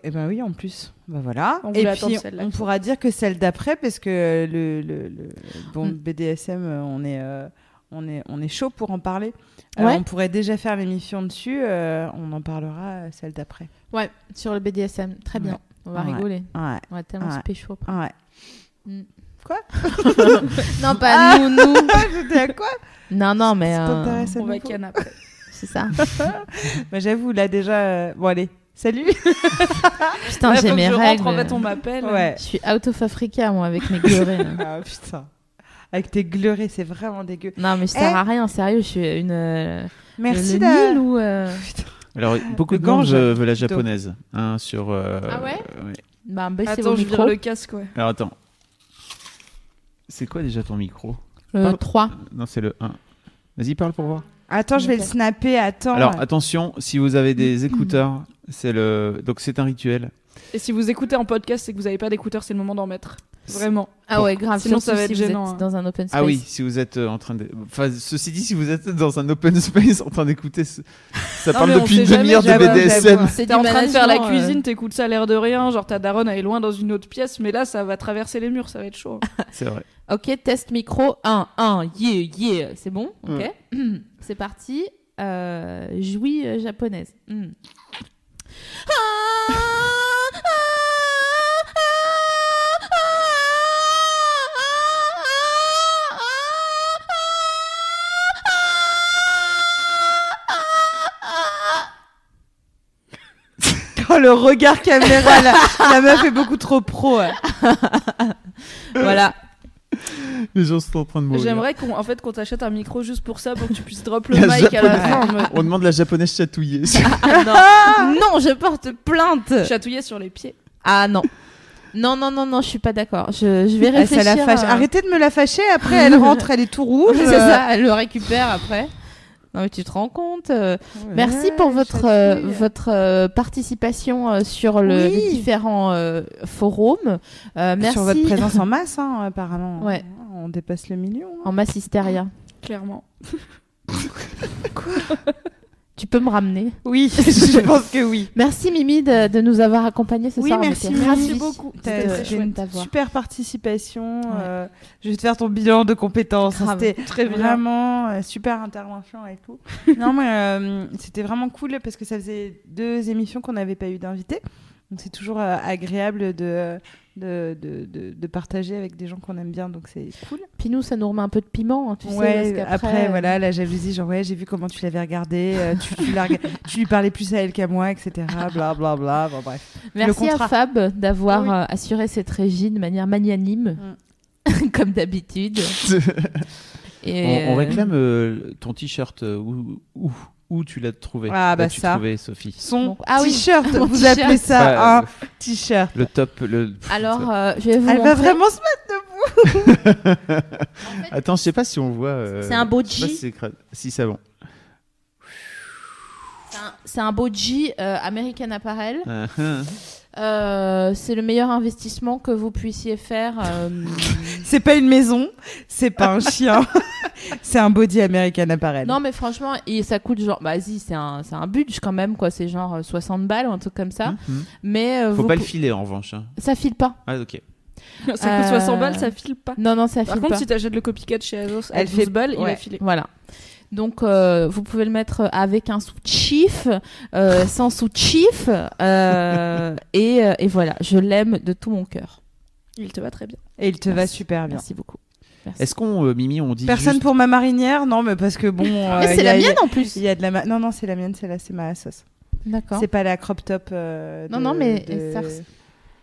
et ben oui, en plus. Bah voilà. On et puis, on pourra dire que celle d'après, parce que le, le, le- bon, Mm. BDSM, euh, on est, euh, on, est, on est chaud pour en parler. Euh, Ouais. on pourrait déjà faire l'émission dessus. euh, on en parlera euh, celle d'après. ouais sur le BDSM très bien Ouais. on va Ouais. rigoler Ouais. on va tellement Ouais. se pécho après. Ouais. Mm. Quoi non pas nous nous J'étais à quoi non non mais euh, On va après. c'est ça Bah, J'avoue, là déjà. euh, Bon, allez. Salut. putain j'ai mes je règles rentre, en fait, on m'appelle. Ouais. Je suis out of Africa, moi, avec mes là. ah putain. Avec tes gleurés, c'est vraiment dégueu. non, mais je sers Eh. à rien, sérieux. Je suis une. euh, Merci le Nil ou. euh, Alors, beaucoup Le de veut veut la japonaise. Hein, sur, euh, Ah ouais ouais. Bah, baissez Attends, vos je vire micros. le casque, ouais. Alors, attends. C'est quoi déjà ton micro? Le 3. Non, c'est le 1. Vas-y, parle pour voir. Attends, je vais le snapper. Attends. Alors, attention, si vous avez des écouteurs, c'est le donc c'est un rituel. Et si vous écoutez en podcast et que vous n'avez pas d'écouteurs, c'est le moment d'en mettre. Vraiment. Ah ouais, grave. Sinon, surtout ça va être si vous gênant, êtes hein. dans un open space. Ah oui, si vous êtes euh, en train de. Enfin, ceci dit, si vous êtes dans un open space en train d'écouter, ce- ça Non, parle depuis une demi-heure de BDSM. C'est T'es en train de faire la management, euh. cuisine, t'écoutes ça à l'air de rien, genre ta daronne elle est loin dans une autre pièce, mais là ça va traverser les murs, ça va être chaud. C'est vrai. Ok, test micro 1, 1, yeah, yeah, c'est bon? Ok. c'est parti. Euh, jouis euh, japonaise. Hmm. Oh, le regard caméra, la, la meuf est beaucoup trop pro. ouais. Voilà. Les gens sont en train de mourir. J'aimerais qu'on en fait, qu'on t'achète un micro juste pour ça, pour que tu puisses drop le La mic à la fin. On demande la japonaise chatouillée. Ah, non. non, je porte plainte. Chatouiller sur les pieds. Ah non. Non, non, non, non, je suis pas d'accord. Je, je vais Ah, ça réfléchir. la fâche. à- Arrêtez de me la fâcher. Après, elle rentre, elle est tout rouge. C'est ça, elle le récupère après. Non mais tu te rends compte euh, Merci pour votre euh, votre euh, participation euh, sur le, Oui. les différents euh, forums. Euh, merci Sur votre présence en masse, hein, apparemment. Ouais. On dépasse le million. hein. en masse hystéria. Clairement. Tu peux me ramener Oui, je pense que oui. Merci Mimi de, de nous avoir accompagnés ce Oui, soir. Merci, merci beaucoup. de une super participation. Ouais. euh, je vais te faire ton bilan de compétences. C'était Très vraiment euh, super intervention et tout. non, mais euh, c'était vraiment cool parce que ça faisait deux émissions qu'on n'avait pas eu d'invités. Donc c'est toujours euh, agréable de, de, de, de, de partager avec des gens qu'on aime bien. Donc c'est cool. Puis nous, ça nous remet un peu de piment, hein, tu sais. parce après, qu'après, euh, voilà, la jalousie, genre, ouais, j'ai vu comment tu l'avais regardé, euh, tu, tu, la rega- tu lui parlais plus à elle qu'à moi, etc. Bla bla bla. Bon, bref. Merci à. Fab d'avoir Oui. euh, assuré cette régie de manière magnanime, comme d'habitude. Et, on, on réclame euh, ton t-shirt. euh, où, tu l'as trouvé Ah, bah ça. trouvé, Sophie Son ah oui, t-shirt, mon vous appelez ça Bah, un t-shirt. Le top. Le... Alors, euh, je vais vous Elle va vraiment se mettre Attends, je sais pas si on voit. euh, C'est un beau G. Si, si c'est bon. C'est un- un beau G euh, American Apparel. Euh, c'est le meilleur investissement que vous puissiez faire. euh, C'est pas une maison, c'est pas un chien, c'est un body American Apparel. Non, mais franchement, et ça coûte genre. Bah, si, c'est un, c'est un budget quand même, quoi. C'est genre euh, 60 balles ou un truc comme ça. Hum, hum. Mais euh, Faut vous pas le filer en revanche. hein. ça file pas. Ah, ok. Ça coûte Euh, 60 balles, ça file pas. Non, non, ça Par file contre, pas. si t'achètes le copycat chez Azos Elle 12 fait- balles, il ouais. a filé. Voilà. Donc, euh, vous pouvez le mettre avec un sous-chief, euh, sans sous-chief. euh, et, et voilà, je l'aime de tout mon cœur. Il te va très bien. Et il te va super bien. Merci beaucoup. Est-ce qu'on, euh, Mimi, on dit. Personne juste- pour ma marinière? Non, mais parce que bon. euh, Mais il c'est y a- la a- mienne en plus. Il y a de la ma- Non, non, c'est la mienne, c'est la, c'est ma sauce. D'accord. C'est pas la crop top. euh, Non, non, mais de- ça res-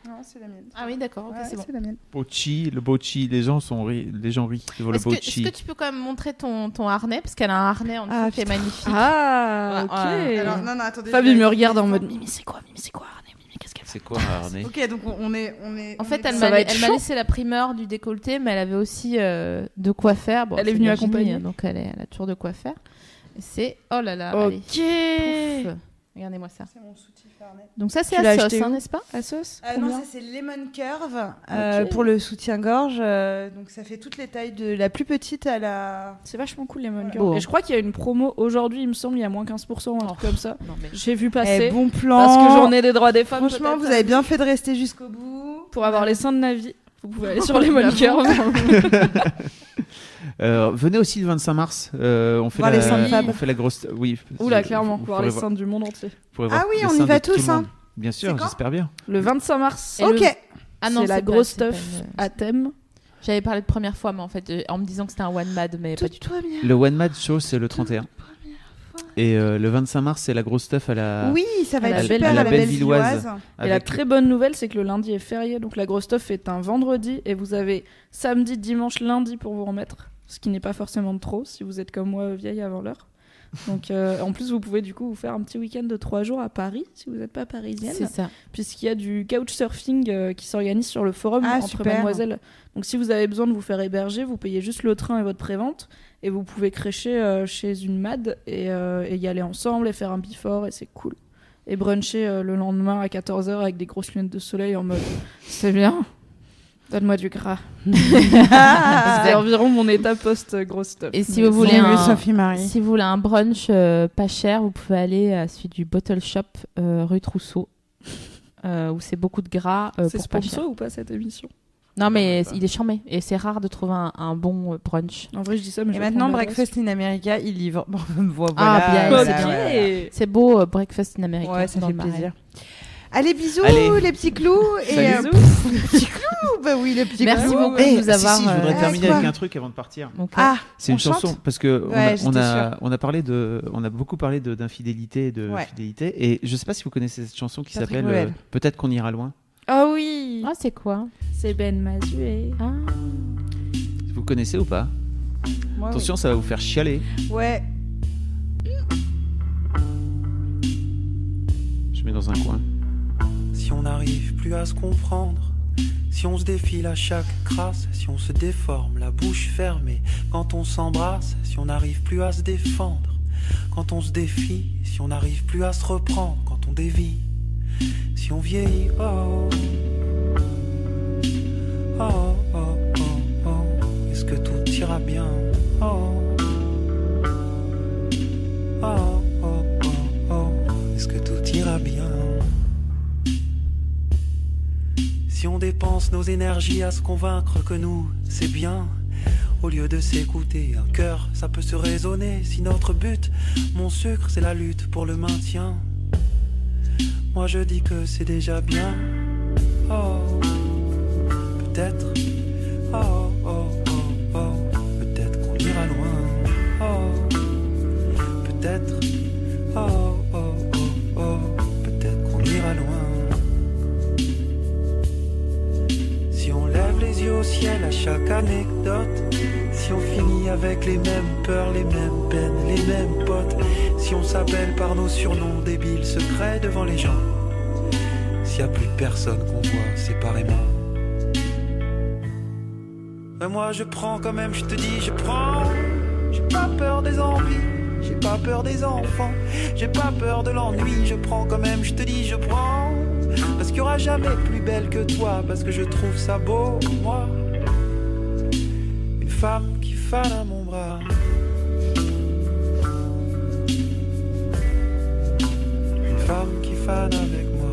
Non, c'est la mienne. Ah oui, d'accord, ok, Ouais, c'est bon. c'est la mienne. Bochi, le bochi, les gens sont ri- les gens rient devant le Est-ce que, est-ce bochi. que tu peux quand même montrer ton, ton harnais? Parce qu'elle a un harnais en dessous Ah, qui est magnifique. Ah, Ouais, ok. ouais. Alors, non, non, attendez. Fab, je il vais- me regarde en mode Mimi, c'est quoi? Mimi, c'est quoi Arnaud Mimi, qu'est-ce qu'elle fait? C'est quoi un harnais? Ok, donc on, est, on est. En on fait, est elle m'a laissé la primeur du décolleté, mais elle avait aussi euh, de quoi faire. Bon, Elle est venue accompagner. Donc elle, est, elle a toujours de quoi faire. C'est. Oh là là. Ok. Regardez-moi ça. C'est mon soutif. Donc ça, c'est à sauce, hein, n'est-ce pas? Asos Euh, non, ça c'est Lemon Curve euh, pour le soutien-gorge. euh, donc ça fait toutes les tailles de la plus petite à la. C'est vachement cool. Beau, hein. Et je crois qu'il y a une promo aujourd'hui, il me semble, il y a moins 15% ou un truc comme ça. Mais. J'ai vu Eh, passer. bon plan. Parce que j'en ai des droits des femmes. Franchement, vous avez bien fait de rester jusqu'au bout. Pour avoir les seins de Navi, vous pouvez aller sur les Monkers. Euh, venez aussi le 25 mars. euh, on fait Voir la, les on fait la grosse. Oui. Oula, vous- clairement, vous voir pourrez les seins du monde entier. vous Ah voir oui, on y va tous, hein. Bien sûr, j'espère bien. Le 25 mars. Et le- Ok. Ah non, c'est la grosse pas stuff une- à thème. J'avais parlé de première fois, mais en fait, euh, en me disant que c'était un one mad, mais pas du tout. Le One Mad Show, c'est le 31. Et euh, le 25 mars, c'est la grosse stuff à la. Oui, ça va À être la super belle- à à la, la belle villoise. Et la très bonne nouvelle, c'est que le lundi est férié, donc la grosse stuff est un vendredi et vous avez samedi, dimanche, lundi pour vous remettre, ce qui n'est pas forcément trop si vous êtes comme moi vieille avant l'heure. Donc euh, en plus, vous pouvez du coup vous faire un petit week-end de trois jours à Paris si vous n'êtes pas parisienne, C'est ça. puisqu'il y a du couchsurfing euh, qui s'organise sur le forum Ah, entre super. mademoiselles. Donc si vous avez besoin de vous faire héberger, vous payez juste le train et votre prévente et vous pouvez crécher euh, chez une mad et, euh, et y aller ensemble et faire un before et c'est cool. et bruncher euh, le lendemain à 14h avec des grosses lunettes de soleil en mode c'est bien, donne-moi du gras. C'était environ mon état post-gros stop. Et si vous voulez un, Sophie Marie. si vous voulez un brunch euh, pas cher, vous pouvez aller à celui du Bottle Shop euh, rue Trousseau. euh, où c'est beaucoup de gras euh, c'est sponsor ou pas cette émission? Non mais il est charmé et c'est rare de trouver un, un bon euh, brunch. En vrai, je dis ça, mais Et je maintenant. Breakfast in America, il livre. Bon, voilà, Ah, bien, voilà, c'est voilà. C'est beau euh, breakfast in America. Ouais, ça dans fait plaisir. Allez, bisous, Allez. les petits clous. Et, Salut. euh, pff, les petits clous, bah oui, les petits Merci clous. beaucoup Eh, de nous avoir. si, si, je voudrais euh, terminer avec un truc avant de partir. Ah, C'est une chanson parce que on, Ouais, a, on, a, on a parlé de, on a beaucoup parlé de- d'infidélité, et de Ouais. fidélité, et je sais pas si vous connaissez cette chanson qui s'appelle euh, Peut-être qu'on ira loin. Ah oui Ah, c'est quoi? C'est Ben Mazué. Ah. Vous connaissez ou pas? Moi, oui. Attention, ça va vous faire chialer. Ouais. Je mets dans un coin. Si on n'arrive plus à se comprendre, si on se défile à chaque crasse, si on se déforme, la bouche fermée, quand on s'embrasse, si on n'arrive plus à se défendre, quand on se défie, si on n'arrive plus à se reprendre, quand on dévie, si on vieillit, oh, oh, oh, oh, oh, est-ce que tout ira bien, oh, oh, oh, oh, oh, est-ce que tout ira bien? Si on dépense nos énergies à se convaincre que nous, c'est bien, au lieu de s'écouter, un cœur, ça peut se raisonner. Si notre but, mon sucre, c'est la lutte pour le maintien, moi je dis que c'est déjà bien. Oh, peut-être, oh, oh, oh, oh, peut-être qu'on ira loin. Oh, peut-être, oh, oh, oh, oh, peut-être qu'on ira loin. Si on lève les yeux au ciel à chaque anecdote, si on finit avec les mêmes peurs, les mêmes peines, les mêmes potes, si on s'appelle par nos surnoms débiles secrets devant les gens, s'il y a plus personne qu'on voit séparément. Mais moi je prends quand même, je te dis, je prends. J'ai pas peur des envies, j'ai pas peur des enfants, j'ai pas peur de l'ennui, je prends quand même, je te dis, je prends. Parce qu'il y aura jamais plus belle que toi, parce que je trouve ça beau, moi. Une femme qui fane à mon bras. Une femme qui fane avec moi.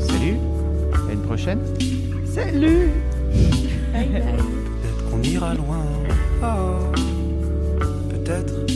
Salut, à une prochaine. Salut. Peut-être qu'on ira loin. Oh, peut-être.